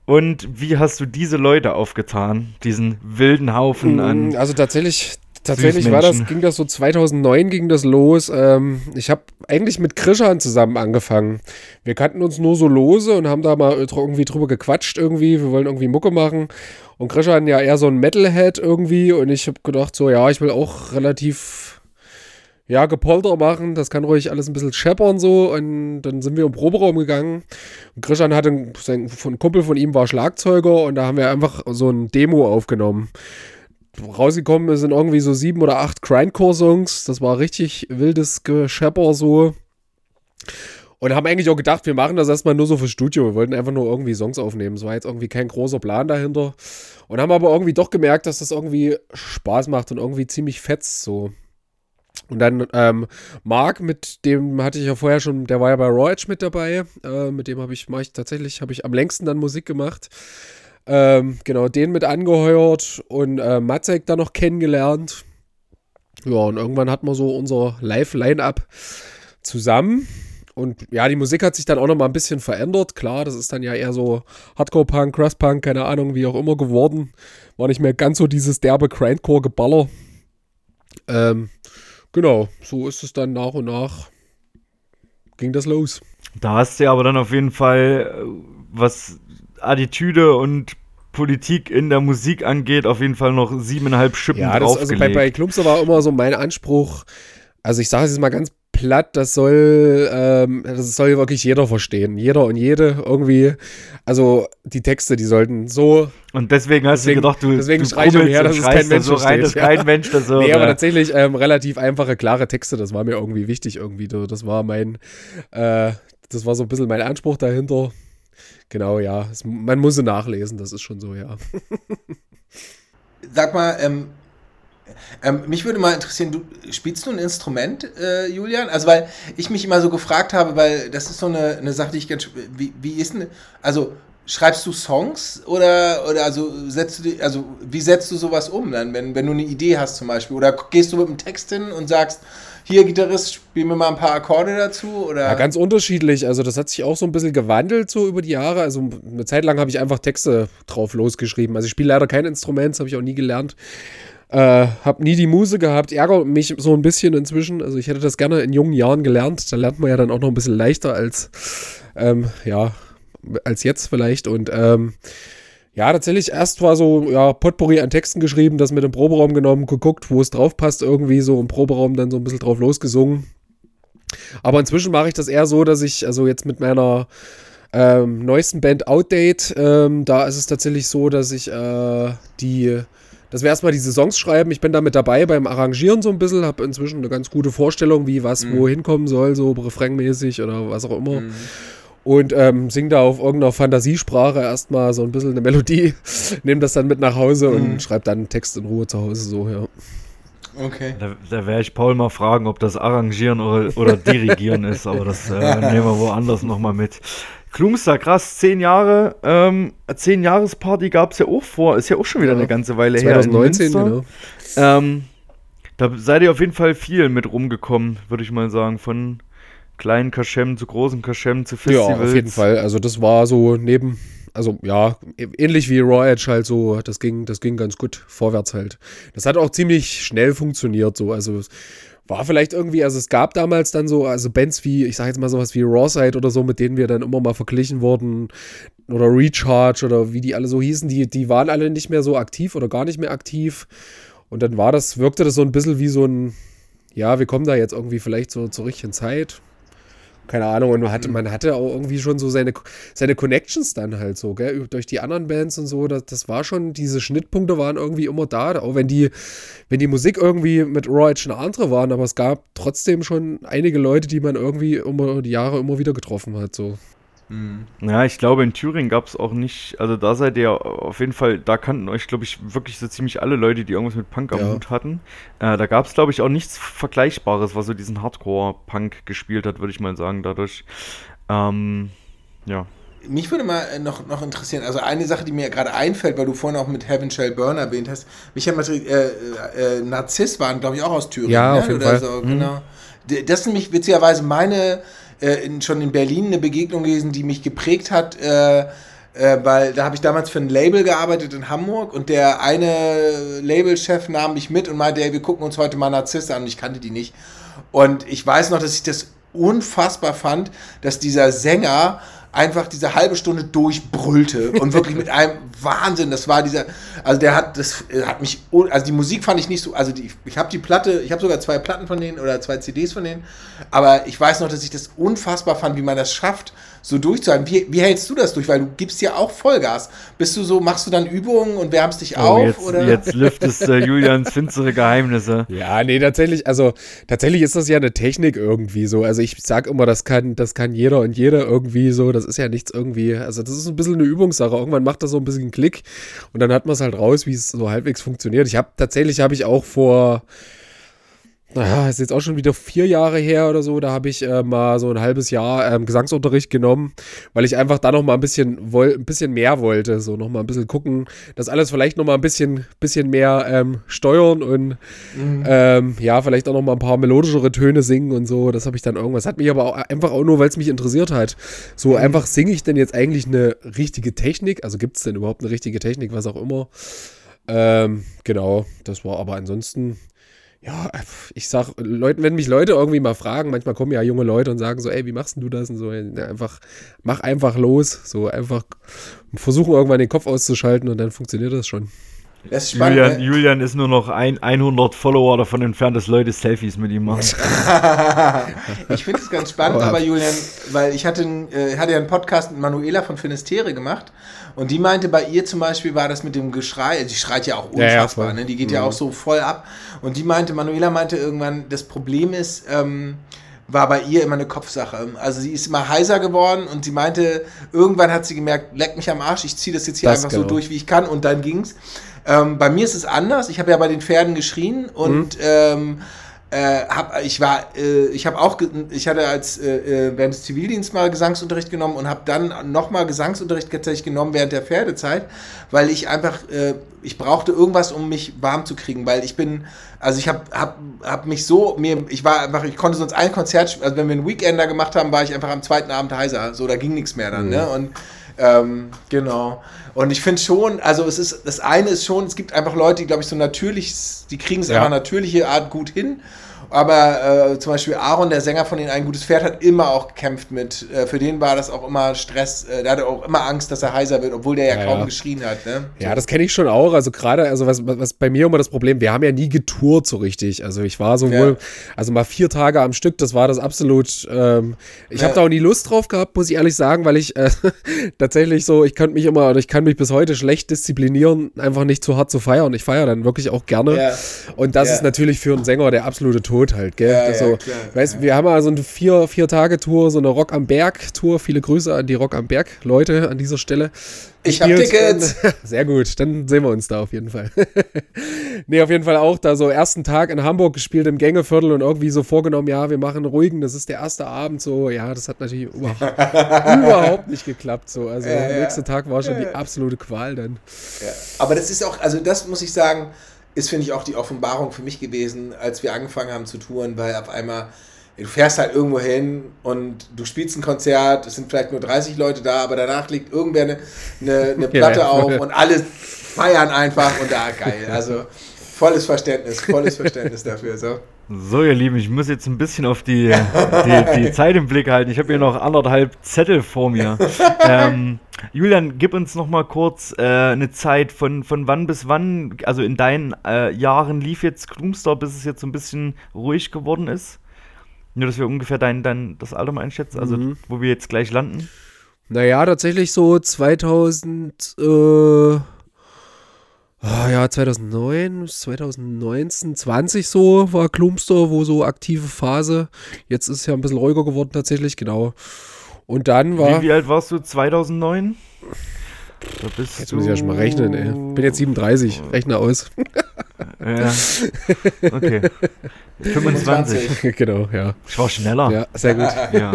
Und wie hast du diese Leute aufgetan? Diesen wilden Haufen an. Mm, also tatsächlich, tatsächlich war das, ging das so 2009 ging das los. Ähm, ich habe eigentlich mit Krishan zusammen angefangen. Wir kannten uns nur so lose und haben da mal irgendwie drüber gequatscht irgendwie. Wir wollen irgendwie Mucke machen. Und Krishan ja eher so ein Metalhead irgendwie. Und ich habe gedacht so, ja, ich will auch relativ ja, Gepolter machen, das kann ruhig alles ein bisschen scheppern so. Und dann sind wir im Proberaum gegangen. Und Christian hatte, sein ein Kumpel von ihm war Schlagzeuger und da haben wir einfach so ein Demo aufgenommen. Rausgekommen sind irgendwie so sieben oder acht Grindcore-Songs. Das war richtig wildes Geschepper so. Und haben eigentlich auch gedacht, wir machen das erstmal nur so fürs Studio. Wir wollten einfach nur irgendwie Songs aufnehmen. Es war jetzt irgendwie kein großer Plan dahinter. Und haben aber irgendwie doch gemerkt, dass das irgendwie Spaß macht und irgendwie ziemlich fetzt so. Und dann ähm, Marc, mit dem hatte ich ja vorher schon, der war ja bei Edge mit dabei. Äh, mit dem habe ich, ich tatsächlich, habe ich am längsten dann Musik gemacht. Ähm, genau, den mit angeheuert und äh, Matzek dann noch kennengelernt. Ja, und irgendwann hatten wir so unser Live-Line-Up zusammen. Und ja, die Musik hat sich dann auch noch mal ein bisschen verändert. Klar, das ist dann ja eher so Hardcore-Punk, Crust-Punk, keine Ahnung, wie auch immer geworden. War nicht mehr ganz so dieses derbe Grindcore-Geballer. Ähm, genau, so ist es dann nach und nach ging das los. Da hast du aber dann auf jeden Fall, äh, was Attitüde und Politik in der Musik angeht, auf jeden Fall noch siebeneinhalb Schippen ja, das, Also bei, bei Klumpser war immer so mein Anspruch, also ich sage es jetzt mal ganz platt, das soll, ähm, das soll wirklich jeder verstehen. Jeder und jede irgendwie. Also die Texte, die sollten so. Und deswegen hast deswegen, du gedacht, du. Deswegen schrei ich umher, dass es kein Mensch so rein, dass kein Mensch das so. Nee, aber tatsächlich ähm, relativ einfache, klare Texte, das war mir irgendwie wichtig irgendwie. Das war mein, äh, das war so ein bisschen mein Anspruch dahinter. Genau, ja. Es, man muss sie nachlesen, das ist schon so, ja. Sag mal, ähm, ähm, mich würde mal interessieren, du spielst du ein Instrument, äh, Julian? Also, weil ich mich immer so gefragt habe, weil das ist so eine, eine Sache, die ich ganz. Wie, wie ist denn. Also, schreibst du Songs oder, oder also setzt du also wie setzt du sowas um dann, wenn, wenn du eine Idee hast zum Beispiel? Oder gehst du mit dem Text hin und sagst, hier Gitarrist, spiel mir mal ein paar Akkorde dazu? Oder? Ja, ganz unterschiedlich. Also das hat sich auch so ein bisschen gewandelt so über die Jahre. Also eine Zeit lang habe ich einfach Texte drauf losgeschrieben. Also ich spiele leider kein Instrument, das habe ich auch nie gelernt. Äh, hab nie die Muse gehabt, ärgere mich so ein bisschen inzwischen. Also ich hätte das gerne in jungen Jahren gelernt. Da lernt man ja dann auch noch ein bisschen leichter als, ähm, ja, als jetzt vielleicht. Und ähm, ja, tatsächlich erst war so, ja, Potpourri an Texten geschrieben, das mit dem Proberaum genommen, geguckt, wo es drauf passt, irgendwie so im Proberaum dann so ein bisschen drauf losgesungen. Aber inzwischen mache ich das eher so, dass ich, also jetzt mit meiner ähm, neuesten Band Outdate, ähm, da ist es tatsächlich so, dass ich äh, die dass wir erstmal diese Songs schreiben. Ich bin da mit dabei beim Arrangieren so ein bisschen, habe inzwischen eine ganz gute Vorstellung, wie was mhm. wo hinkommen soll, so refrainmäßig oder was auch immer. Mhm. Und ähm, sing da auf irgendeiner Fantasiesprache erstmal so ein bisschen eine Melodie, nehme das dann mit nach Hause mhm. und schreibe dann einen Text in Ruhe zu Hause so, ja. Okay. Da, da werde ich Paul mal fragen, ob das Arrangieren oder, oder Dirigieren ist, aber das äh, nehmen wir woanders nochmal mit. Klumster, krass, zehn Jahre, ähm, zehn Jahresparty gab es ja auch vor, ist ja auch schon wieder ja. eine ganze Weile 2019, her. 2019, genau. Ähm, da seid ihr auf jeden Fall viel mit rumgekommen, würde ich mal sagen, von kleinen Kaschem zu großen Kaschem zu Festivals. Ja, auf jeden Fall. Also das war so neben, also ja, ähnlich wie Raw Edge halt so, das ging, das ging ganz gut vorwärts halt. Das hat auch ziemlich schnell funktioniert so, also war vielleicht irgendwie, also es gab damals dann so, also Bands wie, ich sag jetzt mal sowas wie Rawside oder so, mit denen wir dann immer mal verglichen wurden, oder Recharge oder wie die alle so hießen, die, die waren alle nicht mehr so aktiv oder gar nicht mehr aktiv. Und dann war das, wirkte das so ein bisschen wie so ein, ja, wir kommen da jetzt irgendwie vielleicht so zur richtigen Zeit keine Ahnung, und man hatte, mhm. man hatte auch irgendwie schon so seine, seine Connections dann halt so, gell, durch die anderen Bands und so, das, das war schon, diese Schnittpunkte waren irgendwie immer da, auch wenn die, wenn die Musik irgendwie mit Raw Edge eine andere waren, aber es gab trotzdem schon einige Leute, die man irgendwie über die Jahre immer wieder getroffen hat, so. Mhm. Ja, ich glaube, in Thüringen gab es auch nicht, also da seid ihr auf jeden Fall, da kannten euch, glaube ich, wirklich so ziemlich alle Leute, die irgendwas mit Punk am ja. Hut hatten. Äh, da gab es, glaube ich, auch nichts Vergleichbares, was so diesen Hardcore-Punk gespielt hat, würde ich mal sagen, dadurch. Ähm, ja. Mich würde mal äh, noch, noch interessieren, also eine Sache, die mir gerade einfällt, weil du vorhin auch mit Heaven Shell Burn erwähnt hast, mich hat mal, äh, äh, Narziss waren, glaube ich, auch aus Thüringen. Ja, ne? auf jeden Oder Fall. So, mhm. genau. Das ist nämlich witzigerweise meine äh, in, schon in Berlin eine Begegnung gewesen, die mich geprägt hat. Äh, äh, weil da habe ich damals für ein Label gearbeitet in Hamburg und der eine Labelchef nahm mich mit und meinte, ey, wir gucken uns heute mal Narzisse an und ich kannte die nicht. Und ich weiß noch, dass ich das unfassbar fand, dass dieser Sänger einfach diese halbe Stunde durchbrüllte und wirklich mit einem Wahnsinn, das war dieser, Also der hat das äh, hat mich also die Musik fand ich nicht so also die, ich habe die Platte, ich habe sogar zwei Platten von denen oder zwei CDs von denen, aber ich weiß noch, dass ich das unfassbar fand, wie man das schafft, so durchzuhalten. Wie, wie hältst du das durch, weil du gibst ja auch Vollgas. Bist du so machst du dann Übungen und wärmst dich Oh, auf jetzt, oder jetzt lüftest äh, Julians finstere Geheimnisse. Ja, nee, tatsächlich, also tatsächlich ist das ja eine Technik irgendwie so. Also ich sag immer, das kann, das kann jeder und jeder irgendwie so. Das ist ja nichts irgendwie, also das ist ein bisschen eine Übungssache. Irgendwann macht das so ein bisschen Klick und dann hat man es halt raus, wie es so halbwegs funktioniert. Ich habe tatsächlich habe ich auch vor naja, ist jetzt auch schon wieder vier Jahre her oder so, da habe ich äh, mal so ein halbes Jahr ähm, Gesangsunterricht genommen, weil ich einfach da noch mal ein bisschen, woll, ein bisschen mehr wollte, so noch mal ein bisschen gucken, das alles vielleicht noch mal ein bisschen, bisschen mehr ähm, steuern und ähm, ja, vielleicht auch noch mal ein paar melodischere Töne singen und so, das habe ich dann irgendwas, hat mich aber auch einfach auch nur, weil es mich interessiert hat, so einfach singe ich denn jetzt eigentlich eine richtige Technik, also gibt es denn überhaupt eine richtige Technik, was auch immer, ähm, genau, das war aber ansonsten ja, ich sag Leuten, wenn mich Leute irgendwie mal fragen, manchmal kommen ja junge Leute und sagen so, ey, wie machst denn du das? Und so, ja, einfach, mach einfach los. So einfach versuchen irgendwann den Kopf auszuschalten und dann funktioniert das schon. Das ist spannend. Julian, ne? Julian ist nur noch ein, 100 Follower davon entfernt, dass Leute Selfies mit ihm machen. ich finde es ganz spannend, Aber- aber Julian, weil ich hatte, äh, hatte ja einen Podcast mit Manuela von Finistere gemacht und die meinte, bei ihr zum Beispiel war das mit dem Geschrei, die schreit ja auch Ja, ja, unfassbar, voll. ne? die geht ja auch so voll ab und die meinte, Manuela meinte irgendwann, das Problem ist, ähm, war bei ihr immer eine Kopfsache. Also sie ist immer heiser geworden und sie meinte, irgendwann hat sie gemerkt, leck mich am Arsch, ich ziehe das jetzt hier Das einfach so genau. durch, wie ich kann und dann ging's. Ähm, bei mir ist es anders. Ich habe ja bei den Pferden geschrien und Mhm. ähm, äh, hab, ich war, äh, ich habe auch, ich hatte als äh, äh, während des Zivildienstes mal Gesangsunterricht genommen und habe dann nochmal Gesangsunterricht tatsächlich genommen während der Pferdezeit, weil ich einfach, äh, ich brauchte irgendwas, um mich warm zu kriegen, weil ich bin, also ich habe hab, hab mich so, mir, ich war einfach, ich konnte sonst ein Konzert, also wenn wir einen Weekender gemacht haben, war ich einfach am zweiten Abend heiser, so, da ging nichts mehr dann, ne, und ähm, genau. Und ich finde schon, also es ist, das eine ist schon, es gibt einfach Leute, die, glaube ich, so natürlich, die kriegen es Ja. einfach natürliche Art gut hin. Aber äh, zum Beispiel Aaron, der Sänger von den Ein gutes Pferd, hat immer auch gekämpft mit, äh, für den war das auch immer Stress, äh, der hatte auch immer Angst, dass er heiser wird, obwohl der ja, Ja, kaum ja. geschrien hat. Ne? Ja, das kenne ich schon auch. Also gerade, also was, was bei mir immer das Problem, wir haben ja nie getourt so richtig. Also ich war sowohl, Ja. also mal vier Tage am Stück, das war das absolut, ähm, ich habe da auch nie Lust drauf gehabt, muss ich ehrlich sagen, weil ich äh, tatsächlich so, ich kann mich immer, oder ich kann mich bis heute schlecht disziplinieren, einfach nicht zu hart zu feiern. Ich feiere dann wirklich auch gerne. Ja. Und das Ja. ist natürlich für einen Sänger der absolute Tod halt, gell? Ja, also, weißt, wir haben also eine vier, vier Tage Tour, so eine Rock am Berg Tour. Viele Grüße an die Rock am Berg Leute an dieser Stelle. Ich hab Gespielt. Tickets. Sehr gut, dann sehen wir uns da auf jeden Fall. nee, auf jeden Fall auch da so ersten Tag in Hamburg gespielt im Gängeviertel und irgendwie so vorgenommen, ja, wir machen ruhigen, das ist der erste Abend so. Ja, das hat natürlich überhaupt, überhaupt nicht geklappt so. Also Ja, der ja. nächste Tag war schon die absolute Qual dann. Ja. Aber das ist auch, also das muss ich sagen, ist, finde ich, auch die Offenbarung für mich gewesen, als wir angefangen haben zu touren, weil auf einmal, du fährst halt irgendwo hin und du spielst ein Konzert, es sind vielleicht nur 30 Leute da, aber danach liegt irgendwer eine, eine, eine Platte Ja. auf und alle feiern einfach und da, geil. Also volles Verständnis, volles Verständnis dafür. So. So, ihr Lieben, ich muss jetzt ein bisschen auf die, die, die Zeit im Blick halten. Ich habe hier noch anderthalb Zettel vor mir. ähm, Julian, gib uns noch mal kurz äh, eine Zeit von, von wann bis wann, also in deinen äh, Jahren lief jetzt Gloomstar, bis es jetzt so ein bisschen ruhig geworden ist. Nur, dass wir ungefähr dein, dein, das Alter mal einschätzen, also Mhm. wo wir jetzt gleich landen. Naja, tatsächlich so 2000, äh, ah ja, 2009, 2019, 20 so war Klumster, wo so aktive Phase. Jetzt ist es ja ein bisschen ruhiger geworden tatsächlich, genau. Und dann war, Wie, wie alt warst du 2009? Da bist jetzt du, muss ich ja schon mal rechnen, ey. Bin jetzt 37, rechne aus. Ja. Okay. 25. genau, ja. Ich war schneller. Ja, sehr gut. Ja.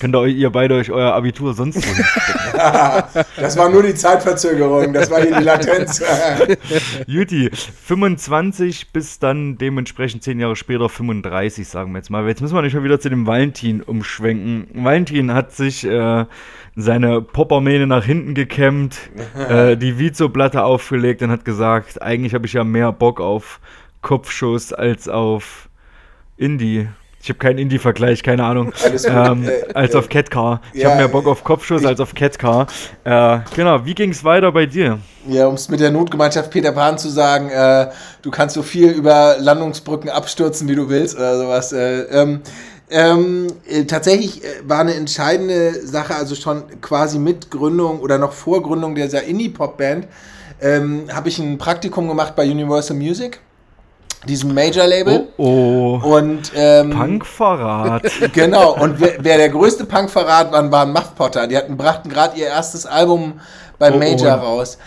Könnt ihr, euch- ihr beide euch euer Abitur sonst hinstecken? Das war nur die Zeitverzögerung, das war hier die Latenz. Juti, 25 bis dann dementsprechend 10 Jahre später 35, sagen wir jetzt mal. Jetzt müssen wir nicht mal wieder zu dem Valentin umschwenken. Valentin hat sich äh, seine Poppermähne nach hinten gekämmt, äh, die Vizo-Platte aufgelegt und hat gesagt, eigentlich habe ich ja mehr Bock auf Kopfschuss als auf Indie. Ich habe keinen Indie-Vergleich, keine Ahnung. Ähm, Äh, als äh, auf Catcar. Ich ja, habe mehr Bock auf Kopfschuss ich- als auf Catcar. Äh, genau, wie ging es weiter bei dir? Ja, um es mit der Notgemeinschaft Peter Pan zu sagen, äh, du kannst so viel über Landungsbrücken abstürzen, wie du willst oder sowas. Äh, ähm, ähm, äh, tatsächlich äh, war eine entscheidende Sache, also schon quasi mit Gründung oder noch vor Gründung dieser Indie-Pop-Band, ähm, habe ich ein Praktikum gemacht bei Universal Music, diesem Major-Label. Oh, oh. Und ähm, Punkverrat. Genau, und wer, wer der größte Punkverrat waren, waren Muff Potter. Die hatten, brachten gerade ihr erstes Album beim Oh, Major oh. raus.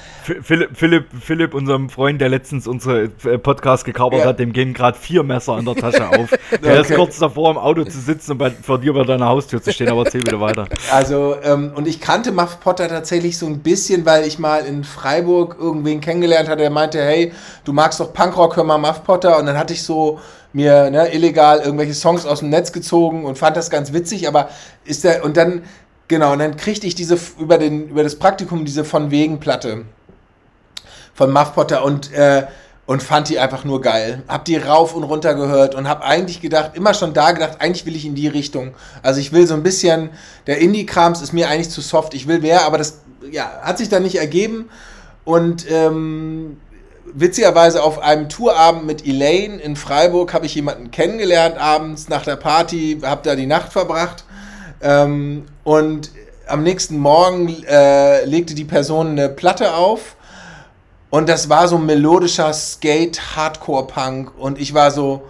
Philipp, Philipp, Philipp, unserem Freund, der letztens unsere äh, Podcast gekapert Ja. hat, dem gehen gerade vier Messer an der Tasche auf. Der ist Okay. kurz davor, im Auto zu sitzen und bei, vor dir bei deiner Haustür zu stehen, aber erzähl wieder weiter. Also, ähm, und ich kannte Muff Potter tatsächlich so ein bisschen, weil ich mal in Freiburg irgendwen kennengelernt hatte, der meinte, hey, du magst doch Punkrock, hör mal Muff Potter. Und dann hatte ich so mir ne, illegal irgendwelche Songs aus dem Netz gezogen und fand das ganz witzig, aber ist der, und dann, genau, und dann kriegte ich diese, über, den, über das Praktikum diese von wegen Platte von Muff Potter und, äh, und fand die einfach nur geil. Hab die rauf und runter gehört und hab eigentlich gedacht, immer schon da gedacht, eigentlich will ich in die Richtung. Also ich will so ein bisschen, der Indie-Krams ist mir eigentlich zu soft. Ich will mehr, aber das ja, hat sich dann nicht ergeben. Und ähm, witzigerweise auf einem Tourabend mit Elaine in Freiburg habe ich jemanden kennengelernt abends nach der Party, habe da die Nacht verbracht. Ähm, und am nächsten Morgen äh, legte die Person eine Platte auf und das war so melodischer Skate-Hardcore-Punk. Und ich war so,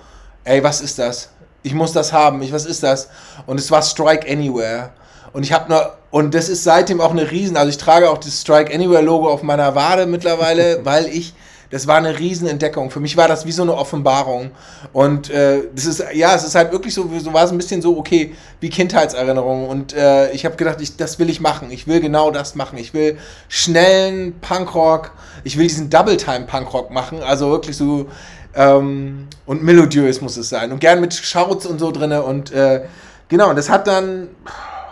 ey, was ist das? Ich muss das haben. Ich, was ist das? Und es war Strike Anywhere. Und ich habe nur, und das ist seitdem auch eine Riesen, also ich trage auch das Strike Anywhere Logo auf meiner Wade mittlerweile, weil ich, das war eine Riesenentdeckung. Für mich war das wie so eine Offenbarung. Und äh, das ist, ja, es ist halt wirklich so, so war es ein bisschen so, okay, wie Kindheitserinnerungen. Und äh, ich habe gedacht, ich, das will ich machen. Ich will genau das machen. Ich will schnellen Punkrock. Ich will diesen Double-Time-Punkrock machen. Also wirklich so, ähm, und melodiös muss es sein. Und gern mit Schauz und so drinne. Und äh, genau, und das hat dann,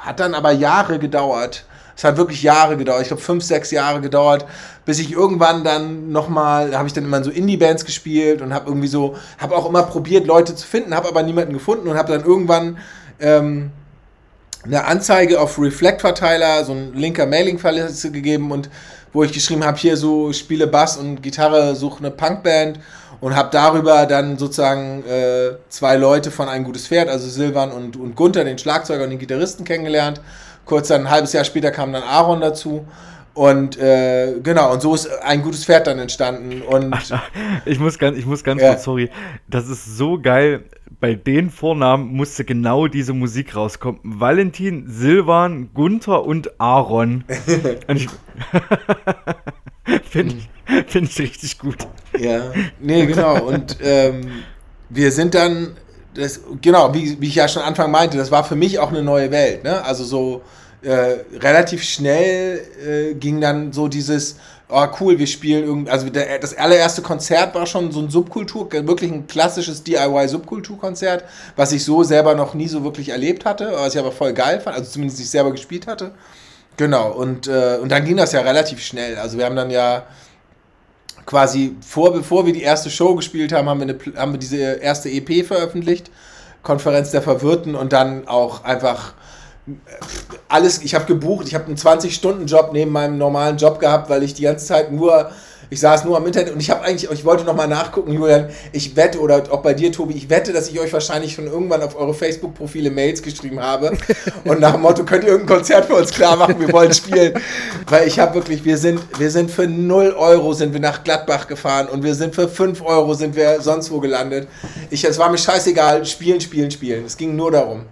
hat dann aber Jahre gedauert. Es hat wirklich Jahre gedauert. Ich glaube, fünf, sechs Jahre gedauert, bis ich irgendwann dann nochmal, habe ich dann immer so Indie-Bands gespielt und habe irgendwie so, habe auch immer probiert, Leute zu finden, habe aber niemanden gefunden und habe dann irgendwann ähm, eine Anzeige auf Reflect-Verteiler, so ein linker Mailing-Verliste gegeben und wo ich geschrieben habe, hier so spiele Bass und Gitarre, suche eine Punkband und habe darüber dann sozusagen äh, zwei Leute von Ein gutes Pferd, also Silvan und, und Gunther, den Schlagzeuger und den Gitarristen kennengelernt. Kurz dann ein halbes Jahr später kam dann Aaron dazu. Und äh, genau, und so ist ein gutes Pferd dann entstanden. Und Ich muss ganz, ich muss ganz Ja. kurz, sorry. Das ist so geil. Bei den Vornamen musste genau diese Musik rauskommen. Valentin, Silvan, Gunther und Aaron. und ich finde ich, find ich richtig gut. Ja, nee, genau. Und ähm, wir sind dann, das, genau, wie, wie ich ja schon Anfang meinte, das war für mich auch eine neue Welt. Ne? Also so äh, relativ schnell äh, ging dann so dieses, oh cool, wir spielen irgendwie, also der, das allererste Konzert war schon so ein Subkultur, wirklich ein klassisches DIY-Subkulturkonzert, was ich so selber noch nie so wirklich erlebt hatte, was ich aber voll geil fand, also zumindest ich selber gespielt hatte. Genau, und, äh, und dann ging das ja relativ schnell. Also wir haben dann ja quasi vor, bevor wir die erste Show gespielt haben, haben wir, eine, haben wir diese erste EP veröffentlicht, Konferenz der Verwirrten und dann auch einfach äh, alles, ich habe gebucht, ich habe einen 20-Stunden-Job neben meinem normalen Job gehabt, weil ich die ganze Zeit nur, ich saß nur am Internet und ich habe eigentlich, ich wollte noch mal nachgucken, Julian, ich wette, oder auch bei dir, Tobi, ich wette, dass ich euch wahrscheinlich schon irgendwann auf eure Facebook-Profile Mails geschrieben habe und nach dem Motto, könnt ihr irgendein Konzert für uns klar machen, wir wollen spielen. Weil ich habe wirklich, wir sind, wir sind für 0 Euro sind wir nach Gladbach gefahren und wir sind für 5 Euro sind wir sonst wo gelandet. Ich, es war mir scheißegal, spielen, spielen, spielen. Es ging nur darum.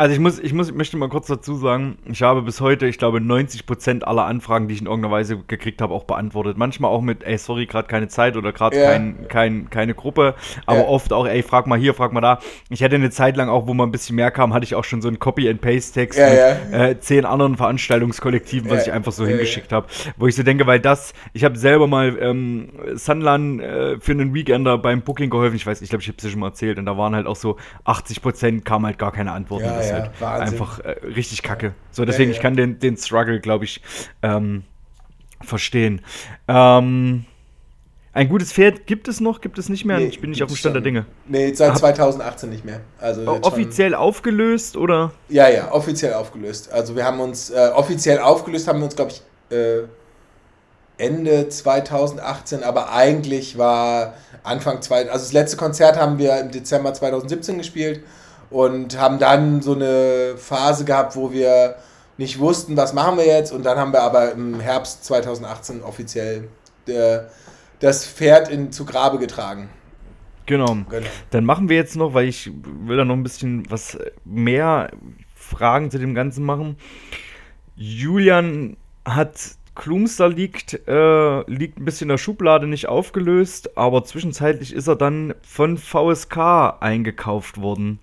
Also ich muss, ich muss, ich möchte mal kurz dazu sagen, ich habe bis heute, ich glaube, 90% aller Anfragen, die ich in irgendeiner Weise gekriegt habe, auch beantwortet. Manchmal auch mit, ey, sorry, gerade keine Zeit oder gerade Ja. kein, kein, keine Gruppe, aber Ja. oft auch, ey, frag mal hier, frag mal da. Ich hatte eine Zeit lang auch, wo man ein bisschen mehr kam, hatte ich auch schon so einen Copy-and-Paste-Text Ja, mit. Äh, zehn anderen Veranstaltungskollektiven, was ich einfach so hingeschickt habe. Wo ich so denke, weil das, ich habe selber mal ähm, Sunlan äh, für einen Weekender beim Booking geholfen, ich weiß, ich glaube, ich habe es dir schon mal erzählt, und da waren halt auch so 80% kam halt gar keine Antworten. Das ist ja, halt Wahnsinn. einfach äh, richtig kacke. So, deswegen, ja. ich kann den, den Struggle, glaube ich, ähm, verstehen. Ähm, Ein gutes Pferd gibt es noch, gibt es nicht mehr? Nee, ich bin nicht auf dem Stand der schon. Dinge. Nee, seit Hab- 2018 nicht mehr. Also schon- Offiziell aufgelöst oder? Ja, ja, offiziell aufgelöst. Also wir haben uns, äh, offiziell aufgelöst haben wir uns, glaube ich, äh, Ende 2018, aber eigentlich war Anfang 2000, also das letzte Konzert haben wir im Dezember 2017 gespielt und haben dann so eine Phase gehabt, wo wir nicht wussten, was machen wir jetzt und dann haben wir aber im Herbst 2018 offiziell äh, das Pferd in, zu Grabe getragen. Genau. Genau. Dann machen wir jetzt noch, weil ich will da noch ein bisschen was mehr Fragen zu dem Ganzen machen. Julian hat Klumster liegt, äh, liegt ein bisschen in der Schublade nicht aufgelöst, aber zwischenzeitlich ist er dann von VSK eingekauft worden.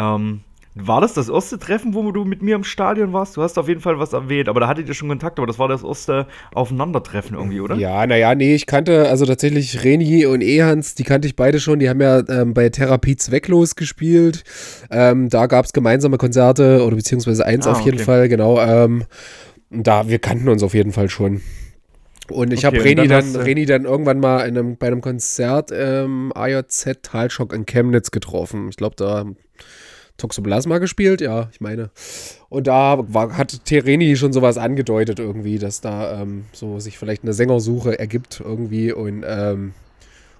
Ähm, war das das erste Treffen, wo du mit mir im Stadion warst? Du hast auf jeden Fall was erwähnt, aber da hattet ihr schon Kontakt, aber das war das erste Aufeinandertreffen irgendwie, oder? Ja, naja, nee, ich kannte also tatsächlich Reni und Ehans, die kannte ich beide schon. Die haben ja ähm, bei Therapie zwecklos gespielt. Ähm, da gab es gemeinsame Konzerte oder beziehungsweise eins Ah, auf jeden okay. Fall, genau. Ähm, und da, wir kannten uns auf jeden Fall schon. Und ich Okay, habe Reni dann dann, Reni dann irgendwann mal in einem, bei einem Konzert ähm, AJZ Talschock in Chemnitz getroffen. Ich glaube, da Toxoplasma gespielt, ja, ich meine. Und da war, hat Tereni schon sowas angedeutet irgendwie, dass da ähm, so sich vielleicht eine Sängersuche ergibt irgendwie und ähm,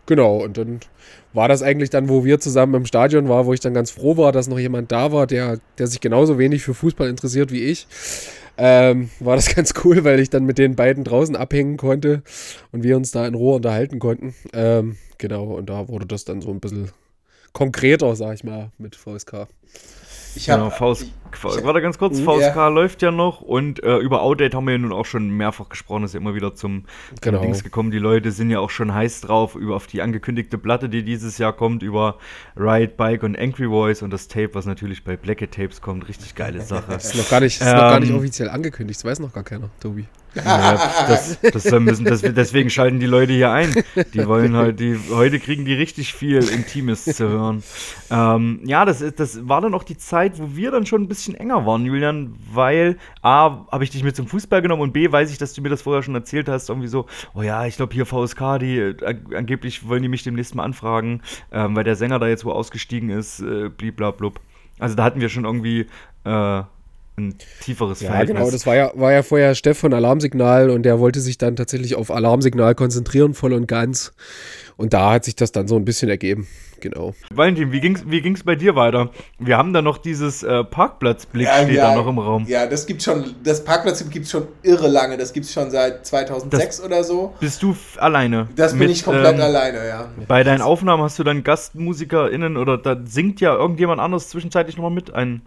genau, und dann war das eigentlich dann, wo wir zusammen im Stadion waren, wo ich dann ganz froh war, dass noch jemand da war, der, der sich genauso wenig für Fußball interessiert wie ich. Ähm, war das ganz cool, weil ich dann mit den beiden draußen abhängen konnte und wir uns da in Ruhe unterhalten konnten. Ähm, genau, und da wurde das dann so ein bisschen konkreter, sag ich mal, mit VSK. Ich Genau, habe VS, warte ganz kurz, Mhm, VSK ja. läuft ja noch und äh, über Outdate haben wir ja nun auch schon mehrfach gesprochen, ist ja immer wieder zum, zum Genau. Dings gekommen. Die Leute sind ja auch schon heiß drauf über auf die angekündigte Platte, die dieses Jahr kommt, über Ride, Bike und Angry Voice und das Tape, was natürlich bei Blackett Tapes kommt. Richtig geile Sache. Ist noch gar nicht, ist noch gar nicht Ähm, offiziell angekündigt, das weiß noch gar keiner, Tobi. Ja, das, das müssen, das, deswegen schalten die Leute hier ein. Die wollen halt, die, heute kriegen die richtig viel Intimes zu hören. Ähm, ja, das, ist, das war dann auch die Zeit, wo wir dann schon ein bisschen enger waren, Julian, weil A, habe ich dich mit zum Fußball genommen und B, weiß ich, dass du mir das vorher schon erzählt hast, irgendwie so, oh ja, ich glaube hier VSK, die äh, angeblich wollen die mich demnächst mal anfragen, ähm, weil der Sänger da jetzt wo ausgestiegen ist, äh, bliblablub. Also da hatten wir schon irgendwie äh, ein tieferes Ja, Verhältnis. genau, das war ja, war ja vorher Steff von Alarmsignal und der wollte sich dann tatsächlich auf Alarmsignal konzentrieren, voll und ganz. Und da hat sich das dann so ein bisschen ergeben. Genau. Valentin, wie ging's, wie ging's bei dir weiter? Wir haben da noch dieses äh, Parkplatzblick Ja, steht ja, da noch im Raum. Ja, das gibt schon, das Parkplatz gibt es schon irre lange. Das gibt es schon seit 2006 oder so. Bist du alleine? Das bin Mit, ich komplett ähm, alleine, ja. Bei deinen Aufnahmen hast du dann GastmusikerInnen oder da singt ja irgendjemand anderes zwischenzeitlich nochmal mit ein.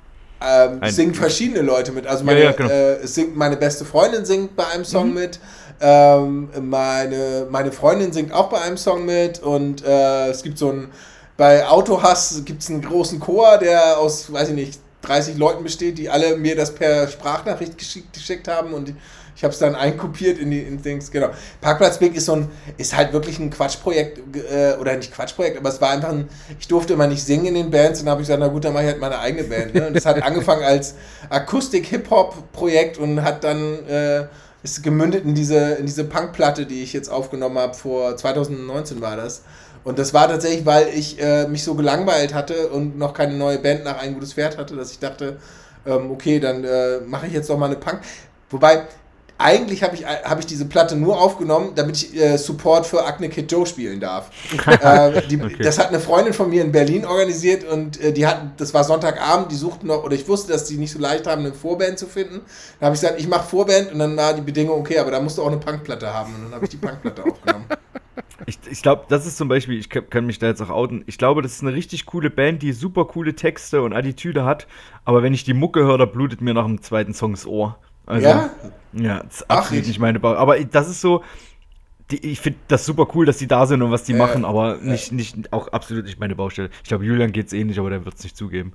Ähm, singen verschiedene Leute mit. Also meine, ja, genau. äh, singt meine beste Freundin singt bei einem Song Mhm. mit. Ähm, meine, meine Freundin singt auch bei einem Song mit. Und äh, es gibt so ein, bei Autohass gibt es einen großen Chor, der aus, weiß ich nicht, 30 Leuten besteht, die alle mir das per Sprachnachricht geschickt, geschickt haben und ich habe es dann einkopiert in die in Dings, genau. Parkplatzblick ist so ein, ist halt wirklich ein Quatschprojekt, äh, oder nicht Quatschprojekt, aber es war einfach ein, ich durfte immer nicht singen in den Bands und habe ich gesagt, na gut, dann mache ich halt meine eigene Band. Ne? Und das hat angefangen als Akustik-Hip-Hop-Projekt und hat dann, äh, ist gemündet in diese, in diese Punkplatte, die ich jetzt aufgenommen habe, vor 2019 war das. Und das war tatsächlich, weil ich äh, mich so gelangweilt hatte und noch keine neue Band nach ein gutes Pferd hatte, dass ich dachte, ähm, okay, dann äh, mache ich jetzt doch mal eine Punk. Wobei, eigentlich habe ich, hab ich diese Platte nur aufgenommen, damit ich äh, Support für Acne Kid Joe spielen darf. äh, die, Okay. Das hat eine Freundin von mir in Berlin organisiert und äh, die hatten, das war Sonntagabend, die suchten noch, oder ich wusste, dass die nicht so leicht haben, eine Vorband zu finden. Dann habe ich gesagt, ich mache Vorband und dann war die Bedingung, okay, aber da musst du auch eine Punkplatte haben. Und dann habe ich die Punkplatte aufgenommen. Ich, ich glaube, das ist zum Beispiel, ich kann, kann mich da jetzt auch outen, ich glaube, das ist eine richtig coole Band, die super coole Texte und Attitüde hat, aber wenn ich die Mucke höre, da blutet mir nach dem zweiten Song das Ohr. Also, Ja? Ja, das ist absolut ich- nicht meine Bau. Aber das ist so, die, ich finde das super cool, dass die da sind und was die Ja, machen, aber nicht, nicht, auch absolut nicht meine Baustelle. Ich glaube, Julian geht's ähnlich, aber der wird es nicht zugeben.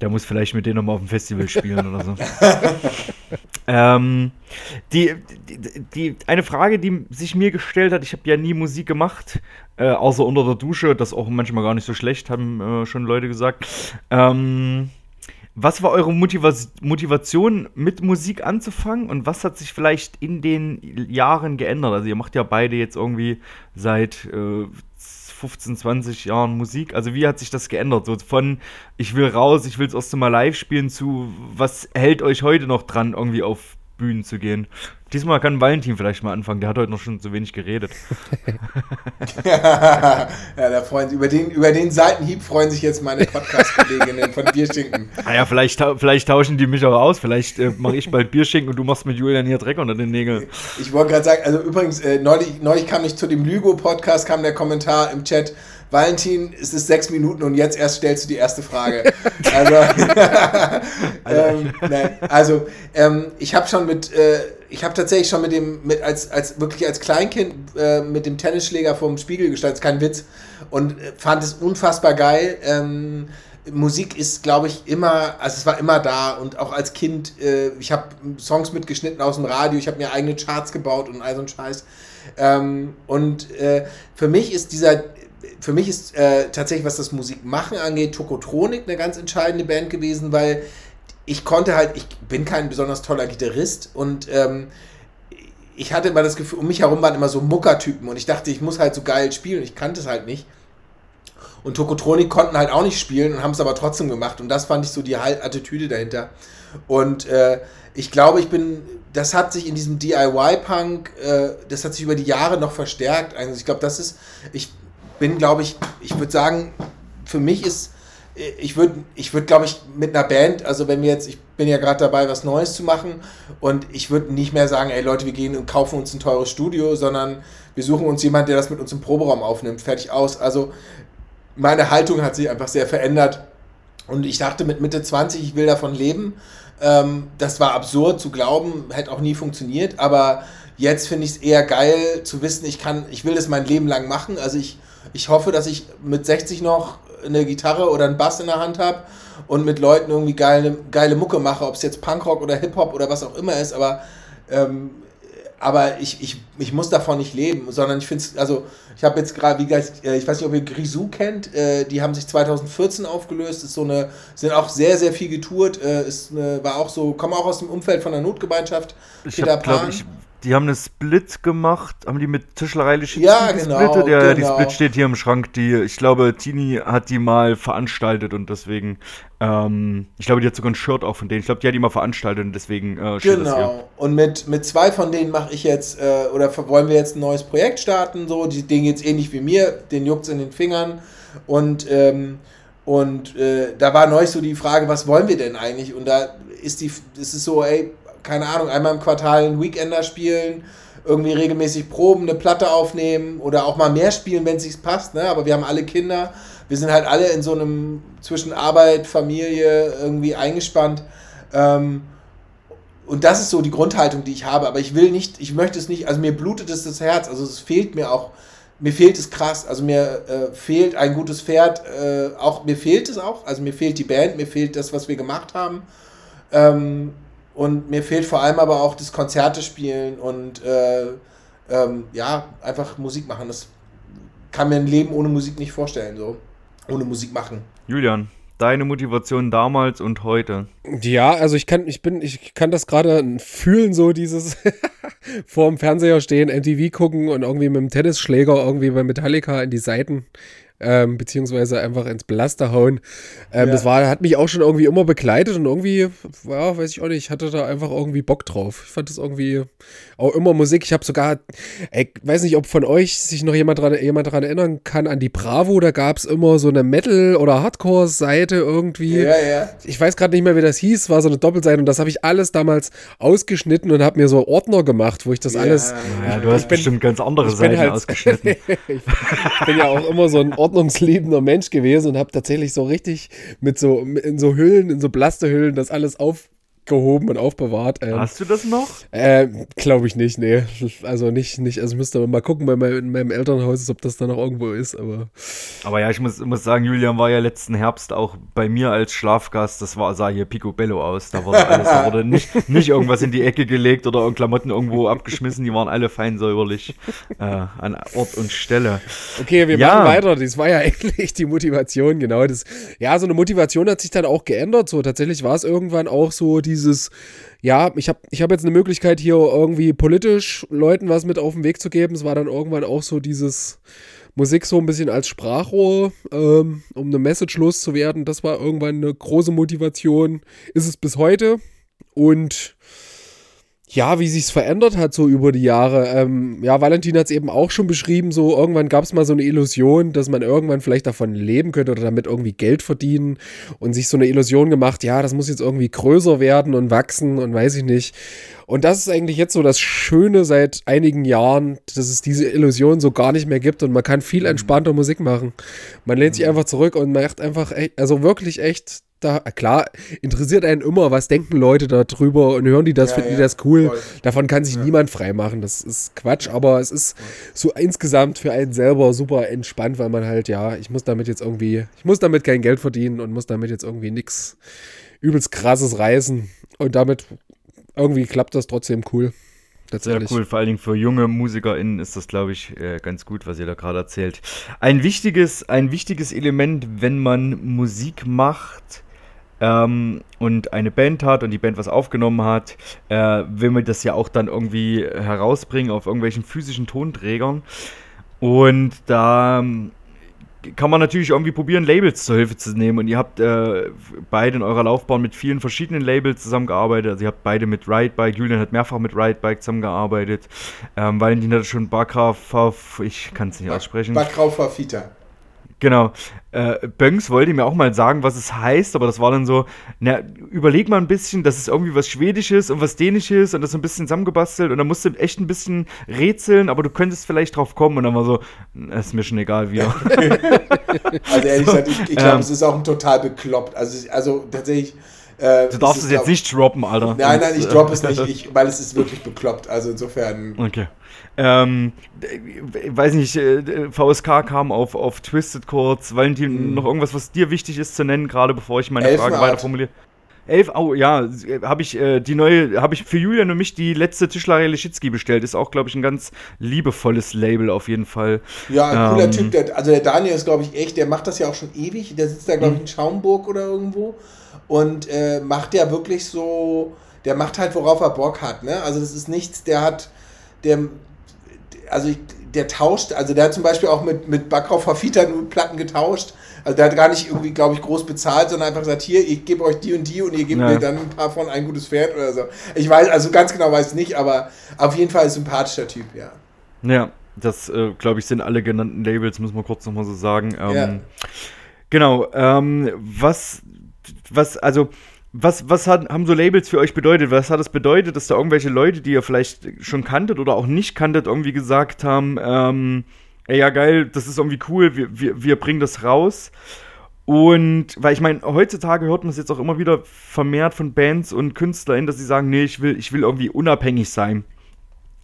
Der muss vielleicht mit denen nochmal auf dem Festival spielen oder so. ähm, die, die, die, eine Frage, die sich mir gestellt hat, ich habe ja nie Musik gemacht, äh, außer unter der Dusche, das auch manchmal gar nicht so schlecht, haben äh, schon Leute gesagt. Ähm, was war eure Motiva Motivation, mit Musik anzufangen und was hat sich vielleicht in den Jahren geändert? Also ihr macht ja beide jetzt irgendwie seit äh, 15, 20 Jahren Musik. Also wie hat sich das geändert? So von ich will raus, ich will es erst mal live spielen zu was hält euch heute noch dran, irgendwie auf Bühnen zu gehen? Diesmal kann Valentin vielleicht mal anfangen, der hat heute noch schon zu wenig geredet. ja, da freuen sich, über den, über den Seitenhieb freuen sich jetzt meine Podcast-Kolleginnen von Bierschinken. Naja, ah vielleicht, vielleicht tauschen die mich auch aus, vielleicht äh, mache ich bald Bierschinken und du machst mit Julian hier Dreck unter den Nägeln. Ich wollte gerade sagen, also übrigens, äh, neulich, neulich kam ich zu dem Lügo-Podcast, kam der Kommentar im Chat, Valentin, es ist sechs Minuten und jetzt erst stellst du die erste Frage. Also, ähm, nein, also ähm, ich habe schon mit, äh, ich habe tatsächlich schon mit dem, mit als, als wirklich als Kleinkind äh, mit dem Tennisschläger vorm Spiegel gestanden, kein Witz, und äh, fand es unfassbar geil. Ähm, Musik ist, glaube ich, immer, also es war immer da und auch als Kind, äh, ich habe Songs mitgeschnitten aus dem Radio, ich habe mir eigene Charts gebaut und all so ein Scheiß. Ähm, und äh, für mich ist dieser, für mich ist äh, tatsächlich, was das Musikmachen angeht, Tokotronik eine ganz entscheidende Band gewesen, weil ich konnte halt, ich bin kein besonders toller Gitarrist und ähm, ich hatte immer das Gefühl, um mich herum waren immer so Muckertypen und ich dachte, ich muss halt so geil spielen. Ich kannte es halt nicht. Und Tokotronik konnten halt auch nicht spielen und haben es aber trotzdem gemacht. Und das fand ich so die Attitüde dahinter. Und äh, ich glaube, ich bin, das hat sich in diesem DIY-Punk, äh, das hat sich über die Jahre noch verstärkt. Also ich glaube, das ist, ich bin, glaube ich, ich würde sagen, für mich ist, ich würde, ich würde, glaube ich, mit einer Band, also wenn wir jetzt, ich bin ja gerade dabei, was Neues zu machen und ich würde nicht mehr sagen, ey Leute, wir gehen und kaufen uns ein teures Studio, sondern wir suchen uns jemanden, der das mit uns im Proberaum aufnimmt, fertig aus. Also meine Haltung hat sich einfach sehr verändert und ich dachte mit Mitte 20, ich will davon leben. Ähm, das war absurd zu glauben, hätte auch nie funktioniert, aber jetzt finde ich es eher geil zu wissen, ich kann, ich will das mein Leben lang machen. Also ich ich hoffe, dass ich mit 60 noch eine Gitarre oder einen Bass in der Hand habe und mit Leuten irgendwie geile, geile Mucke mache, ob es jetzt Punkrock oder Hip-Hop oder was auch immer ist, aber, ähm, aber ich, ich, ich muss davon nicht leben, sondern ich finde es, also ich habe jetzt gerade, wie gesagt, äh, ich weiß nicht, ob ihr Grisou kennt, äh, die haben sich 2014 aufgelöst, ist so eine, sind auch sehr, sehr viel getourt, äh, ist eine, war auch so, kommen auch aus dem Umfeld von der Notgemeinschaft. Ich glaube, ich die haben eine Split gemacht, haben die mit Tischlerei Lischitz ja, genau, gesplittet? Ja, genau. die Split steht hier im Schrank. Die, ich glaube, Tini hat die mal veranstaltet und deswegen, ähm, ich glaube, die hat sogar ein Shirt auch von denen. Ich glaube, die hat die mal veranstaltet und deswegen äh, steht genau. das hier. Und mit, mit zwei von denen mache ich jetzt, äh, oder wollen wir jetzt ein neues Projekt starten, so, die, denen jetzt ähnlich wie mir, den juckt's in den Fingern und, ähm, und äh, da war neulich so die Frage, was wollen wir denn eigentlich? Und da ist die, ist es so, ey, keine Ahnung, einmal im Quartal einen Weekender spielen, irgendwie regelmäßig proben, eine Platte aufnehmen oder auch mal mehr spielen, wenn es sich passt. Ne? Aber wir haben alle Kinder. Wir sind halt alle in so einem zwischen Arbeit, Familie irgendwie eingespannt. Ähm, und das ist so die Grundhaltung, die ich habe. Aber ich will nicht, ich möchte es nicht, also mir blutet es das Herz. Also es fehlt mir auch, mir fehlt es krass. Also mir äh, fehlt ein gutes Pferd, äh, auch mir fehlt es auch. Also mir fehlt die Band, mir fehlt das, was wir gemacht haben. Ähm, und mir fehlt vor allem aber auch das Konzerte spielen und äh, ähm, ja, einfach Musik machen. Das kann mir ein Leben ohne Musik nicht vorstellen, so. Ohne Musik machen. Julian, deine Motivation damals und heute? Ja, also ich kann, ich bin, ich kann das gerade fühlen, so dieses vor dem Fernseher stehen, MTV gucken und irgendwie mit dem Tennisschläger irgendwie bei Metallica in die Seiten ähm, beziehungsweise einfach ins Blaster hauen. Ähm, ja. Das war, hat mich auch schon irgendwie immer begleitet und irgendwie, ja, weiß ich auch nicht, hatte da einfach irgendwie Bock drauf. Ich fand das irgendwie auch immer Musik. Ich habe sogar, ich weiß nicht, ob von euch sich noch jemand dran, jemand dran erinnern kann, an die Bravo, da gab es immer so eine Metal- oder Hardcore-Seite irgendwie. Ja, ja. Ich weiß gerade nicht mehr, wie das hieß, war so eine Doppelseite und das habe ich alles damals ausgeschnitten und habe mir so Ordner gemacht, wo ich das ja. alles. Ja, du hast bin, bestimmt ganz andere Seiten halt, ausgeschnitten. ich bin ja auch immer so ein Ordner ordnungsliebender Mensch gewesen und habe tatsächlich so richtig mit so in so Hüllen, in so Blastehüllen das alles auf gehoben und aufbewahrt. Ähm, Hast du das noch? äh, Glaube ich nicht, nee. Also nicht, nicht, also ich müsste mal gucken bei meinem, in meinem Elternhaus, ob das da noch irgendwo ist, aber Aber ja, ich muss, muss sagen, Julian war ja letzten Herbst auch bei mir als Schlafgast. Das war, sah hier picobello aus. Da wurde, alles, da wurde nicht, nicht irgendwas in die Ecke gelegt oder Klamotten irgendwo abgeschmissen. Die waren alle fein säuberlich äh, an Ort und Stelle. Okay, wir Ja. machen weiter. Das war ja eigentlich die Motivation, genau. Das, ja, so eine Motivation hat sich dann auch geändert. So, tatsächlich war es irgendwann auch so dieses, ja, ich habe ich hab jetzt eine Möglichkeit, hier irgendwie politisch Leuten was mit auf den Weg zu geben. Es war dann irgendwann auch so dieses Musik so ein bisschen als Sprachrohr, ähm, um eine Message loszuwerden. Das war irgendwann eine große Motivation. Ist es bis heute. Und ja, wie sich's verändert hat so über die Jahre. Ähm, ja, Valentin hat es eben auch schon beschrieben, so irgendwann gab es mal so eine Illusion, dass man irgendwann vielleicht davon leben könnte oder damit irgendwie Geld verdienen und sich so eine Illusion gemacht, ja, das muss jetzt irgendwie größer werden und wachsen und weiß ich nicht. Und das ist eigentlich jetzt so das Schöne seit einigen Jahren, dass es diese Illusion so gar nicht mehr gibt und man kann viel entspannter Musik machen. Man lehnt sich einfach zurück und macht einfach, echt, also wirklich echt da, klar, interessiert einen immer, was denken Leute darüber und hören die das, Ja, finden die ja, das cool. voll. Davon kann sich niemand freimachen. Das ist Quatsch, aber es ist so insgesamt für einen selber super entspannt, weil man halt, ja, ich muss damit jetzt irgendwie, ich muss damit kein Geld verdienen und muss damit jetzt irgendwie nichts übelst krasses reißen. Und damit irgendwie klappt das trotzdem cool. Sehr cool, vor allen Dingen für junge MusikerInnen ist das, glaube ich, äh, ganz gut, was ihr da gerade erzählt. Ein wichtiges, ein wichtiges Element, wenn man Musik macht ähm, und eine Band hat und die Band was aufgenommen hat, äh, will man das ja auch dann irgendwie herausbringen auf irgendwelchen physischen Tonträgern. Und da ähm, kann man natürlich irgendwie probieren, Labels zur Hilfe zu nehmen. Und ihr habt äh, beide in eurer Laufbahn mit vielen verschiedenen Labels zusammengearbeitet. Also ihr habt beide mit Ridebike, Julian hat mehrfach mit Ridebike zusammengearbeitet. Ähm, Valentin hat schon Bakraf, ich kann es nicht aussprechen. Backraufer Fita. Genau. Äh, Bönks wollte mir auch mal sagen, was es heißt, aber das war dann so, na, überleg mal ein bisschen, das ist irgendwie was Schwedisches und was Dänisches und das so ein bisschen zusammengebastelt und dann musst du echt ein bisschen rätseln, aber du könntest vielleicht drauf kommen und dann war so, "Na, ist mir schon egal, wie. Also ehrlich gesagt, ich, ich glaube, ähm, es ist auch ein total bekloppt. Also, also tatsächlich. Äh, Du darfst ist, es jetzt glaub- nicht droppen, Alter. Nein, nein, ich droppe es nicht, ich, weil es ist wirklich bekloppt. Also insofern. Okay. Ähm, weiß nicht, äh, VSK kam auf, auf Twisted kurz. Valentin, noch irgendwas, was dir wichtig ist zu nennen, gerade bevor ich meine Frage Elfenart. weiter formuliere? Elf, oh ja, habe ich äh, die neue, habe ich für Julian und mich die letzte Tischlerei Leschitzky bestellt. Ist auch, glaube ich, ein ganz liebevolles Label auf jeden Fall. Ja, ein cooler Ähm, Typ. Der, also der Daniel ist, glaube ich, echt, der macht das ja auch schon ewig. Der sitzt da, glaube ich, in Schaumburg oder irgendwo und äh, macht ja wirklich so, der macht halt, worauf er Bock hat. Ne? Also das ist nichts, der hat, der, also ich, der tauscht, also der hat zum Beispiel auch mit, mit Backrau Fafita nur Platten getauscht. Also der hat gar nicht irgendwie, glaube ich, groß bezahlt, sondern einfach gesagt, hier, ich gebe euch die und die und ihr gebt Ja. mir dann ein paar von ein gutes Pferd oder so. Ich weiß, also ganz genau weiß ich nicht, aber auf jeden Fall ein sympathischer Typ, ja. Ja, das, äh, glaube ich, sind alle genannten Labels, muss man kurz nochmal so sagen. Ähm, Ja. Genau, ähm, was, was, also, was, was hat, haben so Labels für euch bedeutet? Was hat es bedeutet, dass da irgendwelche Leute, die ihr vielleicht schon kanntet oder auch nicht kanntet, irgendwie gesagt haben, ähm, ey, ja geil, das ist irgendwie cool, wir, wir, wir bringen das raus. Und, weil ich meine, heutzutage hört man es jetzt auch immer wieder vermehrt von Bands und KünstlerInnen, dass sie sagen, nee, ich will, ich will irgendwie unabhängig sein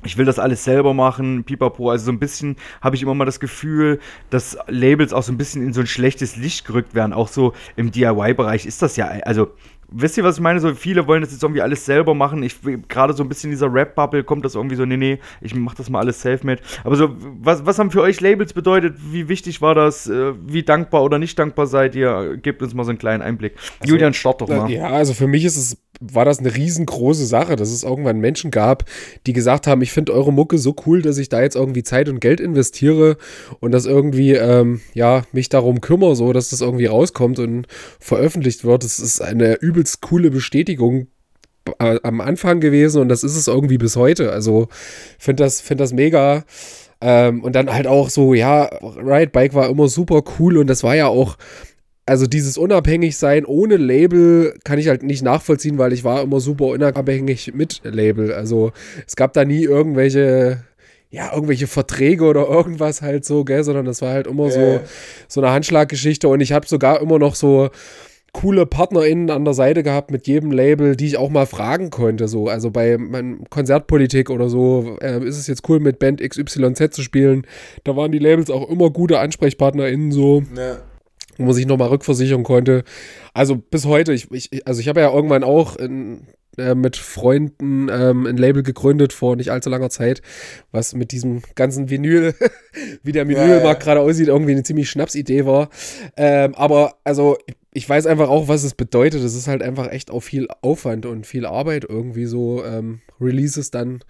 ich will das alles selber machen, pipapo. Also so ein bisschen habe ich immer mal das Gefühl, dass Labels auch so ein bisschen in so ein schlechtes Licht gerückt werden. Auch so im DIY-Bereich ist das ja, also wisst ihr, was ich meine? So viele wollen das jetzt irgendwie alles selber machen. Ich gerade so ein bisschen in dieser Rap-Bubble kommt das irgendwie so, nee, nee, ich mach das mal alles self-made. Aber so, was, was haben für euch Labels bedeutet? Wie wichtig war das? Äh, Wie dankbar oder nicht dankbar seid ihr? Gebt uns mal so einen kleinen Einblick. Julian, start doch mal. Ja, also für mich ist es, war das eine riesengroße Sache, dass es irgendwann Menschen gab, die gesagt haben, ich finde eure Mucke so cool, dass ich da jetzt irgendwie Zeit und Geld investiere und das irgendwie, ähm, ja, mich darum kümmere, so, dass das irgendwie rauskommt und veröffentlicht wird. Das ist eine übelst coole Bestätigung äh, am Anfang gewesen und das ist es irgendwie bis heute. Also finde das, find das mega. Ähm, und dann halt auch so, ja, Ride Bike war immer super cool und das war ja auch, also dieses Unabhängigsein ohne Label kann ich halt nicht nachvollziehen, weil ich war immer super unabhängig mit Label. Also es gab da nie irgendwelche, ja, irgendwelche Verträge oder irgendwas halt so, gell, sondern das war halt immer so, Äh. so eine Handschlaggeschichte und ich habe sogar immer noch so coole PartnerInnen an der Seite gehabt mit jedem Label, die ich auch mal fragen konnte. So. Also bei meinem Konzertpolitik oder so, äh, ist es jetzt cool, mit Band XYZ zu spielen. Da waren die Labels auch immer gute AnsprechpartnerInnen so. Ja. Wo man sich nochmal rückversichern konnte. Also bis heute, ich, ich, also ich habe ja irgendwann auch in, äh, mit Freunden ähm, ein Label gegründet vor nicht allzu langer Zeit, was mit diesem ganzen Vinyl, wie der Vinylmarkt ja, ja. gerade aussieht, irgendwie eine ziemlich Schnapsidee war. Ähm, aber also ich weiß einfach auch, was es bedeutet. Es ist halt einfach echt auch viel Aufwand und viel Arbeit, irgendwie so ähm, Releases dann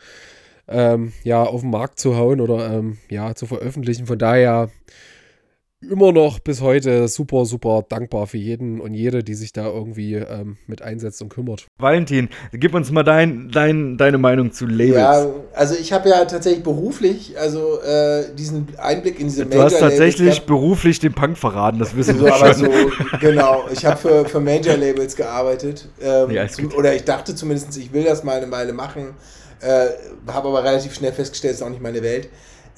ähm, ja auf den Markt zu hauen oder ähm, ja zu veröffentlichen. Von daher immer noch bis heute super, super dankbar für jeden und jede, die sich da irgendwie ähm, mit einsetzt und kümmert. Valentin, gib uns mal dein, dein, deine Meinung zu Labels. Ja, also ich habe ja tatsächlich beruflich, also äh, diesen Einblick in diese Du hast tatsächlich beruflich den Punk verraten, das wissen wir schon. So, genau, ich habe für, für Major-Labels gearbeitet. Ähm, ja, zum, oder ich dachte zumindest, ich will das mal eine Weile machen, äh, habe aber relativ schnell festgestellt, es ist auch nicht meine Welt.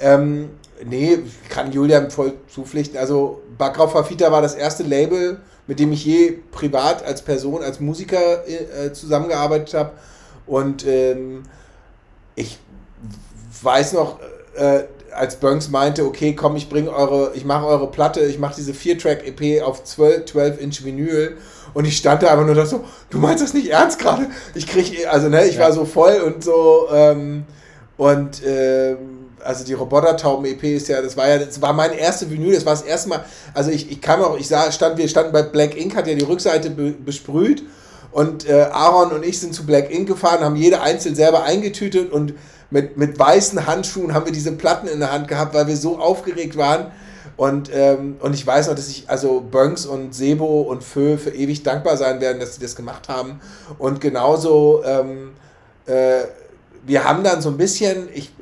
Ähm, nee, kann Julian voll zupflichten. Also Backgrau Fafita war das erste Label, mit dem ich je privat als Person, als Musiker äh, zusammengearbeitet habe. Und ähm, ich weiß noch, äh, als Burns meinte, okay, komm, ich bringe eure, ich mache eure Platte, ich mache diese 4-Track-EP auf 12, 12 Inch Vinyl und ich stand da einfach nur da so, du meinst das nicht ernst gerade? Ich krieg, also ne, ich ja. war so voll und so ähm, und ähm, also die Robotertauben-EP ist ja, das war ja, das war mein erste Vinyl, das war das erste Mal, also ich, ich kam auch, ich sah, stand, wir standen bei Black Ink, hat ja die Rückseite be, besprüht und äh, Aaron und ich sind zu Black Ink gefahren, haben jede einzeln selber eingetütet und mit, mit weißen Handschuhen haben wir diese Platten in der Hand gehabt, weil wir so aufgeregt waren. Und, ähm, und ich weiß noch, dass ich, also Bönks und Sebo und Fö für ewig dankbar sein werden, dass sie das gemacht haben. Und genauso, ähm, äh, wir haben dann so ein bisschen, ich,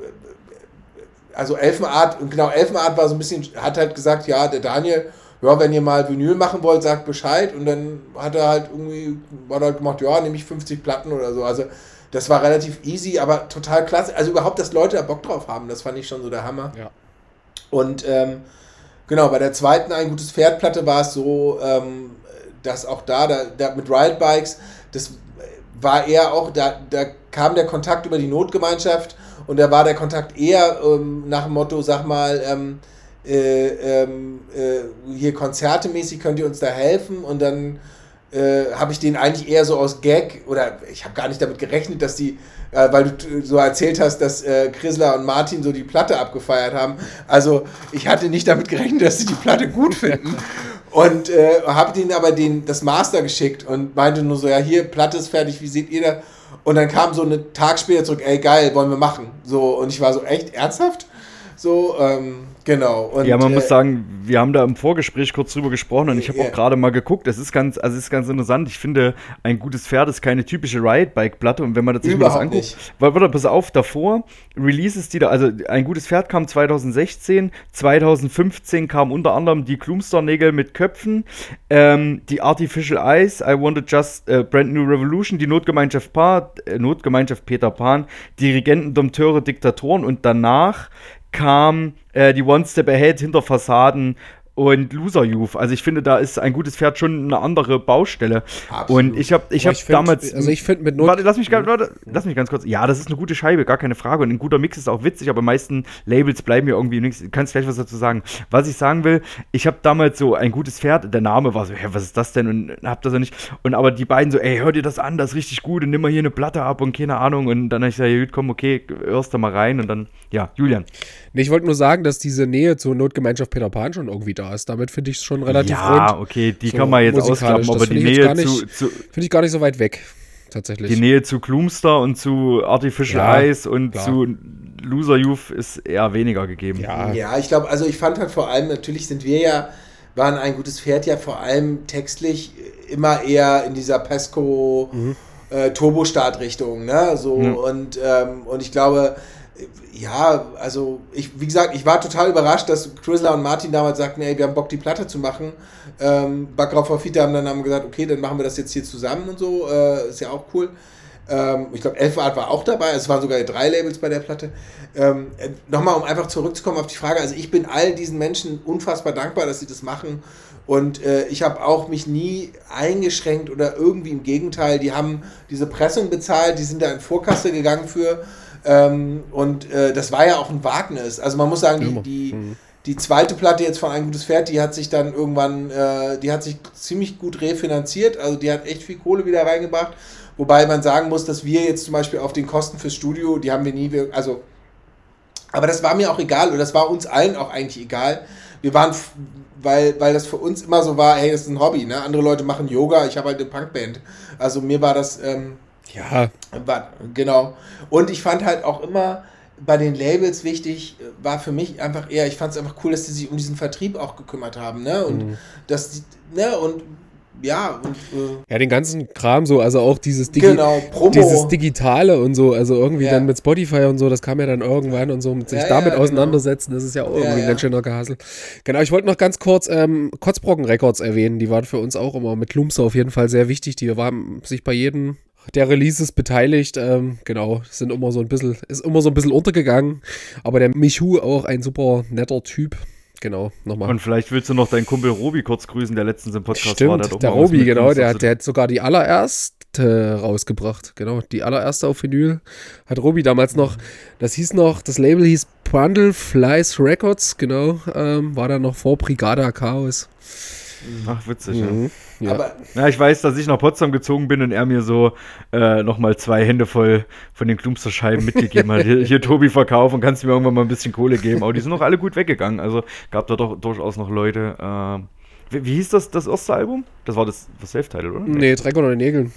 also Elfenart, und genau, Elfenart war so ein bisschen, hat halt gesagt, ja, der Daniel, ja, wenn ihr mal Vinyl machen wollt, sagt Bescheid. Und dann hat er halt irgendwie, war halt gemacht, ja, nehme ich 50 Platten oder so. Also das war relativ easy, aber total klasse. Also überhaupt, dass Leute da Bock drauf haben, das fand ich schon so der Hammer. Ja. Und ähm, genau, bei der zweiten Ein gutes Pferdplatte war es so, ähm, dass auch da, da, da mit Riot Bikes, das war eher auch, da, da kam der Kontakt über die Notgemeinschaft und da war der Kontakt eher ähm, nach dem Motto, sag mal, ähm, äh, ähm, äh, hier konzertemäßig könnt ihr uns da helfen und dann äh, habe ich den eigentlich eher so aus Gag oder ich habe gar nicht damit gerechnet, dass die, äh, weil du so erzählt hast, dass äh, Chrysler und Martin so die Platte abgefeiert haben. Also ich hatte nicht damit gerechnet, dass sie die Platte gut finden. Und äh, habe denen aber den, das Master geschickt und meinte nur so, ja, hier, Platte ist fertig, wie seht ihr da? Und dann kam so einen Tag später zurück, ey geil, wollen wir machen. So, und ich war so, echt, ernsthaft? So, ähm, Genau. Und, ja, man äh, muss sagen, wir haben da im Vorgespräch kurz drüber gesprochen und ich habe yeah. auch gerade mal geguckt. Es ist ganz, also es ist ganz interessant. Ich finde, ein gutes Pferd ist keine typische Riot-Bike-Platte und wenn man das sich mal das anguckt, nicht. warte, pass auf, davor Releases, die da, also ein gutes Pferd kam 2016, 2015 kam unter anderem die Klumster-Nägel mit Köpfen, ähm, die Artificial Eyes, I Wanted Just a Brand New Revolution, die Notgemeinschaft Paar, äh, Notgemeinschaft Peter Pan, Dirigenten, Dompteure, Diktatoren und danach kam äh, die One Step Ahead hinter Fassaden und Loser Youth. Also ich finde, da ist ein gutes Pferd schon eine andere Baustelle. Absolut. Und ich habe ich hab damals. Also ich finde mit Not Warte, lass mich, warte, lass mich ganz kurz. Ja, das ist eine gute Scheibe, gar keine Frage. Und ein guter Mix ist auch witzig, aber meisten Labels bleiben ja irgendwie nichts. Du kannst gleich was dazu sagen. Was ich sagen will, ich habe damals so ein gutes Pferd, der Name war so, hä, was ist das denn? Und hab das ja nicht. Und aber die beiden so, ey, hör dir das an, das ist richtig gut und nimm mal hier eine Platte ab und keine Ahnung. Und dann habe ich gesagt, ja, komm, okay, hörst da mal rein und dann, ja, Julian. Nee, ich wollte nur sagen, dass diese Nähe zur Notgemeinschaft Peter Pan schon irgendwie da ist. Damit finde ich es schon relativ ja, rund. okay, die so kann man jetzt ausklappen, aber die Nähe zu, zu Finde ich gar nicht so weit weg, tatsächlich. Die Nähe zu Gloomster und zu Artificial ja, Eyes und klar. zu Loser Youth ist eher weniger gegeben. Ja, ja ich glaube, also ich fand halt vor allem, natürlich sind wir ja, waren ein gutes Pferd ja vor allem textlich immer eher in dieser Pesco mhm. äh, Turbo-Start-Richtung, ne? So, ja. und, ähm, und ich glaube, ja, also ich, wie gesagt, ich war total überrascht, dass Chrysler und Martin damals sagten, ey, wir haben Bock, die Platte zu machen. Ähm, Backrauf auf Fita haben dann haben gesagt, okay, dann machen wir das jetzt hier zusammen und so, äh, ist ja auch cool. Ähm, ich glaube, Elf Art war auch dabei. Es waren sogar drei Labels bei der Platte. Ähm, äh, Nochmal, um einfach zurückzukommen auf die Frage. Also ich bin all diesen Menschen unfassbar dankbar, dass sie das machen. Und äh, ich habe auch mich nie eingeschränkt oder irgendwie im Gegenteil. Die haben diese Pressung bezahlt, die sind da in Vorkasse gegangen für. Ähm, und äh, das war ja auch ein Wagnis. Also man muss sagen, die, die, die zweite Platte jetzt von Ein gutes Pferd, die hat sich dann irgendwann, äh, die hat sich ziemlich gut refinanziert. Also die hat echt viel Kohle wieder reingebracht. Wobei man sagen muss, dass wir jetzt zum Beispiel auf den Kosten fürs Studio, die haben wir nie, also, aber das war mir auch egal oder das war uns allen auch eigentlich egal. Wir waren, weil, weil das für uns immer so war, hey, das ist ein Hobby, ne? Andere Leute machen Yoga, ich habe halt eine Punkband. Also mir war das, ähm, ja. Genau. Und ich fand halt auch immer bei den Labels wichtig, war für mich einfach eher, ich fand es einfach cool, dass die sich um diesen Vertrieb auch gekümmert haben, ne? Und Mhm. dass die, ne, und ja, und äh, Ja, den ganzen Kram so, also auch dieses, Digi Genau, dieses Digitale und so, also irgendwie Ja. dann mit Spotify und so, das kam ja dann irgendwann und so, mit sich Ja, damit ja, genau. auseinandersetzen, das ist ja auch irgendwie ein ganz schöner Gehasel. Genau, ich wollte noch ganz kurz ähm, Kotzbrocken Records erwähnen, die waren für uns auch immer mit Lumse auf jeden Fall sehr wichtig, die waren sich bei jedem der Releases beteiligt, ähm, genau, sind immer so ein bisschen, ist immer so ein bisschen untergegangen, aber der Michu auch ein super netter Typ, genau, nochmal. Und vielleicht willst du noch deinen Kumpel Robi kurz grüßen, der letztens im Podcast Stimmt, war. der was Robi, genau, der, der hat sogar die allererste rausgebracht. Genau, die allererste auf Vinyl hat Robi damals noch, das hieß noch, das Label hieß Bundle Flies Records, genau, ähm, war dann noch vor Brigada Chaos. Ach, witzig. Mhm. Ja. Aber Ja, ich weiß, dass ich nach Potsdam gezogen bin und er mir so äh, nochmal zwei Hände voll von den Klumpsterscheiben mitgegeben hat. Hier, hier Tobi, verkauf und kannst du mir irgendwann mal ein bisschen Kohle geben. Aber die sind noch alle gut weggegangen. Also gab da doch durchaus noch Leute. Äh, wie, wie hieß das, das erste Album? Das war das, das Self-Title, oder? nee, Dreck unter den Nägeln.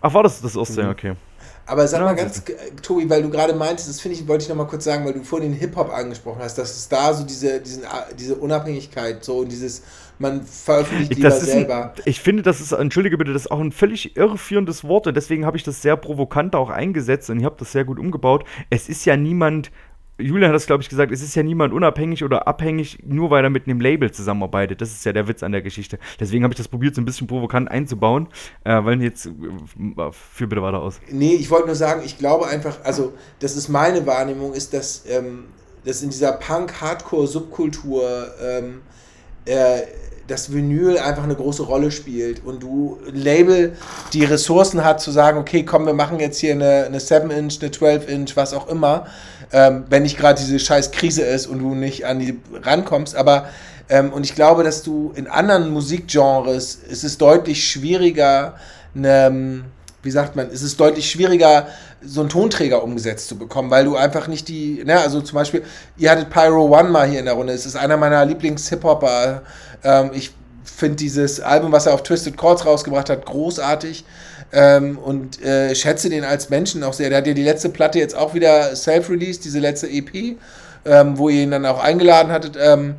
Ach, war das das erste? Mhm. Ja, okay. Aber sag Ja, mal ganz, äh, Tobi, weil du gerade meintest, das finde ich, wollte ich noch mal kurz sagen, weil du vorhin den Hip-Hop angesprochen hast, dass es da so diese, diesen, äh, diese Unabhängigkeit, so und dieses, man veröffentlicht lieber Das selber. ein, ich finde, das ist, entschuldige bitte, das ist auch ein völlig irreführendes Wort und deswegen habe ich das sehr provokant auch eingesetzt und ich habe das sehr gut umgebaut. Es ist ja niemand, Julian hat das glaube ich gesagt, es ist ja niemand unabhängig oder abhängig, nur weil er mit einem Label zusammenarbeitet. Das ist ja der Witz an der Geschichte. Deswegen habe ich das probiert, so ein bisschen provokant einzubauen, äh, weil jetzt, äh, führ bitte weiter aus. Nee, ich wollte nur sagen, ich glaube einfach, also das ist meine Wahrnehmung, ist, dass, ähm, dass in dieser Punk-Hardcore-Subkultur ähm, äh, das Vinyl einfach eine große Rolle spielt und du Label die Ressourcen hat zu sagen, okay, komm, wir machen jetzt hier eine, eine 7-Inch, eine 12-Inch, was auch immer, ähm, wenn nicht gerade diese scheiß Krise ist und du nicht an die rankommst, aber ähm, und ich glaube, dass du in anderen Musikgenres ist es deutlich schwieriger, eine, wie sagt man, es ist deutlich schwieriger, so einen Tonträger umgesetzt zu bekommen, weil du einfach nicht die, ne, also zum Beispiel, ihr hattet Pyro One mal hier in der Runde, es ist einer meiner Lieblings-Hip-Hopper. Ähm, ich finde dieses Album, was er auf Twisted Chords rausgebracht hat, großartig ähm, und äh, schätze den als Menschen auch sehr. Der hat ja die letzte Platte jetzt auch wieder self-released, diese letzte EP. Ähm, wo ihr ihn dann auch eingeladen hattet. Ähm,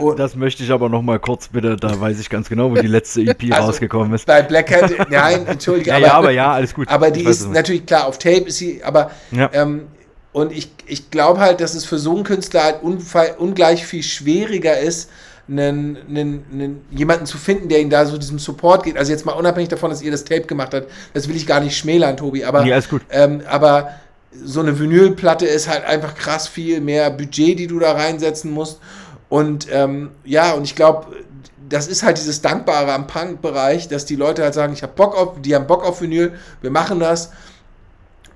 und- Das möchte ich aber noch mal kurz bitte, da weiß ich ganz genau, wo die letzte EP Also, rausgekommen ist. bei Black Hat, nein, entschuldige, Ja, ja, aber ja, alles gut. Aber die ist natürlich klar, auf Tape ist sie, aber Ja. ähm, und ich, ich glaube halt, dass es für so einen Künstler halt ungleich viel schwieriger ist, einen, einen, einen, jemanden zu finden, der ihn da so diesem Support geht. Also jetzt mal unabhängig davon, dass ihr das Tape gemacht habt, das will ich gar nicht schmälern, Tobi, aber, Nee, alles gut. ähm, aber so eine Vinylplatte ist halt einfach krass viel mehr Budget, die du da reinsetzen musst. Und ähm, ja, und ich glaube, das ist halt dieses Dankbare am Punk-Bereich, dass die Leute halt sagen, ich habe Bock auf, die haben Bock auf Vinyl, wir machen das.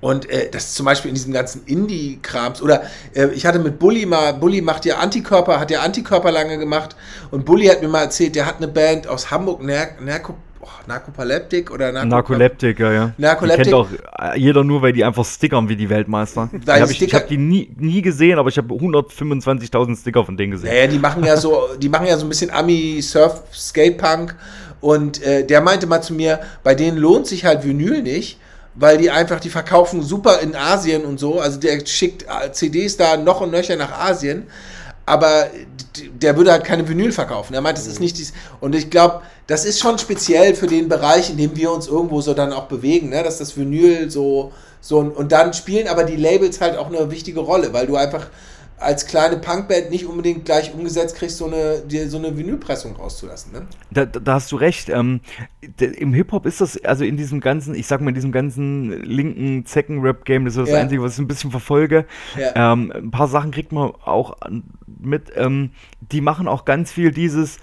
Und äh, das ist zum Beispiel in diesem ganzen Indie-Krams. Oder äh, ich hatte mit Bully mal, Bully macht ja Antikörper, hat ja Antikörper lange gemacht. Und Bully hat mir mal erzählt, der hat eine Band aus Hamburg, Ner Nerko, oh, Narkopaleptik oder Narko Narkoleptik, ja, ja. Narkoleptik. Die kennt auch äh, jeder nur, weil die einfach stickern wie die Weltmeister. Die hab ich ich habe die nie, nie gesehen, aber ich habe 125.000 Sticker von denen gesehen. Naja, die machen ja so, die machen ja so ein bisschen Ami-Surf, Skatepunk. Und äh, der meinte mal zu mir, bei denen lohnt sich halt Vinyl nicht, weil die einfach, die verkaufen super in Asien und so. Also der schickt äh, CDs da noch und nöcher nach Asien. Aber der würde halt keine Vinyl verkaufen. Er meint, das ist nicht dies. Und ich glaube, das ist schon speziell für den Bereich, in dem wir uns irgendwo so dann auch bewegen, ne? dass das Vinyl so, so. Und dann spielen aber die Labels halt auch eine wichtige Rolle, weil du einfach als kleine Punkband nicht unbedingt gleich umgesetzt kriegst, so eine, dir so eine Vinylpressung rauszulassen. Ne? Da, da hast du recht. Ähm, Im Hip-Hop ist das, also in diesem ganzen, ich sag mal, in diesem ganzen linken Zecken-Rap-Game, das ist das Ja. Einzige, was ich ein bisschen verfolge. Ja. Ähm, ein paar Sachen kriegt man auch mit. Ähm, die machen auch ganz viel dieses,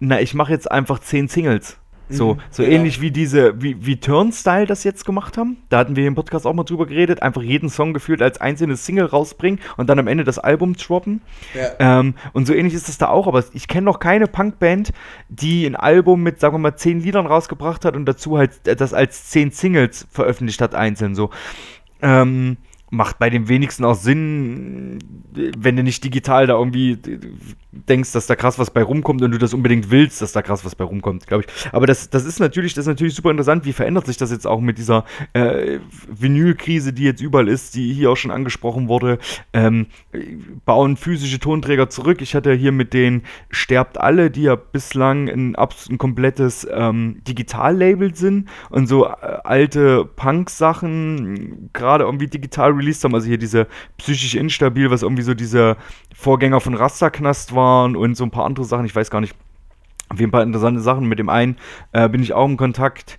na, ich mache jetzt einfach zehn Singles. So, Mhm, so genau. ähnlich wie diese, wie, wie Turnstyle das jetzt gemacht haben. Da hatten wir im Podcast auch mal drüber geredet, einfach jeden Song gefühlt als einzelnes Single rausbringen und dann am Ende das Album droppen. Ja. Ähm, und so ähnlich ist es da auch, aber ich kenne noch keine Punkband, die ein Album mit, sagen wir mal, zehn Liedern rausgebracht hat und dazu halt äh, das als zehn Singles veröffentlicht hat, einzeln so. Ähm, macht bei dem wenigsten auch Sinn, wenn du nicht digital da irgendwie denkst, dass da krass was bei rumkommt und du das unbedingt willst, dass da krass was bei rumkommt, glaube ich. Aber das, das ist natürlich, das ist natürlich super interessant. Wie verändert sich das jetzt auch mit dieser äh, Vinylkrise, die jetzt überall ist, die hier auch schon angesprochen wurde? Ähm, bauen physische Tonträger zurück. Ich hatte hier mit den Sterbt alle, die ja bislang ein, ein komplettes ähm, Digitallabel sind und so äh, alte Punk-Sachen gerade irgendwie digital released haben. Also hier diese psychisch instabil, was irgendwie so diese Vorgänger von Rasterknast waren und so ein paar andere Sachen. Ich weiß gar nicht. Auf jeden Fall interessante Sachen. Mit dem einen äh, bin ich auch im Kontakt.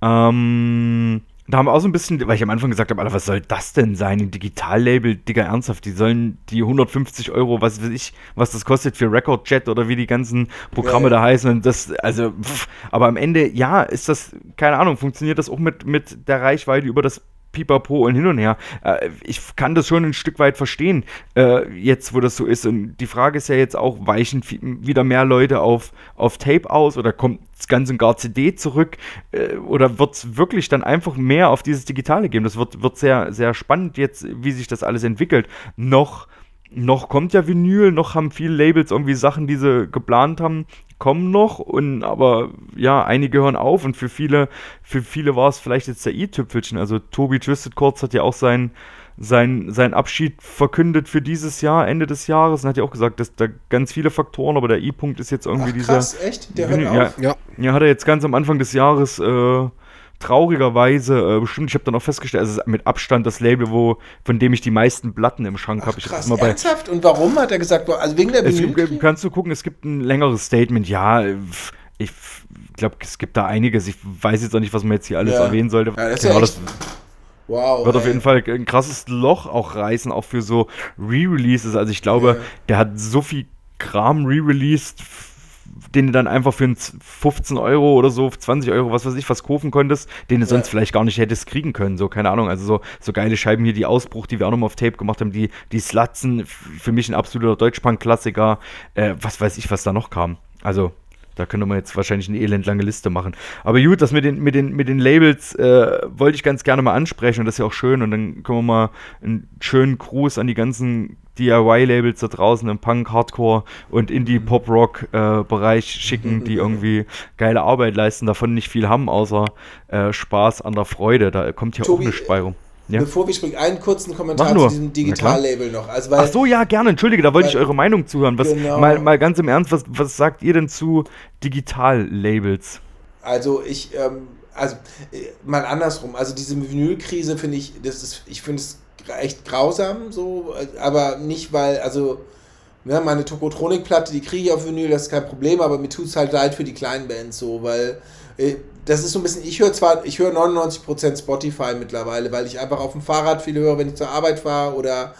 Ähm, da haben wir auch so ein bisschen, weil ich am Anfang gesagt habe, Alter, was soll das denn sein? Ein Digitallabel, Digga, ernsthaft, die sollen die 150 Euro, was weiß ich, was das kostet für Recordjet oder wie die ganzen Programme Ja, ja. da heißen. Und das, also, pff, aber am Ende, ja, ist das, keine Ahnung, funktioniert das auch mit, mit der Reichweite über das Pipapo und hin und her. Äh, ich kann das schon ein Stück weit verstehen, äh, jetzt wo das so ist. Und die Frage ist ja jetzt auch, weichen wieder mehr Leute auf, auf Tape aus oder kommt das Ganze und gar CD zurück? Äh, oder wird es wirklich dann einfach mehr auf dieses Digitale gehen? Das wird, wird sehr, sehr spannend jetzt, wie sich das alles entwickelt. Noch noch kommt ja Vinyl, noch haben viele Labels irgendwie Sachen, die sie geplant haben, kommen noch und aber ja, einige hören auf und für viele, für viele war es vielleicht jetzt der i-Tüpfelchen. Also Tobi Twisted Chords hat ja auch sein, sein, sein Abschied verkündet für dieses Jahr, Ende des Jahres und hat ja auch gesagt, dass da ganz viele Faktoren, aber der i-Punkt ist jetzt irgendwie Ach, dieser. krass, echt? Der hört ja, auf? Ja. ja, hat er jetzt ganz am Anfang des Jahres äh, traurigerweise äh, bestimmt. Ich habe dann auch festgestellt, es ist mit Abstand das Label, wo, von dem ich die meisten Platten im Schrank habe. Krass, immer bei, ernsthaft? Und warum hat er gesagt, also wegen der Vinyl? kannst du gucken, es gibt ein längeres Statement. Ja, ich glaube, es gibt da einiges. Ich weiß jetzt auch nicht, was man jetzt hier alles Ja. erwähnen sollte. Ja, das ist Genau, ja das wow. wird auf ey. jeden Fall ein krasses Loch auch reißen, auch für so Re-Releases. Also ich glaube, Ja. der hat so viel Kram re-released, den du dann einfach für ein z- 15 Euro oder so, 20 Euro, was weiß ich, was kaufen konntest, den du sonst Ja. vielleicht gar nicht hättest kriegen können. So, keine Ahnung. Also so, so geile Scheiben hier, die Ausbruch, die wir auch nochmal auf Tape gemacht haben, die, die Slatzen, für mich ein absoluter Deutschpunk-Klassiker. Äh, was weiß ich, was da noch kam. Also, da könnte man jetzt wahrscheinlich eine elendlange Liste machen. Aber gut, das mit den, mit den, mit den Labels äh, wollte ich ganz gerne mal ansprechen und das ist ja auch schön. Und dann können wir mal einen schönen Gruß an die ganzen DIY-Labels da draußen im Punk, Hardcore und Indie-Pop-Rock-Bereich schicken, die irgendwie geile Arbeit leisten, davon nicht viel haben, außer äh, Spaß an der Freude. Da kommt ja Tobi, auch eine rum. Ja? Bevor wir springen, einen kurzen Kommentar zu diesem. Digitallabel noch. Also, weil, Ach so, ja, gerne. Entschuldige, da wollte ich Weil- eure Meinung zuhören. Was, Genau. mal, mal ganz im Ernst, was, was sagt ihr denn zu Digital-Labels? Also ich, ähm, also äh, mal andersrum. Also diese Vinylkrise finde ich, das ist, ich finde es echt grausam, so, aber nicht weil, also ne, meine Tokotronik-Platte, die kriege ich auf Vinyl, das ist kein Problem, aber mir tut es halt leid für die kleinen Bands so, weil äh, das ist so ein bisschen, ich höre zwar, ich höre 99% Spotify mittlerweile, weil ich einfach auf dem Fahrrad viel höre, wenn ich zur Arbeit fahre oder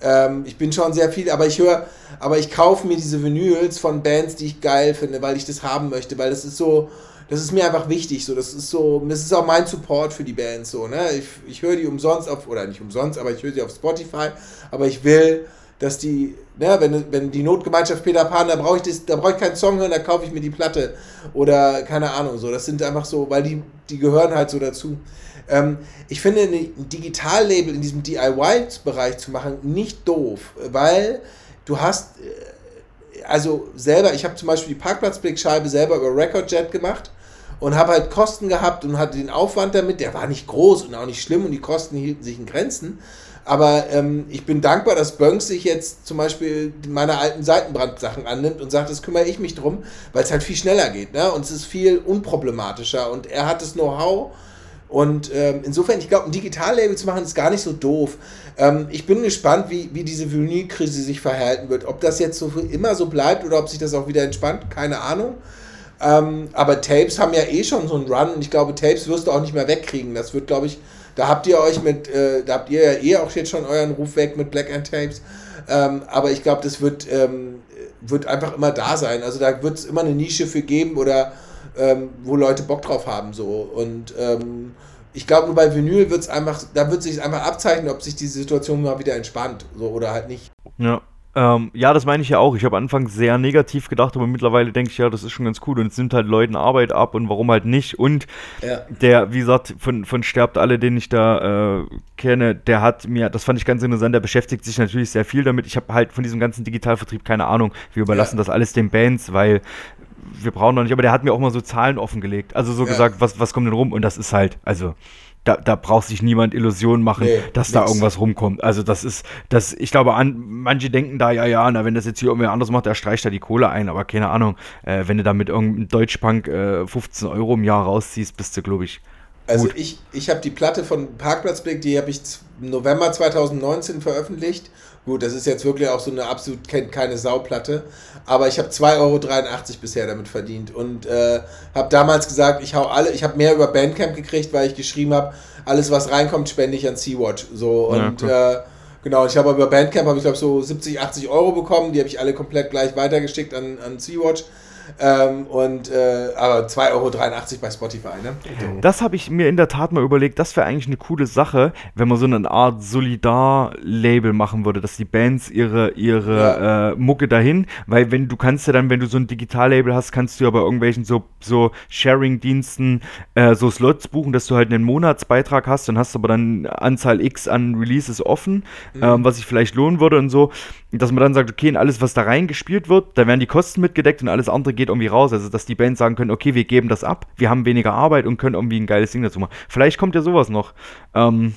ähm, ich bin schon sehr viel, aber ich höre, aber ich kaufe mir diese Vinyls von Bands, die ich geil finde, weil ich das haben möchte, weil das ist so, das ist mir einfach wichtig, so, das ist so, das ist auch mein Support für die Bands, so, ne, ich, ich höre die umsonst auf, oder nicht umsonst, aber ich höre sie auf Spotify, aber ich will, dass die, ne, wenn, wenn die Notgemeinschaft Peter Pan, da brauche ich das, ich keinen Song hören, da kaufe ich mir die Platte oder keine Ahnung, so, das sind einfach so, weil die, die gehören halt so dazu. Ähm, ich finde ein Digitallabel in diesem DIY-Bereich zu machen nicht doof, weil du hast, äh, also selber, ich habe zum Beispiel die Parkplatzblickscheibe selber über Recordjet gemacht und habe halt Kosten gehabt und hatte den Aufwand damit, der war nicht groß und auch nicht schlimm und die Kosten hielten sich in Grenzen. Aber ähm, ich bin dankbar, dass Bönks sich jetzt zum Beispiel meine alten Seitenbrandsachen annimmt und sagt, das kümmere ich mich drum, weil es halt viel schneller geht. Ne? Und es ist viel unproblematischer. Und er hat das Know-how, Und ähm, insofern, ich glaube, ein Digitallabel zu machen, ist gar nicht so doof. Ähm, ich bin gespannt, wie, wie diese Vinylkrise sich verhalten wird. Ob das jetzt so immer so bleibt oder ob sich das auch wieder entspannt, keine Ahnung. Ähm, aber Tapes haben ja eh schon so einen Run und ich glaube, Tapes wirst du auch nicht mehr wegkriegen. Das wird, glaube ich, da habt ihr euch mit, äh, da habt ihr ja eh auch jetzt schon euren Ruf weg mit Black and Tapes. Ähm, aber ich glaube, das wird, ähm, wird einfach immer da sein. Also da wird es immer eine Nische für geben oder ähm, wo Leute Bock drauf haben. So. Und ähm, ich glaube, nur bei Vinyl wird es einfach, da wird sich einfach abzeichnen, ob sich die Situation mal wieder entspannt so, oder halt nicht. Ja. Ähm, ja, das meine ich ja auch. Ich habe anfangs sehr negativ gedacht, aber mittlerweile denke ich, ja, das ist schon ganz cool und es nimmt halt Leuten Arbeit ab und warum halt nicht. Und Ja. der, wie gesagt, von, von Sterbt alle, den ich da äh, kenne, der hat mir, das fand ich ganz interessant, der beschäftigt sich natürlich sehr viel damit. Ich habe halt von diesem ganzen Digitalvertrieb keine Ahnung. Wir überlassen Ja. das alles den Bands, weil wir brauchen noch nicht, aber der hat mir auch mal so Zahlen offengelegt. Also so Ja. gesagt, was, was kommt denn rum? Und das ist halt, also. Da, da braucht sich niemand Illusionen machen, Nee, dass da nix. irgendwas rumkommt. Also das ist, das, ich glaube, an, manche denken da, ja, ja, na, wenn das jetzt hier irgendwer anders macht, der streicht da die Kohle ein, aber keine Ahnung, äh, wenn du da mit irgendeinem Deutschpunk äh, 15 Euro im Jahr rausziehst, bist du, glaube ich, Also Gut. ich, ich habe die Platte von Parkplatzblick, die habe ich November 2019 veröffentlicht. Gut, das ist jetzt wirklich auch so eine absolut kennt keine Sauplatte. Aber ich habe 2,83 Euro bisher damit verdient und äh, habe damals gesagt, ich hau alle, ich habe mehr über Bandcamp gekriegt, weil ich geschrieben habe, alles was reinkommt, spende ich an Sea-Watch. So Ja, und cool. äh, genau, ich habe über Bandcamp habe ich glaube so 70, 80 Euro bekommen, die habe ich alle komplett gleich weitergeschickt an, an Sea-Watch. Ähm, und äh, aber 2,83 Euro bei Spotify, ne? Das habe ich mir in der Tat mal überlegt, das wäre eigentlich eine coole Sache, wenn man so eine Art Solidar-Label machen würde, dass die Bands ihre, ihre äh, Mucke dahin, weil wenn du kannst ja dann, wenn du so ein Digitallabel hast, kannst du ja bei irgendwelchen so, so Sharing-Diensten äh, so Slots buchen, dass du halt einen Monatsbeitrag hast, dann hast du aber dann Anzahl X an Releases offen, ähm, was sich vielleicht lohnen würde und so, dass man dann sagt, okay, und alles, was da reingespielt wird, da werden die Kosten mitgedeckt und alles andere geht irgendwie raus. Also, dass die Bands sagen können, okay, wir geben das ab, wir haben weniger Arbeit und können irgendwie ein geiles Ding dazu machen. Vielleicht kommt ja sowas noch. Ähm,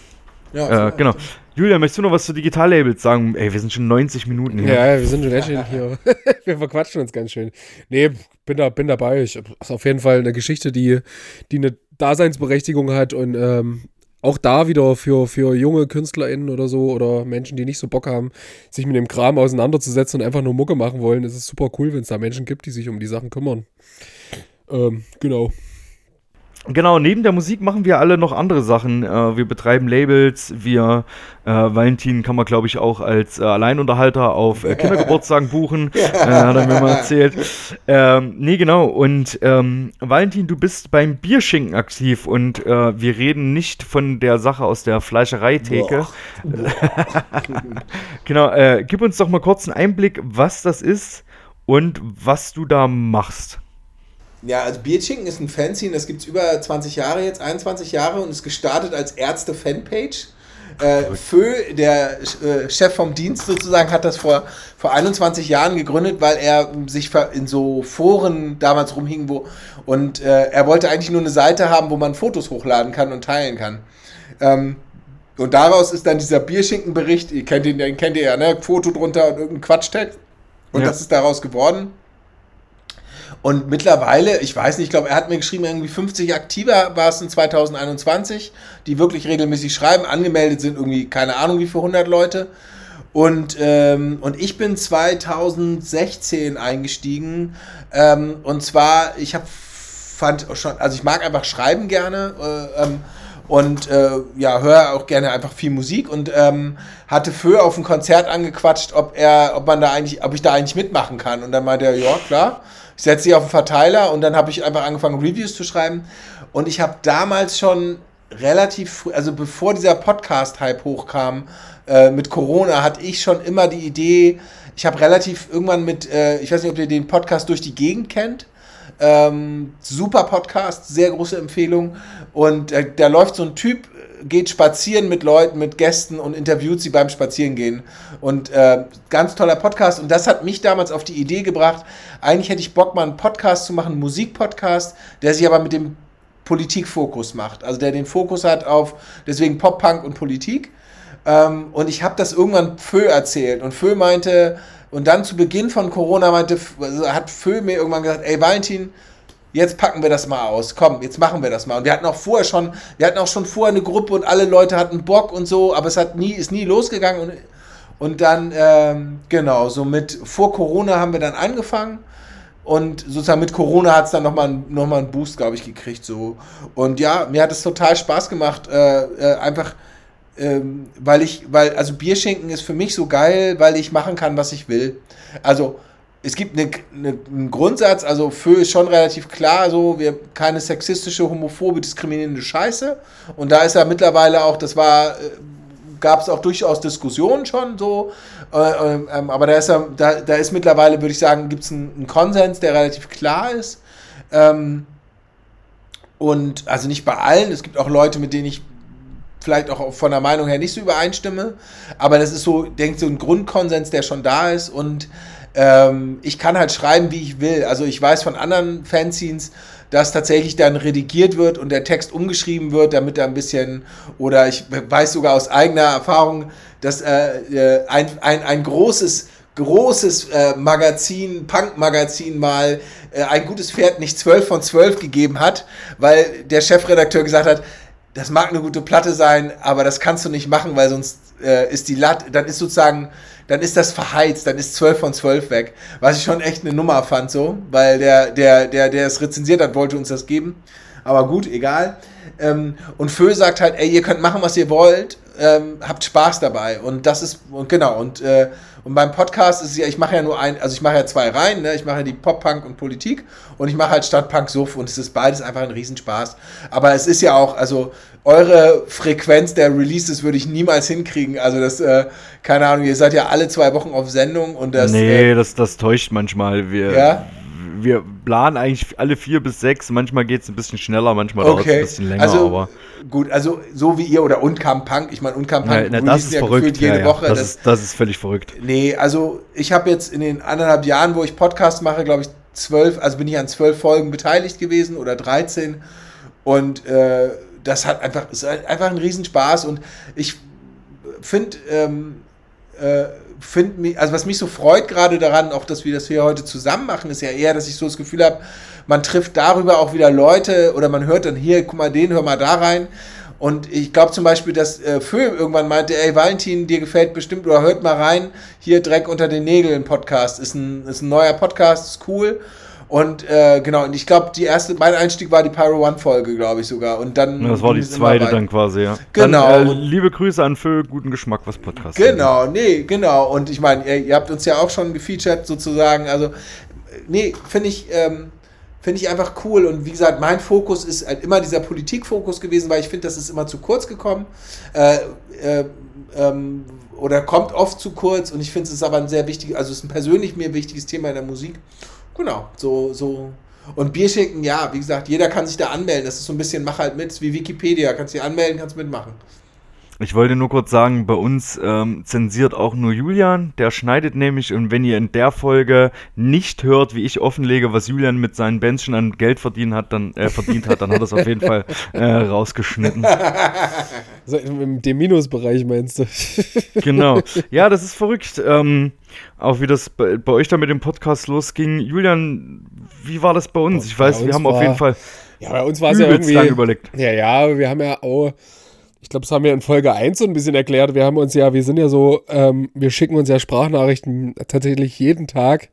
Ja, äh, genau. Julia, möchtest du noch was zu Digitallabels sagen? Ey, wir sind schon 90 Minuten hier. Ja, wir sind schon echt hier. wir verquatschen uns ganz schön. Nee, bin, da, bin dabei. Ich, ist auf jeden Fall eine Geschichte, die, die eine Daseinsberechtigung hat und ähm, auch da wieder für, für junge KünstlerInnen oder so oder Menschen, die nicht so Bock haben, sich mit dem Kram auseinanderzusetzen und einfach nur Mucke machen wollen. Es ist super cool, wenn es da Menschen gibt, die sich um die Sachen kümmern. Ähm, genau. Genau, neben der Musik machen wir alle noch andere Sachen. Äh, wir betreiben Labels, wir, äh, Valentin kann man, glaube ich, auch als äh, Alleinunterhalter auf äh, Kindergeburtstagen buchen, äh, hat er mir mal erzählt. Ähm, nee, genau, und ähm, Valentin, du bist beim Bierschinken aktiv und äh, wir reden nicht von der Sache aus der Fleischereitheke. Genau, äh, gib uns doch mal kurz einen Einblick, was das ist und was du da machst. Ja, also Bierchinken ist ein Fanzine, das gibt es über 20 Jahre jetzt, 21 Jahre und ist gestartet als Ärzte-Fanpage. Äh, Fö, der äh, Chef vom Dienst sozusagen, hat das vor, vor 21 Jahren gegründet, weil er sich in so Foren damals rumhing, wo und äh, er wollte eigentlich nur eine Seite haben, wo man Fotos hochladen kann und teilen kann. Ähm, und daraus ist dann dieser Bierschinkenbericht, ihr kennt ihn, den kennt ihr ja, ne? Foto drunter und irgendein Quatschtag. Und Ja. das ist daraus geworden. Und mittlerweile, ich weiß nicht, ich glaube, er hat mir geschrieben, irgendwie 50 Aktiver war es in 2021, die wirklich regelmäßig schreiben. Angemeldet sind irgendwie, keine Ahnung, wie viele 100 Leute. Und, ähm, und ich bin 2016 eingestiegen. Ähm, und zwar, ich habe fand schon, also ich mag einfach schreiben gerne. Äh, ähm, und äh, ja, höre auch gerne einfach viel Musik und ähm, hatte Fö auf ein Konzert angequatscht, ob er, ob man da eigentlich, ob ich da eigentlich mitmachen kann. Und dann meinte er, ja, klar. Setze sie auf den Verteiler und dann habe ich einfach angefangen, Reviews zu schreiben. Und ich habe damals schon relativ früh, also bevor dieser Podcast-Hype hochkam, äh, mit Corona, hatte ich schon immer die Idee, ich habe relativ irgendwann mit, äh, ich weiß nicht, ob ihr den Podcast durch die Gegend kennt. Ähm, super Podcast, sehr große Empfehlung. Und äh, da läuft so ein Typ, geht spazieren mit Leuten, mit Gästen und interviewt sie beim Spazierengehen. Und äh, ganz toller Podcast. Und das hat mich damals auf die Idee gebracht, eigentlich hätte ich Bock, mal einen Podcast zu machen, einen Musikpodcast, der sich aber mit dem Politikfokus macht. Also der den Fokus hat auf deswegen Pop, Punk und Politik. Ähm, und ich habe das irgendwann Fö erzählt. Und Fö meinte, und dann zu Beginn von Corona meinte, also hat Fö mir irgendwann gesagt, ey Valentin, jetzt packen wir das mal aus. Komm, jetzt machen wir das mal. Und wir hatten auch vorher schon, wir hatten auch schon vorher eine Gruppe und alle Leute hatten Bock und so, aber es hat nie, ist nie losgegangen. Und, und dann, ähm, genau, so mit vor Corona haben wir dann angefangen. Und sozusagen mit Corona hat es dann nochmal noch mal einen Boost, glaube ich, gekriegt. So. Und ja, mir hat es total Spaß gemacht. Äh, äh, einfach, ähm, weil ich, weil, also Bierschenken ist für mich so geil, weil ich machen kann, was ich will. Also, es gibt eine, eine, einen Grundsatz, also für ist schon relativ klar, so, wir keine sexistische, homophobe, diskriminierende Scheiße. Und da ist ja mittlerweile auch, das war, äh, gab es auch durchaus Diskussionen schon so. Äh, ähm, aber da ist, ja, da, da ist mittlerweile, würde ich sagen, gibt es einen, einen, Konsens, der relativ klar ist. Ähm, und also nicht bei allen, es gibt auch Leute, mit denen ich vielleicht auch von der Meinung her nicht so übereinstimme, aber das ist so, denke so ein Grundkonsens, der schon da ist und ähm, ich kann halt schreiben, wie ich will. Also ich weiß von anderen Fanzines, dass tatsächlich dann redigiert wird und der Text umgeschrieben wird, damit er ein bisschen, oder ich weiß sogar aus eigener Erfahrung, dass äh, äh, ein, ein, ein großes großes äh, Magazin, Punk-Magazin mal äh, ein gutes Pferd nicht 12 von 12 gegeben hat, weil der Chefredakteur gesagt hat, das mag eine gute Platte sein, aber das kannst du nicht machen, weil sonst äh, ist die Latte, dann ist sozusagen dann ist das verheizt, dann ist 12 von 12 weg. Was ich schon echt eine Nummer fand, so, weil der, der, der, der es rezensiert hat, wollte uns das geben. Aber gut, egal. Ähm, und Fö sagt halt, ey, ihr könnt machen, was ihr wollt, ähm, habt Spaß dabei. Und das ist, und genau, und, äh, und beim Podcast ist ja, ich mache ja nur ein, also ich mache ja zwei Reihen, ne? ich mache ja die Pop-Punk und Politik und ich mache halt Stadtpunk-Suff und es ist beides einfach ein Riesenspaß. Aber es ist ja auch, also eure Frequenz der Releases würde ich niemals hinkriegen. Also das, äh, keine Ahnung, ihr seid ja alle zwei Wochen auf Sendung und das. Nee, äh, das, das täuscht manchmal. Wir, ja? wir planen eigentlich alle vier bis sechs. Manchmal geht es ein bisschen schneller, manchmal dauert es ein bisschen länger. Also, aber gut, also so wie ihr oder Uncamp Punk. Ich meine, Uncamp Punk ja, das ist ja verrückt. jede ja, Woche. Das, das, ist, das ist völlig verrückt. Nee, also ich habe jetzt in den anderthalb Jahren, wo ich Podcast mache, glaube ich, zwölf, also bin ich an zwölf Folgen beteiligt gewesen oder 13. Und äh, das hat einfach, ist halt einfach ein Riesenspaß und ich finde, ähm, äh, find also was mich so freut gerade daran, auch dass wir das hier heute zusammen machen, ist ja eher, dass ich so das Gefühl habe, man trifft darüber auch wieder Leute oder man hört dann hier, guck mal den, hör mal da rein. Und ich glaube zum Beispiel, dass äh, Föhm irgendwann meinte, ey Valentin, dir gefällt bestimmt oder hört mal rein, hier Dreck unter den Nägeln Podcast, ist ein, ist ein neuer Podcast, ist cool. Und äh, genau, und ich glaube, die erste, mein Einstieg war die Pyro One-Folge, glaube ich sogar. Und dann. Ja, das war die zweite dann quasi, ja. Genau. Dann, äh, liebe Grüße an Phil, guten Geschmack, was Podcast Genau, nee, genau. Und ich meine, ihr, ihr, habt uns ja auch schon gefeatured sozusagen. Also, nee, finde ich. Ähm, Finde ich einfach cool. Und wie gesagt, mein Fokus ist halt immer dieser Politikfokus gewesen, weil ich finde, das ist immer zu kurz gekommen. Äh, äh, ähm, oder kommt oft zu kurz. Und ich finde, es ist aber ein sehr wichtiges, also es ist ein persönlich mir wichtiges Thema in der Musik. Genau, so, so. Und Bierschicken, ja, wie gesagt, jeder kann sich da anmelden. Das ist so ein bisschen, mach halt mit, wie Wikipedia. Kannst dich anmelden, kannst mitmachen. Ich wollte nur kurz sagen, bei uns ähm, zensiert auch nur Julian, der schneidet nämlich und wenn ihr in der Folge nicht hört, wie ich offenlege, was Julian mit seinen Bands schon an Geld verdient hat, dann äh, verdient hat, dann hat er es auf jeden Fall äh, rausgeschnitten. Also im Minusbereich meinst du? genau. Ja, das ist verrückt. Ähm, auch wie das bei, bei, euch da mit dem Podcast losging. Julian, wie war das bei uns? Ich weiß, uns wir haben auf jeden Fall. Ja, bei uns war es ja irgendwie. Überlegt. Ja, ja, wir haben ja auch ich glaube, das haben wir in Folge 1 so ein bisschen erklärt. Wir haben uns ja, wir sind ja so, ähm, wir schicken uns ja Sprachnachrichten tatsächlich jeden Tag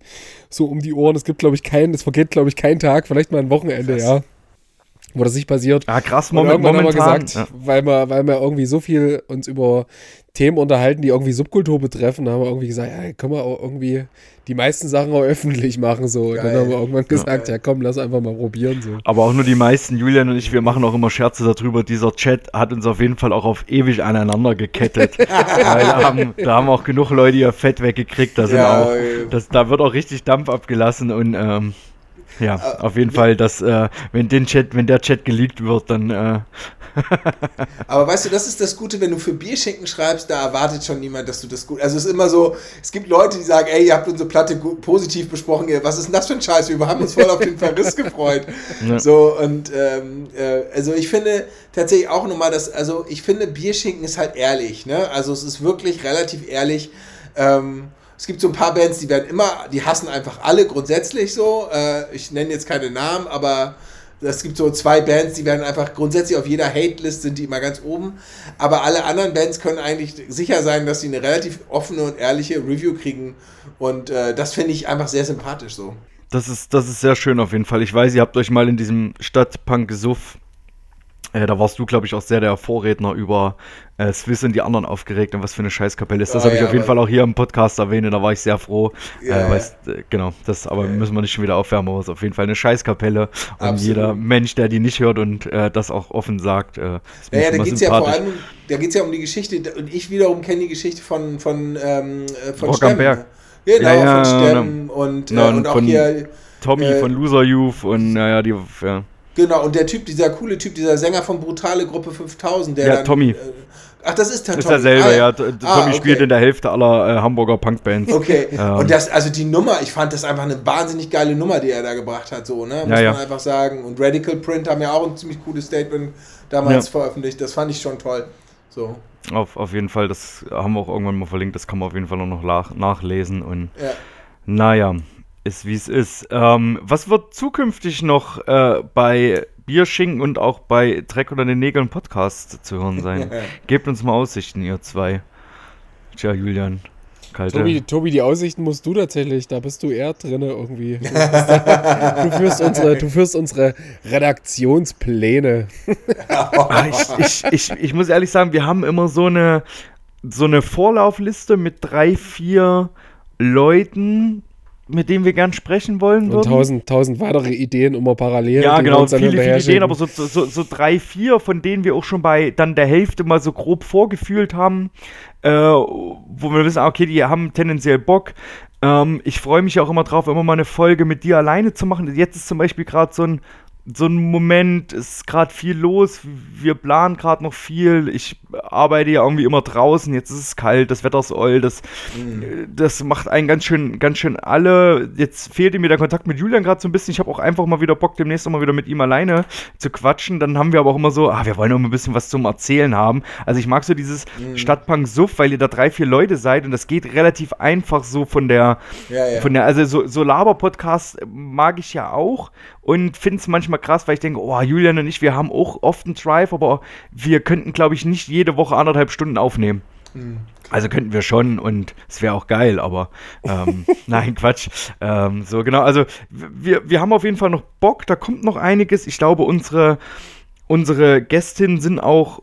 so um die Ohren. Es gibt, glaube ich, keinen, es vergeht, glaube ich, kein Tag, vielleicht mal ein Wochenende, krass. ja. Wo das nicht passiert. Ja, krass, Moment, momentan. Haben wir gesagt, ja. weil, wir, weil wir irgendwie so viel uns über Themen unterhalten, die irgendwie Subkultur betreffen. Da haben wir irgendwie gesagt, ja, können wir auch irgendwie die meisten Sachen auch öffentlich machen. So. Dann haben wir irgendwann gesagt, ja. ja. komm, lass einfach mal probieren. So. Aber auch nur die meisten, Julian und ich, wir machen auch immer Scherze darüber. Dieser Chat hat uns auf jeden Fall auch auf ewig aneinander gekettet. Weil da haben, da haben auch genug Leute ihr Fett weggekriegt. Da, sind ja, auch, das, da wird auch richtig Dampf abgelassen und ähm, ja, auf jeden Fall, dass äh, wenn den Chat, wenn der Chat geleakt wird, dann. Äh Aber weißt du, das ist das Gute, wenn du für Bierschinken schreibst, da erwartet schon niemand, dass du das gut. Also es ist immer so, es gibt Leute, die sagen, ey, ihr habt unsere Platte positiv besprochen, was ist denn das für ein Scheiß? Wir haben uns voll auf den Verriss gefreut. Ja. So und ähm, äh, also ich finde tatsächlich auch nochmal, dass also ich finde Bierschinken ist halt ehrlich, ne? Also es ist wirklich relativ ehrlich. Ähm, Es gibt so ein paar Bands, die werden immer, die hassen einfach alle grundsätzlich so. Äh, ich nenne jetzt keine Namen, aber es gibt so zwei Bands, die werden einfach grundsätzlich auf jeder Hate-List sind die immer ganz oben. Aber alle anderen Bands können eigentlich sicher sein, dass sie eine relativ offene und ehrliche Review kriegen. Und äh, das finde ich einfach sehr sympathisch so. Das ist, das ist sehr schön auf jeden Fall. Ich weiß, ihr habt euch mal in diesem Stadtpunk-Suff äh, da warst du, glaube ich, auch sehr der Vorredner über äh, Swiss und die anderen aufgeregt und was für eine Scheißkapelle ist. Das Oh, habe ich ja, auf jeden Fall auch hier im Podcast erwähnt und da war ich sehr froh. Ja, äh, weißt, äh, genau, das aber müssen wir nicht schon wieder aufwärmen, aber es ist auf jeden Fall eine Scheißkapelle. Und Absolut. jeder Mensch, der die nicht hört und äh, das auch offen sagt, äh, ist Naja, da geht es ja vor allem, da geht's ja um die Geschichte, und ich wiederum kenne die Geschichte von, von, ähm, äh, von Rock am Stemmen. Berg. Genau, Ja, von Stemmen und, Ja, äh, und und auch hier, Tommy von Loser Youth und naja, die, ja. Genau, und der Typ, dieser coole Typ, dieser Sänger von Brutale Gruppe 5000, der Ja, dann, Tommy. Äh, ach, das ist der Ist Tommy. derselbe, Ah, ja. T- Tommy Ah, okay. spielt in der Hälfte aller äh, Hamburger Punkbands. Okay, Ähm. und das, also die Nummer, ich fand das einfach eine wahnsinnig geile Nummer, die er da gebracht hat, so, ne, muss Ja, ja. man einfach sagen. Und Radical Print haben ja auch ein ziemlich cooles Statement damals veröffentlicht, das fand ich schon toll. So, Auf, auf jeden Fall, das haben wir auch irgendwann mal verlinkt, das kann man auf jeden Fall auch noch nach, nachlesen und ja. naja, ist wie es ist. Ähm, was wird zukünftig noch äh, bei Bierschinken und auch bei Dreck oder den Nägeln Podcast zu hören sein? Gebt uns mal Aussichten, ihr zwei. Tja, Julian. Kalte. Tobi, Tobi, die Aussichten musst du tatsächlich, da bist du eher drin irgendwie. Du, da, du, führst unsere, du führst unsere Redaktionspläne. Ah, ich, ich, ich, ich muss ehrlich sagen, wir haben immer so eine, so eine Vorlaufliste mit drei, vier Leuten, mit denen wir gern sprechen wollen Und würden. tausend, tausend weitere Ideen immer parallel. Ja, genau, viele, viele Ideen, aber so, so, so, so drei, vier, von denen wir auch schon bei dann der Hälfte mal so grob vorgefühlt haben, äh, wo wir wissen, ah, okay, die haben tendenziell Bock. Ähm, ich freue mich auch immer drauf, immer mal eine Folge mit dir alleine zu machen. Jetzt ist zum Beispiel gerade so ein, so ein Moment, es ist gerade viel los, wir planen gerade noch viel. Ich arbeite ja irgendwie immer draußen, jetzt ist es kalt, das Wetter ist oll, das, äh, das macht einen ganz schön, ganz schön alle. Jetzt fehlte mir der Kontakt mit Julian gerade so ein bisschen. Ich habe auch einfach mal wieder Bock, demnächst auch mal wieder mit ihm alleine zu quatschen. Dann haben wir aber auch immer so, ah, wir wollen auch mal ein bisschen was zum Erzählen haben. Also ich mag so dieses Stadtpunk-Suff, weil ihr da drei, vier Leute seid und das geht relativ einfach so von der, Ja, ja. von der, also so, so Laber-Podcast mag ich ja auch und finde es manchmal krass, weil ich denke, oh, Julian und ich, wir haben auch oft einen Drive, aber wir könnten, glaube ich, nicht jede Woche anderthalb Stunden aufnehmen. Also könnten wir schon und es wäre auch geil, aber ähm, nein, Quatsch. Ähm, so genau, also wir, wir haben auf jeden Fall noch Bock, da kommt noch einiges. Ich glaube, unsere, unsere Gästinnen sind auch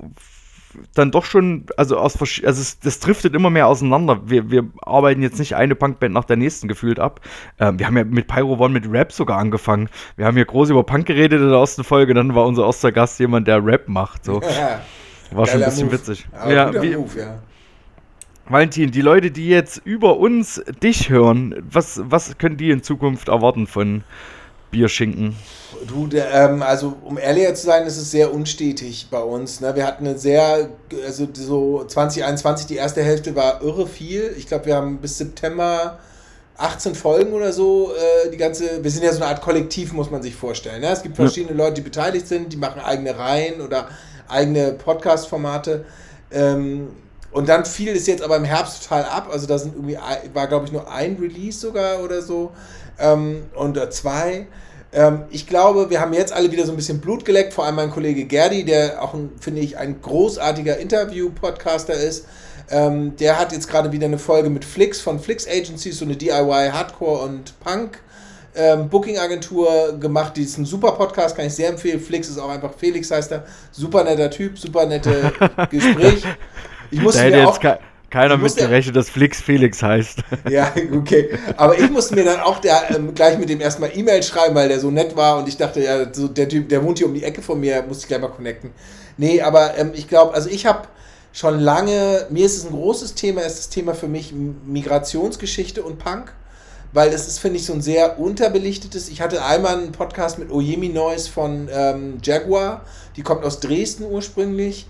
dann doch schon, also aus also es, das driftet immer mehr auseinander. Wir, wir arbeiten jetzt nicht eine Punkband nach der nächsten gefühlt ab. Ähm, wir haben ja mit Pyro One mit Rap sogar angefangen. Wir haben hier groß über Punk geredet in der ersten Folge, dann war unser erster Gast jemand, der Rap macht. So. ja. War schon ein bisschen Move. witzig. Aber ja, guter wie, Move, ja. Valentin, die Leute, die jetzt über uns dich hören, was, was können die in Zukunft erwarten von Bierschinken? Du, der, ähm, also um ehrlicher zu sein, ist es sehr unstetig bei uns. Ne? Wir hatten eine sehr, also so 2021, die erste Hälfte war irre viel. Ich glaube, wir haben bis September 18 Folgen oder so. Äh, die ganze, wir sind ja so eine Art Kollektiv, muss man sich vorstellen. Ne? Es gibt verschiedene Leute, die beteiligt sind, die machen eigene Reihen oder eigene Podcast-Formate. Ähm, und dann fiel es jetzt aber im Herbst total ab. Also da sind irgendwie, war glaube ich nur ein Release sogar oder so. Ähm, und äh, zwei. Ähm, ich glaube, wir haben jetzt alle wieder so ein bisschen Blut geleckt, vor allem mein Kollege Gerdi, der auch, ein, finde ich, ein großartiger Interview-Podcaster ist. Ähm, der hat jetzt gerade wieder eine Folge mit Flix von Flix Agencies, so eine DIY Hardcore und Punk ähm, Booking-Agentur gemacht. Die ist ein super Podcast, kann ich sehr empfehlen. Flix ist auch einfach Felix heißt er. Super netter Typ, super nette Gespräch. Ich musste hätte mir auch, keiner mitgerechnet, dass Flix Felix heißt. ja, okay. Aber ich musste mir dann auch der, ähm, gleich mit dem erstmal E-Mail schreiben, weil der so nett war und ich dachte, ja, so der Typ, der wohnt hier um die Ecke von mir, musste ich gleich mal connecten. Nee, aber ähm, ich glaube, also ich habe schon lange, mir ist es ein großes Thema, ist das Thema für mich Migrationsgeschichte und Punk. Weil das ist, finde ich, so ein sehr unterbelichtetes. Ich hatte einmal einen Podcast mit Oyemi Noise von ähm, Jaguar. Die kommt aus Dresden ursprünglich.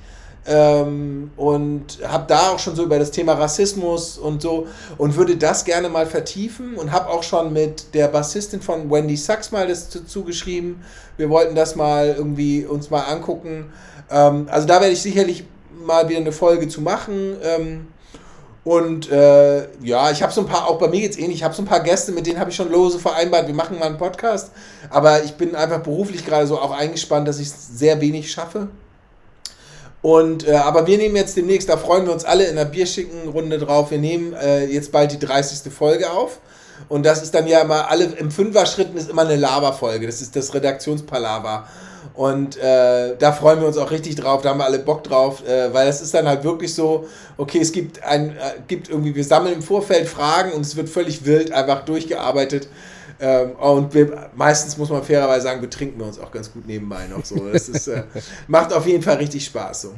Ähm, und habe da auch schon so über das Thema Rassismus und so und würde das gerne mal vertiefen und habe auch schon mit der Bassistin von Wendy Sachs mal das dazu geschrieben. Wir wollten das mal irgendwie uns mal angucken. Ähm, also da werde ich sicherlich mal wieder eine Folge zu machen. Ähm, Und äh, ja, ich habe so ein paar, auch bei mir geht's ähnlich, ich habe so ein paar Gäste, mit denen habe ich schon lose vereinbart, wir machen mal einen Podcast. Aber ich bin einfach beruflich gerade so auch eingespannt, dass ich sehr wenig schaffe. Und, äh, aber wir nehmen jetzt demnächst, da freuen wir uns alle in der bierschicken Runde drauf, wir nehmen äh, jetzt bald die 30. Folge auf. Und das ist dann ja immer, alle im Fünfer-Schritten ist immer eine Lava-Folge. Das ist das Redaktionspalava. Und äh, da freuen wir uns auch richtig drauf, da haben wir alle Bock drauf, äh, weil es ist dann halt wirklich so, okay, es gibt ein, äh, gibt irgendwie, wir sammeln im Vorfeld Fragen und es wird völlig wild einfach durchgearbeitet. Ähm, und wir, meistens muss man fairerweise sagen, betrinken wir uns auch ganz gut nebenbei noch so. Das ist, äh, macht auf jeden Fall richtig Spaß so.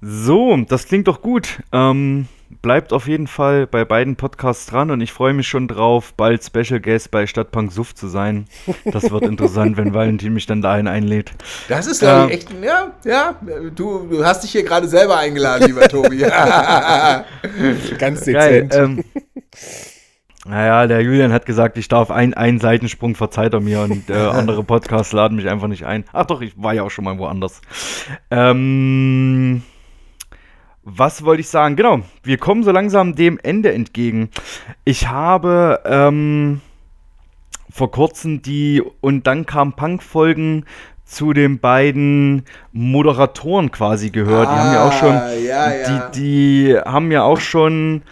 So, das klingt doch gut. Ähm, bleibt auf jeden Fall bei beiden Podcasts dran und ich freue mich schon drauf, bald Special Guest bei Stadtpunk Suff zu sein. Das wird interessant, wenn Valentin mich dann dahin einlädt. Das ist, glaube Ähm, ich, echt, ja, ja, du, du hast dich hier gerade selber eingeladen, lieber Tobi. Ganz Geil. dezent. Ähm, naja, der Julian hat gesagt, ich darf ein, einen Seitensprung verzeiht er mir und äh, andere Podcasts laden mich einfach nicht ein. Ach doch, ich war ja auch schon mal woanders. Ähm, was wollte ich sagen? Genau, wir kommen so langsam dem Ende entgegen. Ich habe ähm, vor kurzem die und dann kam Punk-Folgen zu den beiden Moderatoren quasi gehört. die haben ja auch schon Ah, ja, ja. die, die haben ja auch schon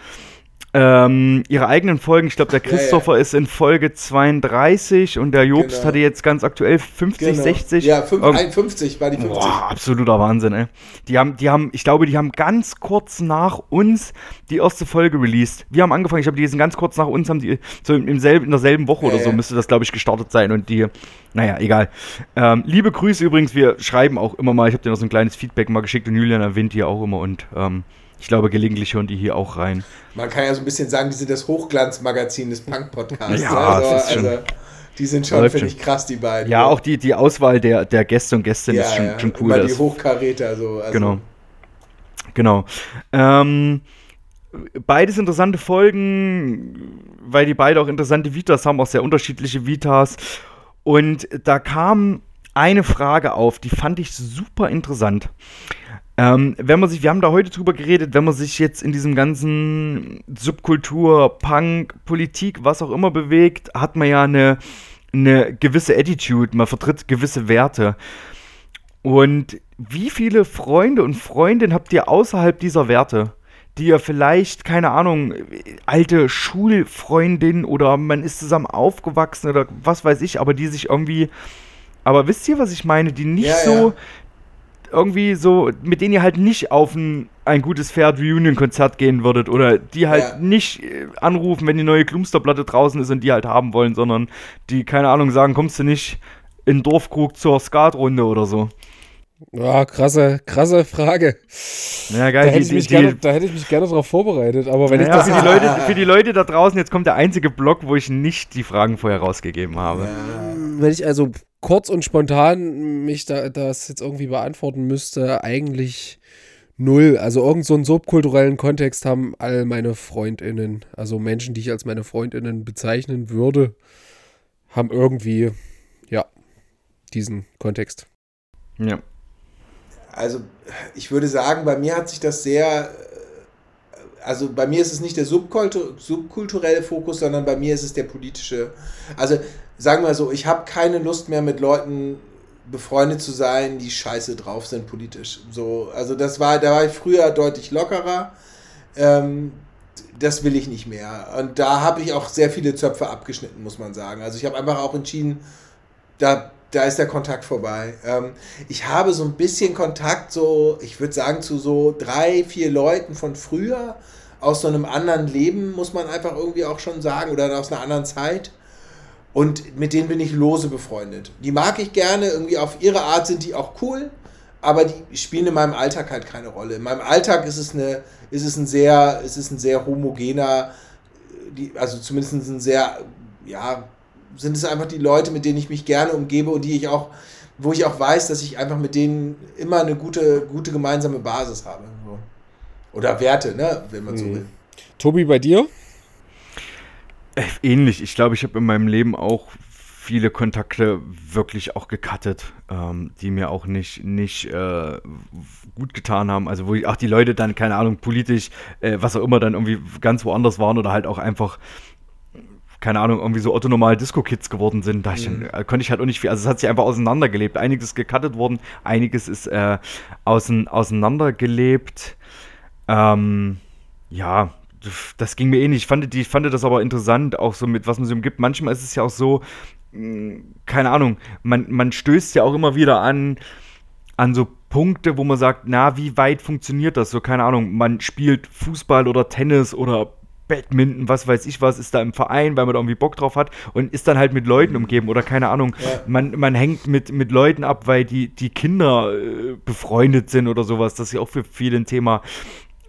ähm, ihre eigenen Folgen. Ich glaube, der Ja, ja. Christopher ist in Folge 32 und der Jobst Genau. hatte jetzt ganz aktuell 50, Genau. 60. Ja, fünf, Irgend- 51 war die 50. Boah, absoluter Wahnsinn, ey. Die haben, die haben, ich glaube, die haben ganz kurz nach uns die erste Folge released. Wir haben angefangen, ich glaube, die sind ganz kurz nach uns, haben die, so im, selben, in derselben Woche Ja, oder so ja. müsste das, glaube ich, gestartet sein und die, naja, egal. Ähm, liebe Grüße übrigens, wir schreiben auch immer mal, ich habe dir noch so ein kleines Feedback mal geschickt und Julian erwähnt die auch immer und ähm, ich glaube, gelegentlich hören die hier auch rein. Man kann ja so ein bisschen sagen, die sind das Hochglanzmagazin des Punk-Podcasts. Ja, ne? also, das ist schon- also, die sind schon, finde ich, krass, die beiden. Ja, auch die, die Auswahl der, der Gäste und Gästinnen ist schon, schon cool. Das- die Hochkaräter so. Also, Genau. Genau. Ähm, beides interessante Folgen, weil die beide auch interessante Vitas haben, auch sehr unterschiedliche Vitas. Und da kam eine Frage auf, die fand ich super interessant. Ähm, wenn man sich, wir haben da heute drüber geredet, wenn man sich jetzt in diesem ganzen Subkultur, Punk, Politik, was auch immer bewegt, hat man ja eine, eine gewisse Attitude, man vertritt gewisse Werte. Und wie viele Freunde und Freundinnen habt ihr außerhalb dieser Werte? Die ihr vielleicht, keine Ahnung, alte Schulfreundin oder man ist zusammen aufgewachsen oder was weiß ich, aber die sich irgendwie. Aber wisst ihr, was ich meine? Die nicht Ja, so ja. Irgendwie so, mit denen ihr halt nicht auf ein, ein gutes Pferd Reunion-Konzert gehen würdet oder die halt Ja. nicht äh, anrufen, wenn die neue Klumsterplatte draußen ist und die halt haben wollen, sondern die, keine Ahnung, sagen, kommst du nicht in den Dorfkrug zur Skatrunde oder so. Ja, krasse, krasse Frage. Ja, Da geil. hätte, die, ich mich die, gerne, da hätte ich mich gerne drauf vorbereitet. Aber wenn ich naja, das für, die Leute, für die Leute da draußen, jetzt kommt der einzige Block, wo ich nicht die Fragen vorher rausgegeben habe. wenn ich also kurz und spontan mich da das jetzt irgendwie beantworten müsste, eigentlich null. Also irgend so einen subkulturellen Kontext haben all meine FreundInnen, also Menschen, die ich als meine FreundInnen bezeichnen würde, haben irgendwie, ja, diesen Kontext. Ja. Also, ich würde sagen, bei mir hat sich das sehr. Also, bei mir ist es nicht der subkultu subkulturelle Fokus, sondern bei mir ist es der politische. Also, sagen wir so, ich habe keine Lust mehr mit Leuten befreundet zu sein, die scheiße drauf sind politisch. So, also das war, da war ich früher deutlich lockerer. Ähm, das will ich nicht mehr. Und da habe ich auch sehr viele Zöpfe abgeschnitten, muss man sagen. Also ich habe einfach auch entschieden, da, da ist der Kontakt vorbei. Ähm, ich habe so ein bisschen Kontakt, so, ich würde sagen, zu so drei, vier Leuten von früher, aus so einem anderen Leben, muss man einfach irgendwie auch schon sagen, oder aus einer anderen Zeit. Und mit denen bin ich lose befreundet. Die mag ich gerne, irgendwie auf ihre Art sind die auch cool, aber die spielen in meinem Alltag halt keine Rolle. In meinem Alltag ist es eine, ist es ein sehr, ist es ein sehr homogener, die, also zumindest ein sehr, ja, sind es einfach die Leute, mit denen ich mich gerne umgebe und die ich auch, wo ich auch weiß, dass ich einfach mit denen immer eine gute, gute gemeinsame Basis habe. Oder Werte, ne, wenn man so Mhm. will. Tobi, bei dir? Äh, Ähnlich. Ich glaube, ich habe in meinem Leben auch viele Kontakte wirklich auch gecuttet, ähm, die mir auch nicht, nicht äh, gut getan haben. Also wo ich, auch die Leute dann, keine Ahnung, politisch, äh, was auch immer, dann irgendwie ganz woanders waren oder halt auch einfach keine Ahnung, irgendwie so autonormal Disco-Kids geworden sind. Da ich, mhm. konnte ich halt auch nicht viel, also es hat sich einfach auseinandergelebt. Einiges ist gecuttet worden, einiges ist äh, außen, auseinandergelebt. Ähm, ja, das ging mir eh nicht. Ich fand, die, ich fand das aber interessant, auch so mit, was man so umgibt. Manchmal ist es ja auch so, hm, keine Ahnung, man, man stößt ja auch immer wieder an, an so Punkte, wo man sagt, na, wie weit funktioniert das? So, keine Ahnung, man spielt Fußball oder Tennis oder Badminton, was weiß ich was, ist da im Verein, weil man da irgendwie Bock drauf hat und ist dann halt mit Leuten umgeben oder keine Ahnung. Ja. Man, man hängt mit, mit Leuten ab, weil die, die Kinder äh, befreundet sind oder sowas. Das ist ja auch für viele ein Thema.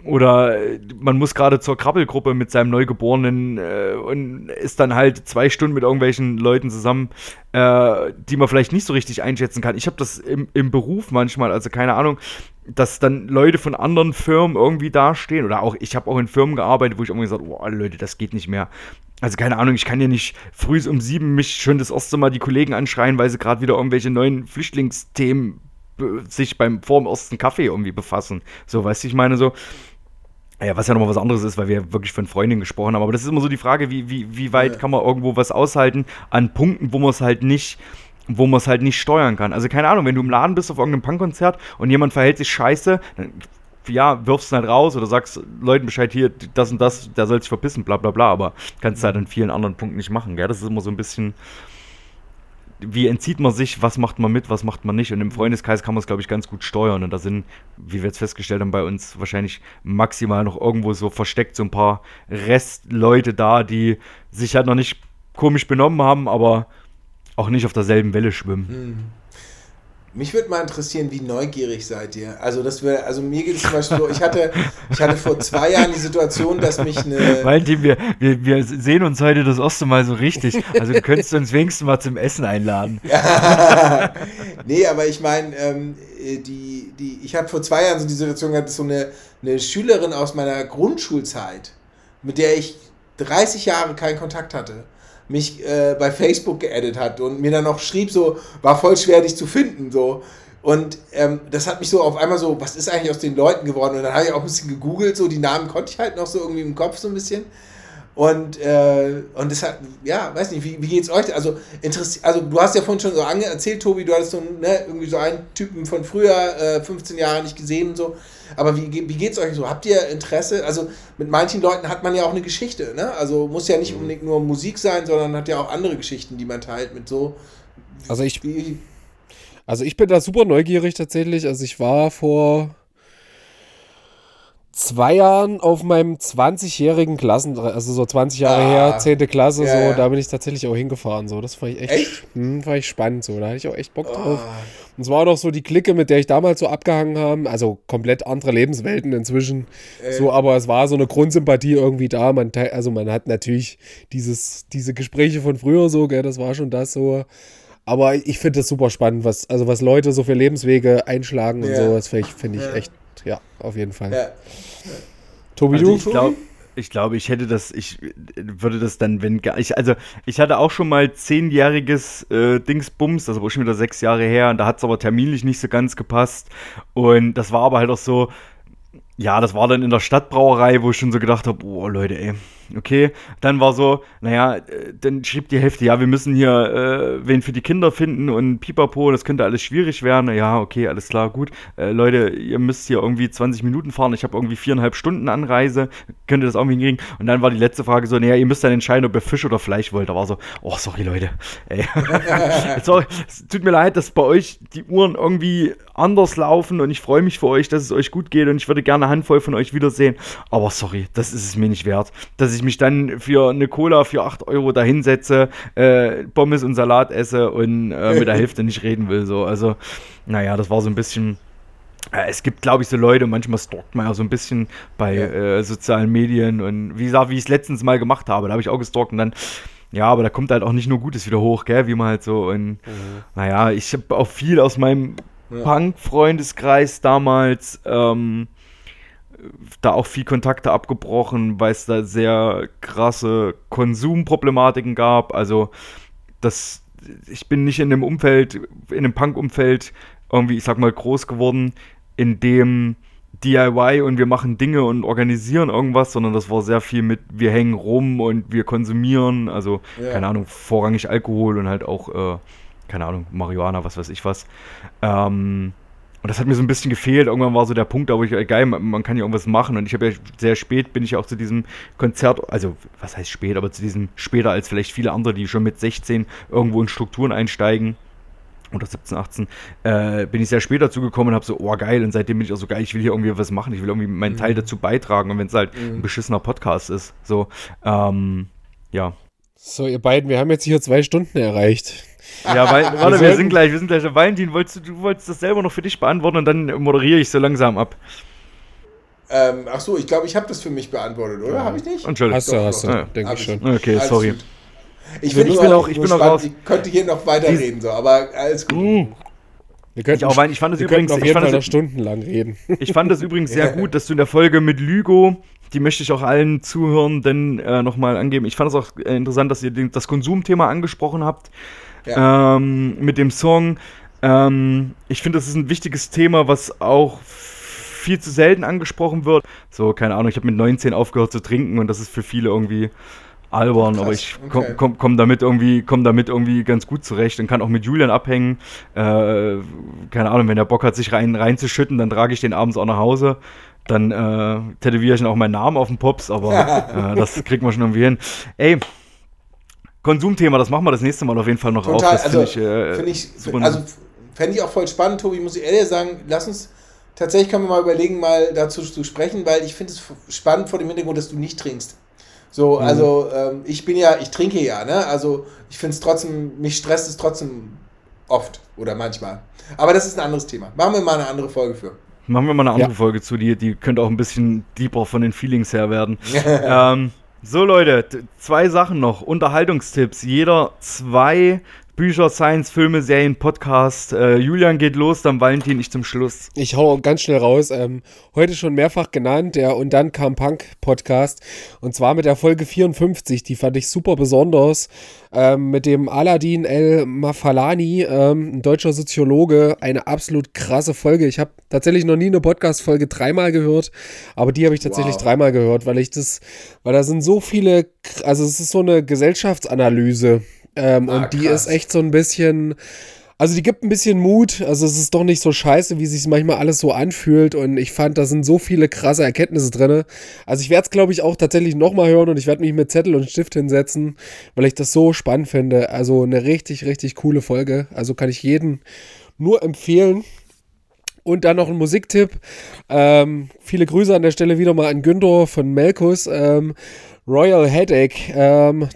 Oder äh, man muss gerade zur Krabbelgruppe mit seinem Neugeborenen äh, und ist dann halt zwei Stunden mit irgendwelchen Leuten zusammen, äh, die man vielleicht nicht so richtig einschätzen kann. Ich habe das im, im Beruf manchmal, also keine Ahnung, dass dann Leute von anderen Firmen irgendwie dastehen. Oder auch, ich habe auch in Firmen gearbeitet, wo ich irgendwie gesagt habe, oh Leute, das geht nicht mehr. Also keine Ahnung, ich kann ja nicht früh um sieben mich schon das erste Mal die Kollegen anschreien, weil sie gerade wieder irgendwelche neuen Flüchtlingsthemen sich beim vor dem ersten Kaffee irgendwie befassen. So, weißt du, ich meine so, ja, was ja nochmal was anderes ist, weil wir wirklich von Freundinnen gesprochen haben. Aber das ist immer so die Frage, wie, wie, wie weit ja. kann man irgendwo was aushalten an Punkten, wo man es halt nicht, wo man es halt nicht steuern kann. Also keine Ahnung, wenn du im Laden bist auf irgendeinem Punkkonzert und jemand verhält sich scheiße, dann ja, wirfst du halt raus oder sagst Leuten Bescheid, hier, das und das, der soll sich verpissen, bla bla bla, aber kannst du halt an vielen anderen Punkten nicht machen, gell? Das ist immer so ein bisschen, wie entzieht man sich, was macht man mit, was macht man nicht. Und im Freundeskreis kann man es, glaube ich, ganz gut steuern. Und da sind, wie wir jetzt festgestellt haben, bei uns wahrscheinlich maximal noch irgendwo so versteckt so ein paar Restleute da, die sich halt noch nicht komisch benommen haben, aber auch nicht auf derselben Welle schwimmen. Mhm. Mich würde mal interessieren, wie neugierig seid ihr? Also, das wäre, also mir geht es zum Beispiel so, ich hatte, ich hatte vor zwei Jahren die Situation, dass mich eine. Valentin, wir, wir, wir sehen uns heute das erste Mal so richtig. Also du könntest uns wenigstens mal zum Essen einladen. nee, aber ich meine, ähm, die, die, ich habe vor zwei Jahren so die Situation gehabt, dass so eine, eine Schülerin aus meiner Grundschulzeit, mit der ich 30 Jahre keinen Kontakt hatte, mich äh, bei Facebook geaddet hat und mir dann noch schrieb, so, war voll schwer dich zu finden, so. Und ähm, das hat mich so auf einmal so, was ist eigentlich aus den Leuten geworden? Und dann habe ich auch ein bisschen gegoogelt, so die Namen konnte ich halt noch so irgendwie im Kopf so ein bisschen. Und, äh, und das hat, ja, weiß nicht, wie, wie geht's euch? Also, also, du hast ja vorhin schon so erzählt, Tobi, du hattest so, ne, irgendwie so einen Typen von früher, äh, 15 Jahre nicht gesehen und so. Aber wie, wie geht's euch so? Habt ihr Interesse? Also, mit manchen Leuten hat man ja auch eine Geschichte, ne? Also, muss ja nicht mhm. unbedingt nur Musik sein, sondern hat ja auch andere Geschichten, die man teilt mit so. Also, ich. Also, ich bin da super neugierig tatsächlich. Also, ich war vor zwei Jahren auf meinem 20-jährigen Klassen, also so 20 Jahre ah, her, 10. Klasse, ja, so, ja. da bin ich tatsächlich auch hingefahren. So. Das fand ich echt, echt? Hm, fand ich spannend. So. Da hatte ich auch echt Bock oh. drauf. Und es war auch noch so die Clique, mit der ich damals so abgehangen habe. Also komplett andere Lebenswelten inzwischen. Äh. So, aber es war so eine Grundsympathie irgendwie da. Man, also man hat natürlich dieses, diese Gespräche von früher so, gell, das war schon das so. Aber ich finde das super spannend, was, also was Leute so für Lebenswege einschlagen und so. Das finde ich, find ich echt ja, auf jeden Fall. Tobi, also du? Ich glaube, ich, glaub, ich hätte das, ich würde das dann, wenn ich, also ich hatte auch schon mal zehnjähriges äh, Dingsbums, das war schon wieder sechs Jahre her, und da hat es aber terminlich nicht so ganz gepasst. Und das war aber halt auch so, ja, das war dann in der Stadtbrauerei, wo ich schon so gedacht habe, oh Leute, ey, okay. Dann war so, naja, äh, dann schrieb die Hälfte, ja, wir müssen hier äh, wen für die Kinder finden und pipapo, das könnte alles schwierig werden. Ja, okay, alles klar, gut. Äh, Leute, ihr müsst hier irgendwie 20 Minuten fahren, ich habe irgendwie viereinhalb Stunden Anreise, könnt ihr das irgendwie hinkriegen? Und dann war die letzte Frage so, naja, ihr müsst dann entscheiden, ob ihr Fisch oder Fleisch wollt. Da war so, oh, sorry, Leute. Ey. sorry, es tut mir leid, dass bei euch die Uhren irgendwie anders laufen und ich freue mich für euch, dass es euch gut geht und ich würde gerne eine Handvoll von euch wiedersehen. Aber sorry, das ist es mir nicht wert, dass ich mich dann für eine Cola für 8 Euro dahinsetze, äh, Pommes und Salat esse und äh, mit der Hälfte nicht reden will. So. Also, naja, das war so ein bisschen. Äh, es gibt, glaube ich, so Leute, manchmal stalkt man ja so ein bisschen bei ja. Äh, sozialen Medien und wie gesagt, wie ich es letztens mal gemacht habe, da habe ich auch gestalkt und dann ja, aber da kommt halt auch nicht nur Gutes wieder hoch, gell, wie man halt so und mhm. naja, ich habe auch viel aus meinem ja. Punk-Freundeskreis damals ähm, da auch viel Kontakte abgebrochen, weil es da sehr krasse Konsumproblematiken gab. Also das ich bin nicht in einem Umfeld, in einem Punk-Umfeld irgendwie, ich sag mal, groß geworden, in dem DIY und wir machen Dinge und organisieren irgendwas, sondern das war sehr viel mit, wir hängen rum und wir konsumieren, also Ja. keine Ahnung, vorrangig Alkohol und halt auch, äh, keine Ahnung, Marihuana, was weiß ich was. Ähm, und das hat mir so ein bisschen gefehlt. Irgendwann war so der Punkt, da wo ich, geil, man, kann ja irgendwas machen. Und ich habe ja sehr spät, bin ich auch zu diesem Konzert, also was heißt spät, aber zu diesem später als vielleicht viele andere, die schon mit 16 irgendwo in Strukturen einsteigen oder 17, 18, äh, bin ich sehr spät dazu gekommen und habe so, oh geil, und seitdem bin ich auch so geil, ich will hier irgendwie was machen, ich will irgendwie meinen Teil dazu beitragen und wenn es halt ein beschissener Podcast ist, so, ähm, ja. So, ihr beiden, wir haben jetzt hier zwei Stunden erreicht. Ja, weil, warte, wir sind gleich, wir sind gleich. Valentin, wolltest du, du wolltest das selber noch für dich beantworten und dann moderiere ich so langsam ab. Ähm, ach so, ich glaube, ich habe das für mich beantwortet, oder? Habe ich nicht? Entschuldigung. Hast du, Doch, hast du. Ja. denke ich ich. schon. Okay, Alles sorry. gut. Ich, Ich finde bin auch- ich bin auch raus. Ich könnte hier noch weiterreden, so, aber alles gut. Wir könnten, Ich auch, ich fand es übrigens, auf ich jeden fand Fall noch stundenlang reden. ich fand es übrigens sehr gut, dass du in der Folge mit Lügo, die möchte ich auch allen Zuhörenden äh, nochmal angeben. Ich fand es auch äh, interessant, dass ihr den, das Konsumthema angesprochen habt Ja. ähm, mit dem Song. Ähm, ich finde, das ist ein wichtiges Thema, was auch viel zu selten angesprochen wird. So, keine Ahnung, ich habe mit 19 aufgehört zu trinken und das ist für viele irgendwie albern, Krass, aber ich okay. komme komm, komm damit irgendwie komm damit irgendwie ganz gut zurecht und kann auch mit Julian abhängen. Äh, keine Ahnung, wenn er Bock hat, sich rein reinzuschütten, dann trage ich den abends auch nach Hause. Dann äh, tätowiere ich auch meinen Namen auf den Pops, aber äh, das kriegt man schon irgendwie hin. Ey, Konsumthema, das machen wir das nächste Mal auf jeden Fall noch auf. Total, Das also finde ich, äh, finde ich, super also fände ich auch voll spannend, Tobi, muss ich ehrlich sagen, lass uns, tatsächlich können wir mal überlegen, mal dazu zu sprechen, weil ich finde es spannend vor dem Hintergrund, dass du nicht trinkst. So, also ähm, ich bin ja, ich trinke ja, ne? Also ich finde es trotzdem, mich stresst es trotzdem oft oder manchmal. Aber das ist ein anderes Thema. Machen wir mal eine andere Folge für. Machen wir mal eine andere Ja. Folge zu, die, die könnte auch ein bisschen deeper von den Feelings her werden. ähm, so, Leute, zwei Sachen noch. Unterhaltungstipps. Jeder zwei Bücher, Science, Filme, Serien, Podcast. Äh, Julian geht los, dann Valentin, ich zum Schluss. Ich hau ganz schnell raus. Ähm, heute schon mehrfach genannt, der Und dann kam Punk Podcast. Und zwar mit der Folge 54. Die fand ich super besonders. Ähm, mit dem Aladin El Mafalani, ähm, ein deutscher Soziologe. Eine absolut krasse Folge. Ich habe tatsächlich noch nie eine Podcast-Folge dreimal gehört. Aber die habe ich tatsächlich Wow. dreimal gehört, weil ich das, weil da sind so viele, also es ist so eine Gesellschaftsanalyse. Ähm, Ah, und die krass. ist echt so ein bisschen. Also die gibt ein bisschen Mut. Also es ist doch nicht so scheiße, wie sich manchmal alles so anfühlt. Und ich fand, da sind so viele krasse Erkenntnisse drin. Also ich werde es, glaube ich, auch tatsächlich nochmal hören und ich werde mich mit Zettel und Stift hinsetzen, weil ich das so spannend finde. Also eine richtig, richtig coole Folge. Also kann ich jeden nur empfehlen. Und dann noch ein Musiktipp. Ähm, viele Grüße an der Stelle wieder mal an Günther von Melkus. Ähm, Royal Headache. Ähm,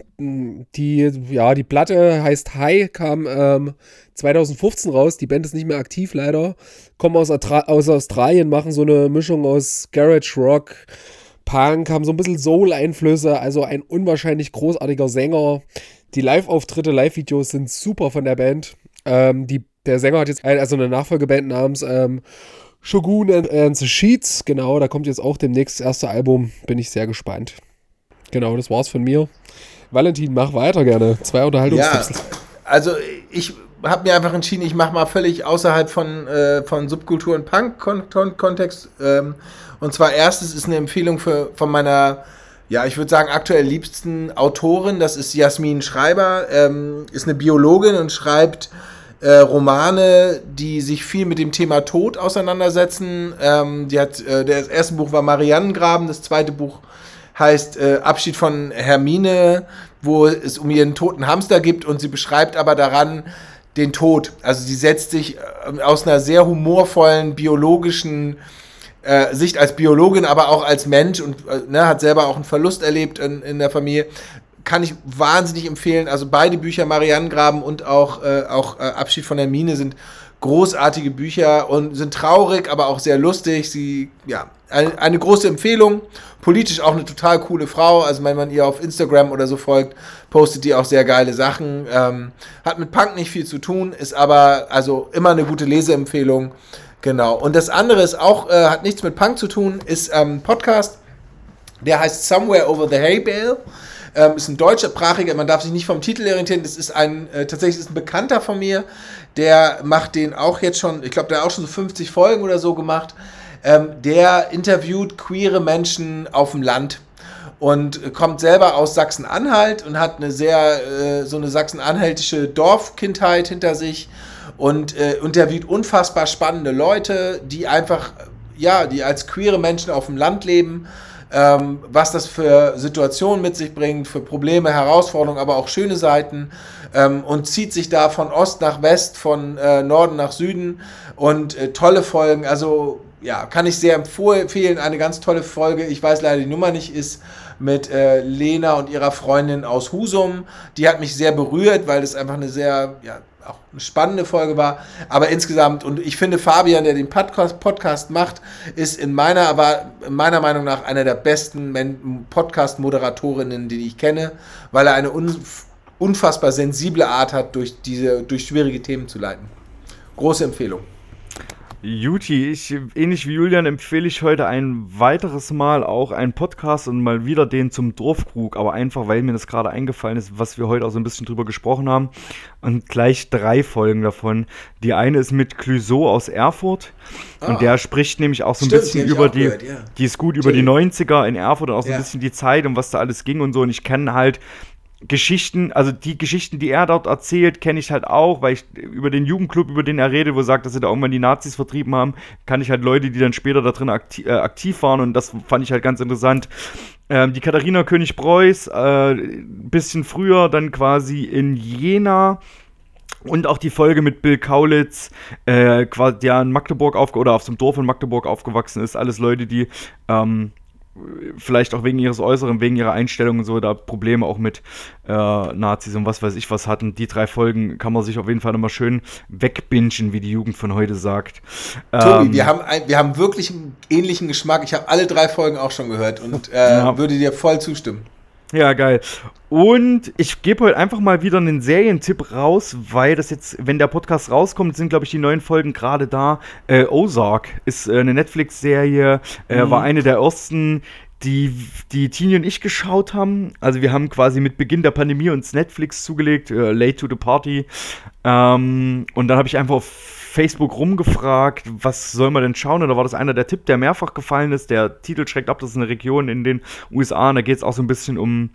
die, ja, die Platte heißt High, kam ähm, 2015 raus. Die Band ist nicht mehr aktiv, leider. Kommen aus, aus Australien, machen so eine Mischung aus Garage Rock, Punk, haben so ein bisschen Soul-Einflüsse. Also ein unwahrscheinlich großartiger Sänger. Die Live-Auftritte, Live-Videos sind super von der Band. Ähm, die, der Sänger hat jetzt also eine Nachfolgeband namens ähm, Shogun and, and the Sheets. Genau, da kommt jetzt auch demnächst das erste Album. Bin ich sehr gespannt. Genau, das war's von mir. Valentin, mach weiter gerne. Zwei Ja, Unterhaltungstipps. also ich habe mir einfach entschieden, ich mache mal völlig außerhalb von, äh, von Subkultur und Punk-Kontext. Ähm, und zwar erstes ist eine Empfehlung für, von meiner, ja, ich würde sagen, aktuell liebsten Autorin. Das ist Jasmin Schreiber, ähm, ist eine Biologin und schreibt äh, Romane, die sich viel mit dem Thema Tod auseinandersetzen. Ähm, die hat, äh, das erste Buch war Mariannengraben, das zweite Buch heißt äh, Abschied von Hermine, wo es um ihren toten Hamster gibt und sie beschreibt aber daran den Tod. Also sie setzt sich äh, aus einer sehr humorvollen biologischen äh, Sicht als Biologin, aber auch als Mensch und äh, ne, hat selber auch einen Verlust erlebt in, in der Familie. Kann ich wahnsinnig empfehlen. Also beide Bücher, Marianengraben und auch, äh, auch äh, Abschied von Hermine, sind großartige Bücher und sind traurig, aber auch sehr lustig. Sie, ja, eine, eine große Empfehlung. Politisch auch eine total coole Frau. Also wenn man ihr auf Instagram oder so folgt, postet die auch sehr geile Sachen. Ähm, hat mit Punk nicht viel zu tun, ist aber also immer eine gute Leseempfehlung. Genau. Und das andere ist auch, äh, hat nichts mit Punk zu tun, ist ähm, Podcast. Der heißt Somewhere Over the Hay Bale. Ähm, ist ein deutschsprachiger, man darf sich nicht vom Titel orientieren. Das ist ein, äh, tatsächlich ist ein Bekannter von mir, der macht den auch jetzt schon, ich glaube, der hat auch schon so 50 Folgen oder so gemacht. Ähm, der interviewt queere Menschen auf dem Land und kommt selber aus Sachsen-Anhalt und hat eine sehr, äh, so eine sachsen-anhaltische Dorfkindheit hinter sich und äh, interviewt unfassbar spannende Leute, die einfach, ja, die als queere Menschen auf dem Land leben, ähm, was das für Situationen mit sich bringt, für Probleme, Herausforderungen, aber auch schöne Seiten ähm, und zieht sich da von Ost nach West, von äh, Norden nach Süden und äh, tolle Folgen, also ja, kann ich sehr empfehlen, eine ganz tolle Folge, ich weiß leider die Nummer nicht, ist mit äh, Lena und ihrer Freundin aus Husum. Die hat mich sehr berührt, weil das einfach eine sehr, ja, auch eine spannende Folge war. Aber insgesamt, und ich finde, Fabian, der den Podcast, Podcast macht, ist in meiner, aber meiner Meinung nach einer der besten Podcast-Moderatorinnen, die ich kenne, weil er eine un, unfassbar sensible Art hat, durch diese, durch schwierige Themen zu leiten. Große Empfehlung. Juti, ich, ähnlich wie Julian empfehle ich heute ein weiteres Mal auch einen Podcast und mal wieder den zum Dorfkrug, aber einfach, weil mir das gerade eingefallen ist, was wir heute auch so ein bisschen drüber gesprochen haben. Und gleich drei Folgen davon. Die eine ist mit Clouseau aus Erfurt ah, und der spricht nämlich auch so ein stimmt, bisschen über die, gehört, ja. die ist gut über die 90er in Erfurt und auch so ja. ein bisschen die Zeit und was da alles ging und so. Und ich kenne halt Geschichten, also die Geschichten, die er dort erzählt, kenne ich halt auch, weil ich über den Jugendclub, über den er redet, wo er sagt, dass sie da irgendwann die Nazis vertrieben haben, kann ich halt Leute, die dann später da drin aktiv, äh, aktiv waren und das fand ich halt ganz interessant. Ähm, die Katharina König-Preuß, äh, bisschen früher dann quasi in Jena. Und auch die Folge mit Bill Kaulitz, äh, der in Magdeburg aufge oder auf dem Dorf in Magdeburg aufgewachsen ist. Alles Leute, die ähm, vielleicht auch wegen ihres Äußeren, wegen ihrer Einstellung und so, da Probleme auch mit äh, Nazis und was weiß ich was hatten. Die drei Folgen kann man sich auf jeden Fall nochmal schön wegbingen, wie die Jugend von heute sagt. Tobi, ähm, wir, haben ein, wir haben wirklich einen ähnlichen Geschmack. Ich habe alle drei Folgen auch schon gehört und äh, ja. würde dir voll zustimmen. Ja, geil. Und ich gebe heute einfach mal wieder einen Serientipp raus, weil das jetzt, wenn der Podcast rauskommt, sind, glaube ich, die neuen Folgen gerade da. Äh, Ozark ist äh, eine Netflix-Serie, äh, mhm. war eine der ersten, die, die Tini und ich geschaut haben. Also wir haben quasi mit Beginn der Pandemie uns Netflix zugelegt, äh, Late to the Party. Ähm, und dann habe ich einfach auf Facebook rumgefragt, was soll man denn schauen? Und da war das einer der Tipp, der mehrfach gefallen ist. Der Titel schreckt ab, das ist eine Region in den USA und da geht es auch so ein bisschen um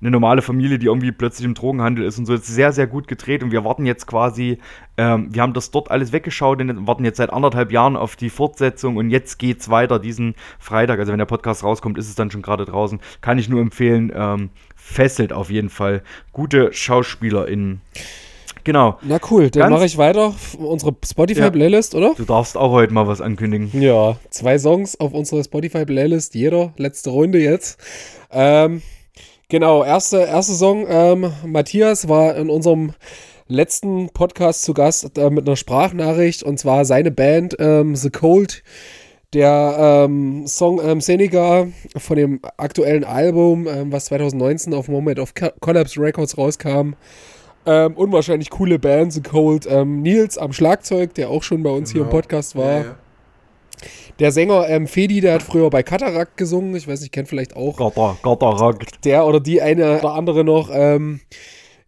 eine normale Familie, die irgendwie plötzlich im Drogenhandel ist und so. Das ist sehr, sehr gut gedreht und wir warten jetzt quasi, ähm, wir haben das dort alles weggeschaut und warten jetzt seit anderthalb Jahren auf die Fortsetzung und jetzt geht es weiter diesen Freitag. Also wenn der Podcast rauskommt, ist es dann schon gerade draußen. Kann ich nur empfehlen. Ähm, fesselt auf jeden Fall. Gute SchauspielerInnen. Genau. Na cool, dann mache ich weiter. Unsere Spotify-Playlist, ja. oder? Du darfst auch heute mal was ankündigen. Ja, zwei Songs auf unserer Spotify-Playlist, jeder. Letzte Runde jetzt. Ähm, genau, erste, erste Song. Ähm, Matthias war in unserem letzten Podcast zu Gast äh, mit einer Sprachnachricht und zwar seine Band ähm, The Cold. Der ähm, Song ähm, Seneca von dem aktuellen Album, ähm, was 2019 auf Moment of Collapse Records rauskam. Ähm, unwahrscheinlich coole Band, The Cold. Ähm, Nils am Schlagzeug, der auch schon bei uns genau. hier im genau. Podcast war. Ja, ja. Der Sänger ähm, Fedi, der hat früher bei Katarakt gesungen. Ich weiß nicht, kennt vielleicht auch. Katar, Katarakt. Der oder die eine oder andere noch. Ähm,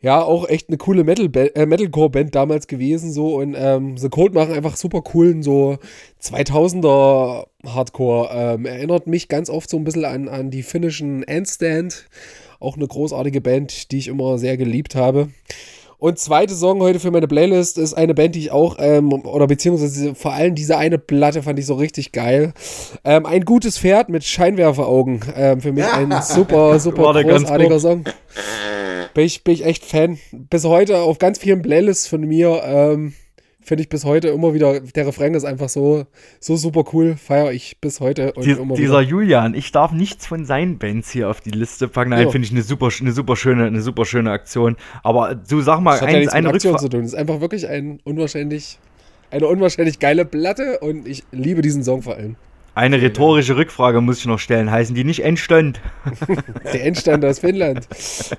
ja, auch echt eine coole Metal äh, Metalcore-Band damals gewesen. So. Und ähm, The Cold machen einfach super coolen, so 2000er Hardcore. Ähm, erinnert mich ganz oft so ein bisschen an, an die finnischen Endstand. Auch eine großartige Band, die ich immer sehr geliebt habe. Und zweite Song heute für meine Playlist ist eine Band, die ich auch, ähm, oder beziehungsweise vor allem diese eine Platte fand ich so richtig geil. Ähm, ein gutes Pferd mit Scheinwerferaugen. Ähm, für mich ein super, super großartiger Song. Bin ich, bin ich echt Fan. Bis heute auf ganz vielen Playlists von mir. Ähm, finde ich bis heute immer wieder, der Refrain ist einfach so, so super cool, feiere ich bis heute. Die, dieser wieder. Julian, ich darf nichts von seinen Bands hier auf die Liste packen. Nein, ja. finde ich eine super, eine super schöne, eine super schöne Aktion. Aber du sag mal, das hat eins, ja eine Aktion zu tun. Das ist einfach wirklich ein unwahrscheinlich, eine unwahrscheinlich geile Platte und ich liebe diesen Song vor allem. Eine rhetorische Rückfrage muss ich noch stellen. Heißen die nicht Endstand? Der Endstand aus Finnland.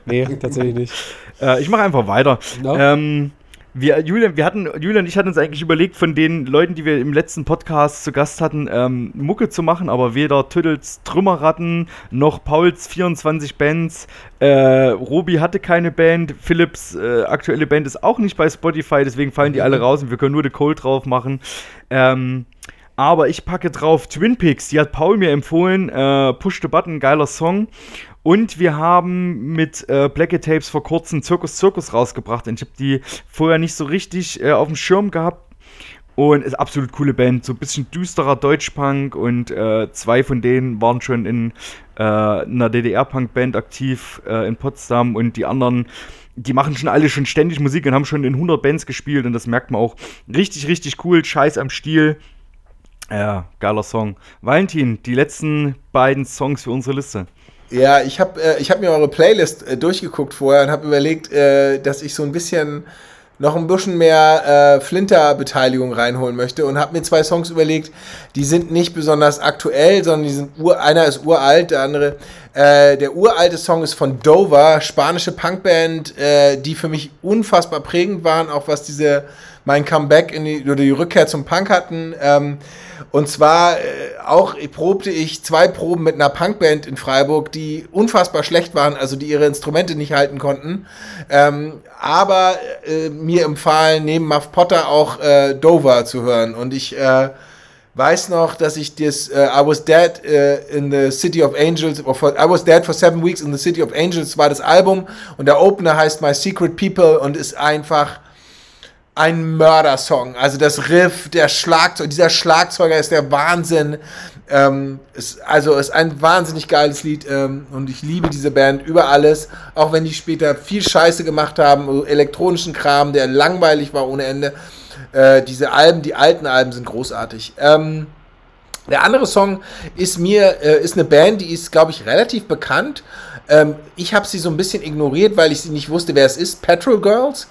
Nee, tatsächlich nicht. Äh, ich mache einfach weiter. No? Ähm, Wir, Julian, wir hatten, Julian und ich hatten uns eigentlich überlegt, von den Leuten, die wir im letzten Podcast zu Gast hatten, ähm, Mucke zu machen, aber weder Tüttels Trümmerratten noch Pauls 24 Bands. Äh, Robi hatte keine Band, Philips äh, aktuelle Band ist auch nicht bei Spotify, deswegen fallen die alle raus und wir können nur The Cold drauf machen. Ähm, aber ich packe drauf Twin Peaks, die hat Paul mir empfohlen. Äh, Push the Button, geiler Song. Und wir haben mit äh, Black Tapes vor kurzem Zirkus Zirkus rausgebracht. Und ich habe die vorher nicht so richtig äh, auf dem Schirm gehabt. Und ist absolut coole Band. So ein bisschen düsterer Deutschpunk. Und äh, zwei von denen waren schon in äh, einer DDR-Punk-Band aktiv äh, in Potsdam. Und die anderen die machen schon alle schon ständig Musik und haben schon in 100 Bands gespielt und das merkt man auch. Richtig, richtig cool, scheiß am Stiel. Ja, geiler Song. Valentin, die letzten beiden Songs für unsere Liste. Ja, ich habe äh, hab mir eure Playlist äh, durchgeguckt vorher und habe überlegt, äh, dass ich so ein bisschen noch ein bisschen mehr äh, Flinter-Beteiligung reinholen möchte und habe mir zwei Songs überlegt, die sind nicht besonders aktuell, sondern die sind ur einer ist uralt, der andere äh, der uralte Song ist von Dover, spanische Punkband, äh, die für mich unfassbar prägend waren, auch was diese mein Comeback in die, oder die Rückkehr zum Punk hatten. Ähm, und zwar äh, auch probte ich zwei Proben mit einer Punkband in Freiburg, die unfassbar schlecht waren, also die ihre Instrumente nicht halten konnten. Ähm, aber äh, mir empfahlen, neben Muff Potter auch äh, Dover zu hören. Und ich äh, weiß noch, dass ich das äh, I Was Dead äh, in the City of Angels, for, I Was Dead for Seven Weeks in the City of Angels war das Album und der Opener heißt My Secret People und ist einfach ein Mördersong. Also das Riff, der Schlagzeug, dieser Schlagzeuger ist der Wahnsinn. Ähm, ist, also ist ein wahnsinnig geiles Lied ähm, und ich liebe diese Band über alles, auch wenn die später viel Scheiße gemacht haben, elektronischen Kram, der langweilig war ohne Ende. Äh, diese Alben, die alten Alben sind großartig. Ähm, der andere Song ist mir, äh, ist eine Band, die ist, glaube ich, relativ bekannt. Ähm, ich habe sie so ein bisschen ignoriert, weil ich sie nicht wusste, wer es ist. Petrol Girls.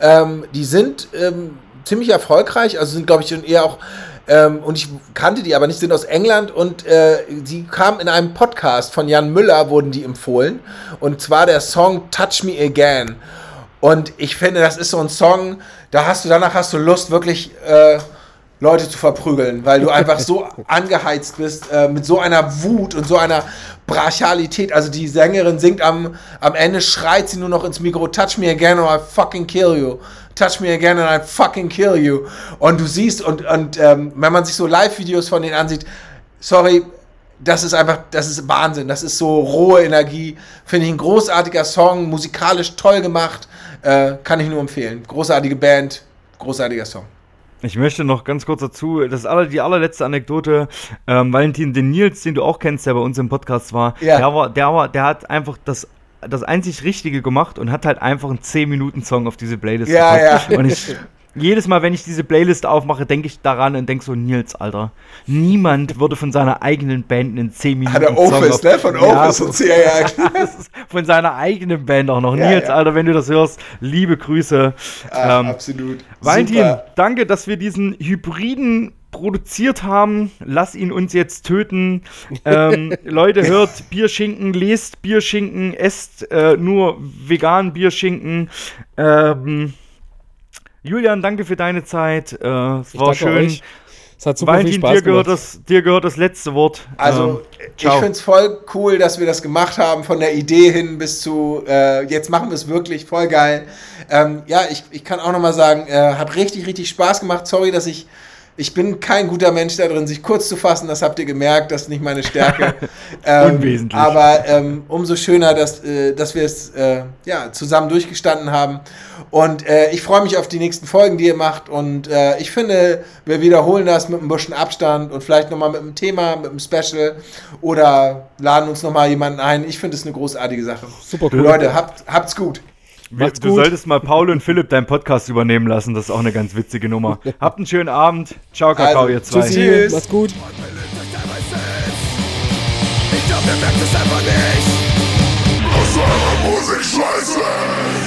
Ähm, die sind ähm, ziemlich erfolgreich, also sind, glaube ich, eher auch ähm, und ich kannte die aber nicht, sind aus England und äh, sie kamen in einem Podcast von Jan Müller, wurden die empfohlen. Und zwar der Song Touch Me Again. Und ich finde, das ist so ein Song, da hast du, danach hast du Lust, wirklich äh, Leute zu verprügeln, weil du einfach so angeheizt bist, äh, mit so einer Wut und so einer Brachialität. Also die Sängerin singt am, am Ende, schreit sie nur noch ins Mikro, touch me again or I fucking kill you. Touch me again and I fucking kill you. Und du siehst, und, und ähm, wenn man sich so Live-Videos von denen ansieht, sorry, das ist einfach, das ist Wahnsinn. Das ist so rohe Energie. Finde ich ein großartiger Song, musikalisch toll gemacht. Äh, kann ich nur empfehlen. Großartige Band, großartiger Song. Ich möchte noch ganz kurz dazu, das ist aller, die allerletzte Anekdote. Ähm, Valentin, den Nils, den du auch kennst, der bei uns im Podcast war, ja. der war, der war, der hat einfach das das einzig Richtige gemacht und hat halt einfach einen 10-Minuten-Song auf diese Playlist ja, gepackt. Ja. Und ich, jedes Mal, wenn ich diese Playlist aufmache, denke ich daran und denke so, Nils, Alter, niemand würde von seiner eigenen Band einen 10 Minuten Ah, der Office, ne? Von ja, Office und ja. von seiner eigenen Band auch noch. Ja, Nils, ja. Alter, wenn du das hörst, liebe Grüße. Ah, ähm, absolut. Valentin, Super. danke, dass wir diesen hybriden produziert haben. Lass ihn uns jetzt töten. Ähm, Leute, hört Bierschinken, lest Bierschinken, esst äh, nur vegan Bierschinken. Ähm, Julian, danke für deine Zeit. Äh, es ich war schön. Euch. Es hat super Valentin, viel Spaß dir gehört, das, dir gehört das letzte Wort. Also, ähm, ich finde es voll cool, dass wir das gemacht haben, von der Idee hin bis zu, äh, jetzt machen wir es wirklich, voll geil. Ähm, ja, ich, ich kann auch nochmal sagen, äh, hat richtig, richtig Spaß gemacht. Sorry, dass ich ich bin kein guter Mensch da drin, sich kurz zu fassen, das habt ihr gemerkt, das ist nicht meine Stärke. ähm, Unwesentlich. Aber ähm, umso schöner, dass, äh, dass wir es äh, ja, zusammen durchgestanden haben. Und äh, ich freue mich auf die nächsten Folgen, die ihr macht. Und äh, ich finde, wir wiederholen das mit ein bisschen Abstand und vielleicht nochmal mit einem Thema, mit einem Special oder laden uns nochmal jemanden ein. Ich finde es eine großartige Sache. Super cool. Leute, habt, habt's gut. Macht's du gut. solltest mal Paul und Philipp deinen Podcast übernehmen lassen. Das ist auch eine ganz witzige Nummer. Habt einen schönen Abend. Ciao, Kakao, also, ihr zwei. Tschüssi, Tschüss. Macht's gut. Ich glaub, ihr merkt es einfach nicht. Aus eurer Musik scheiße.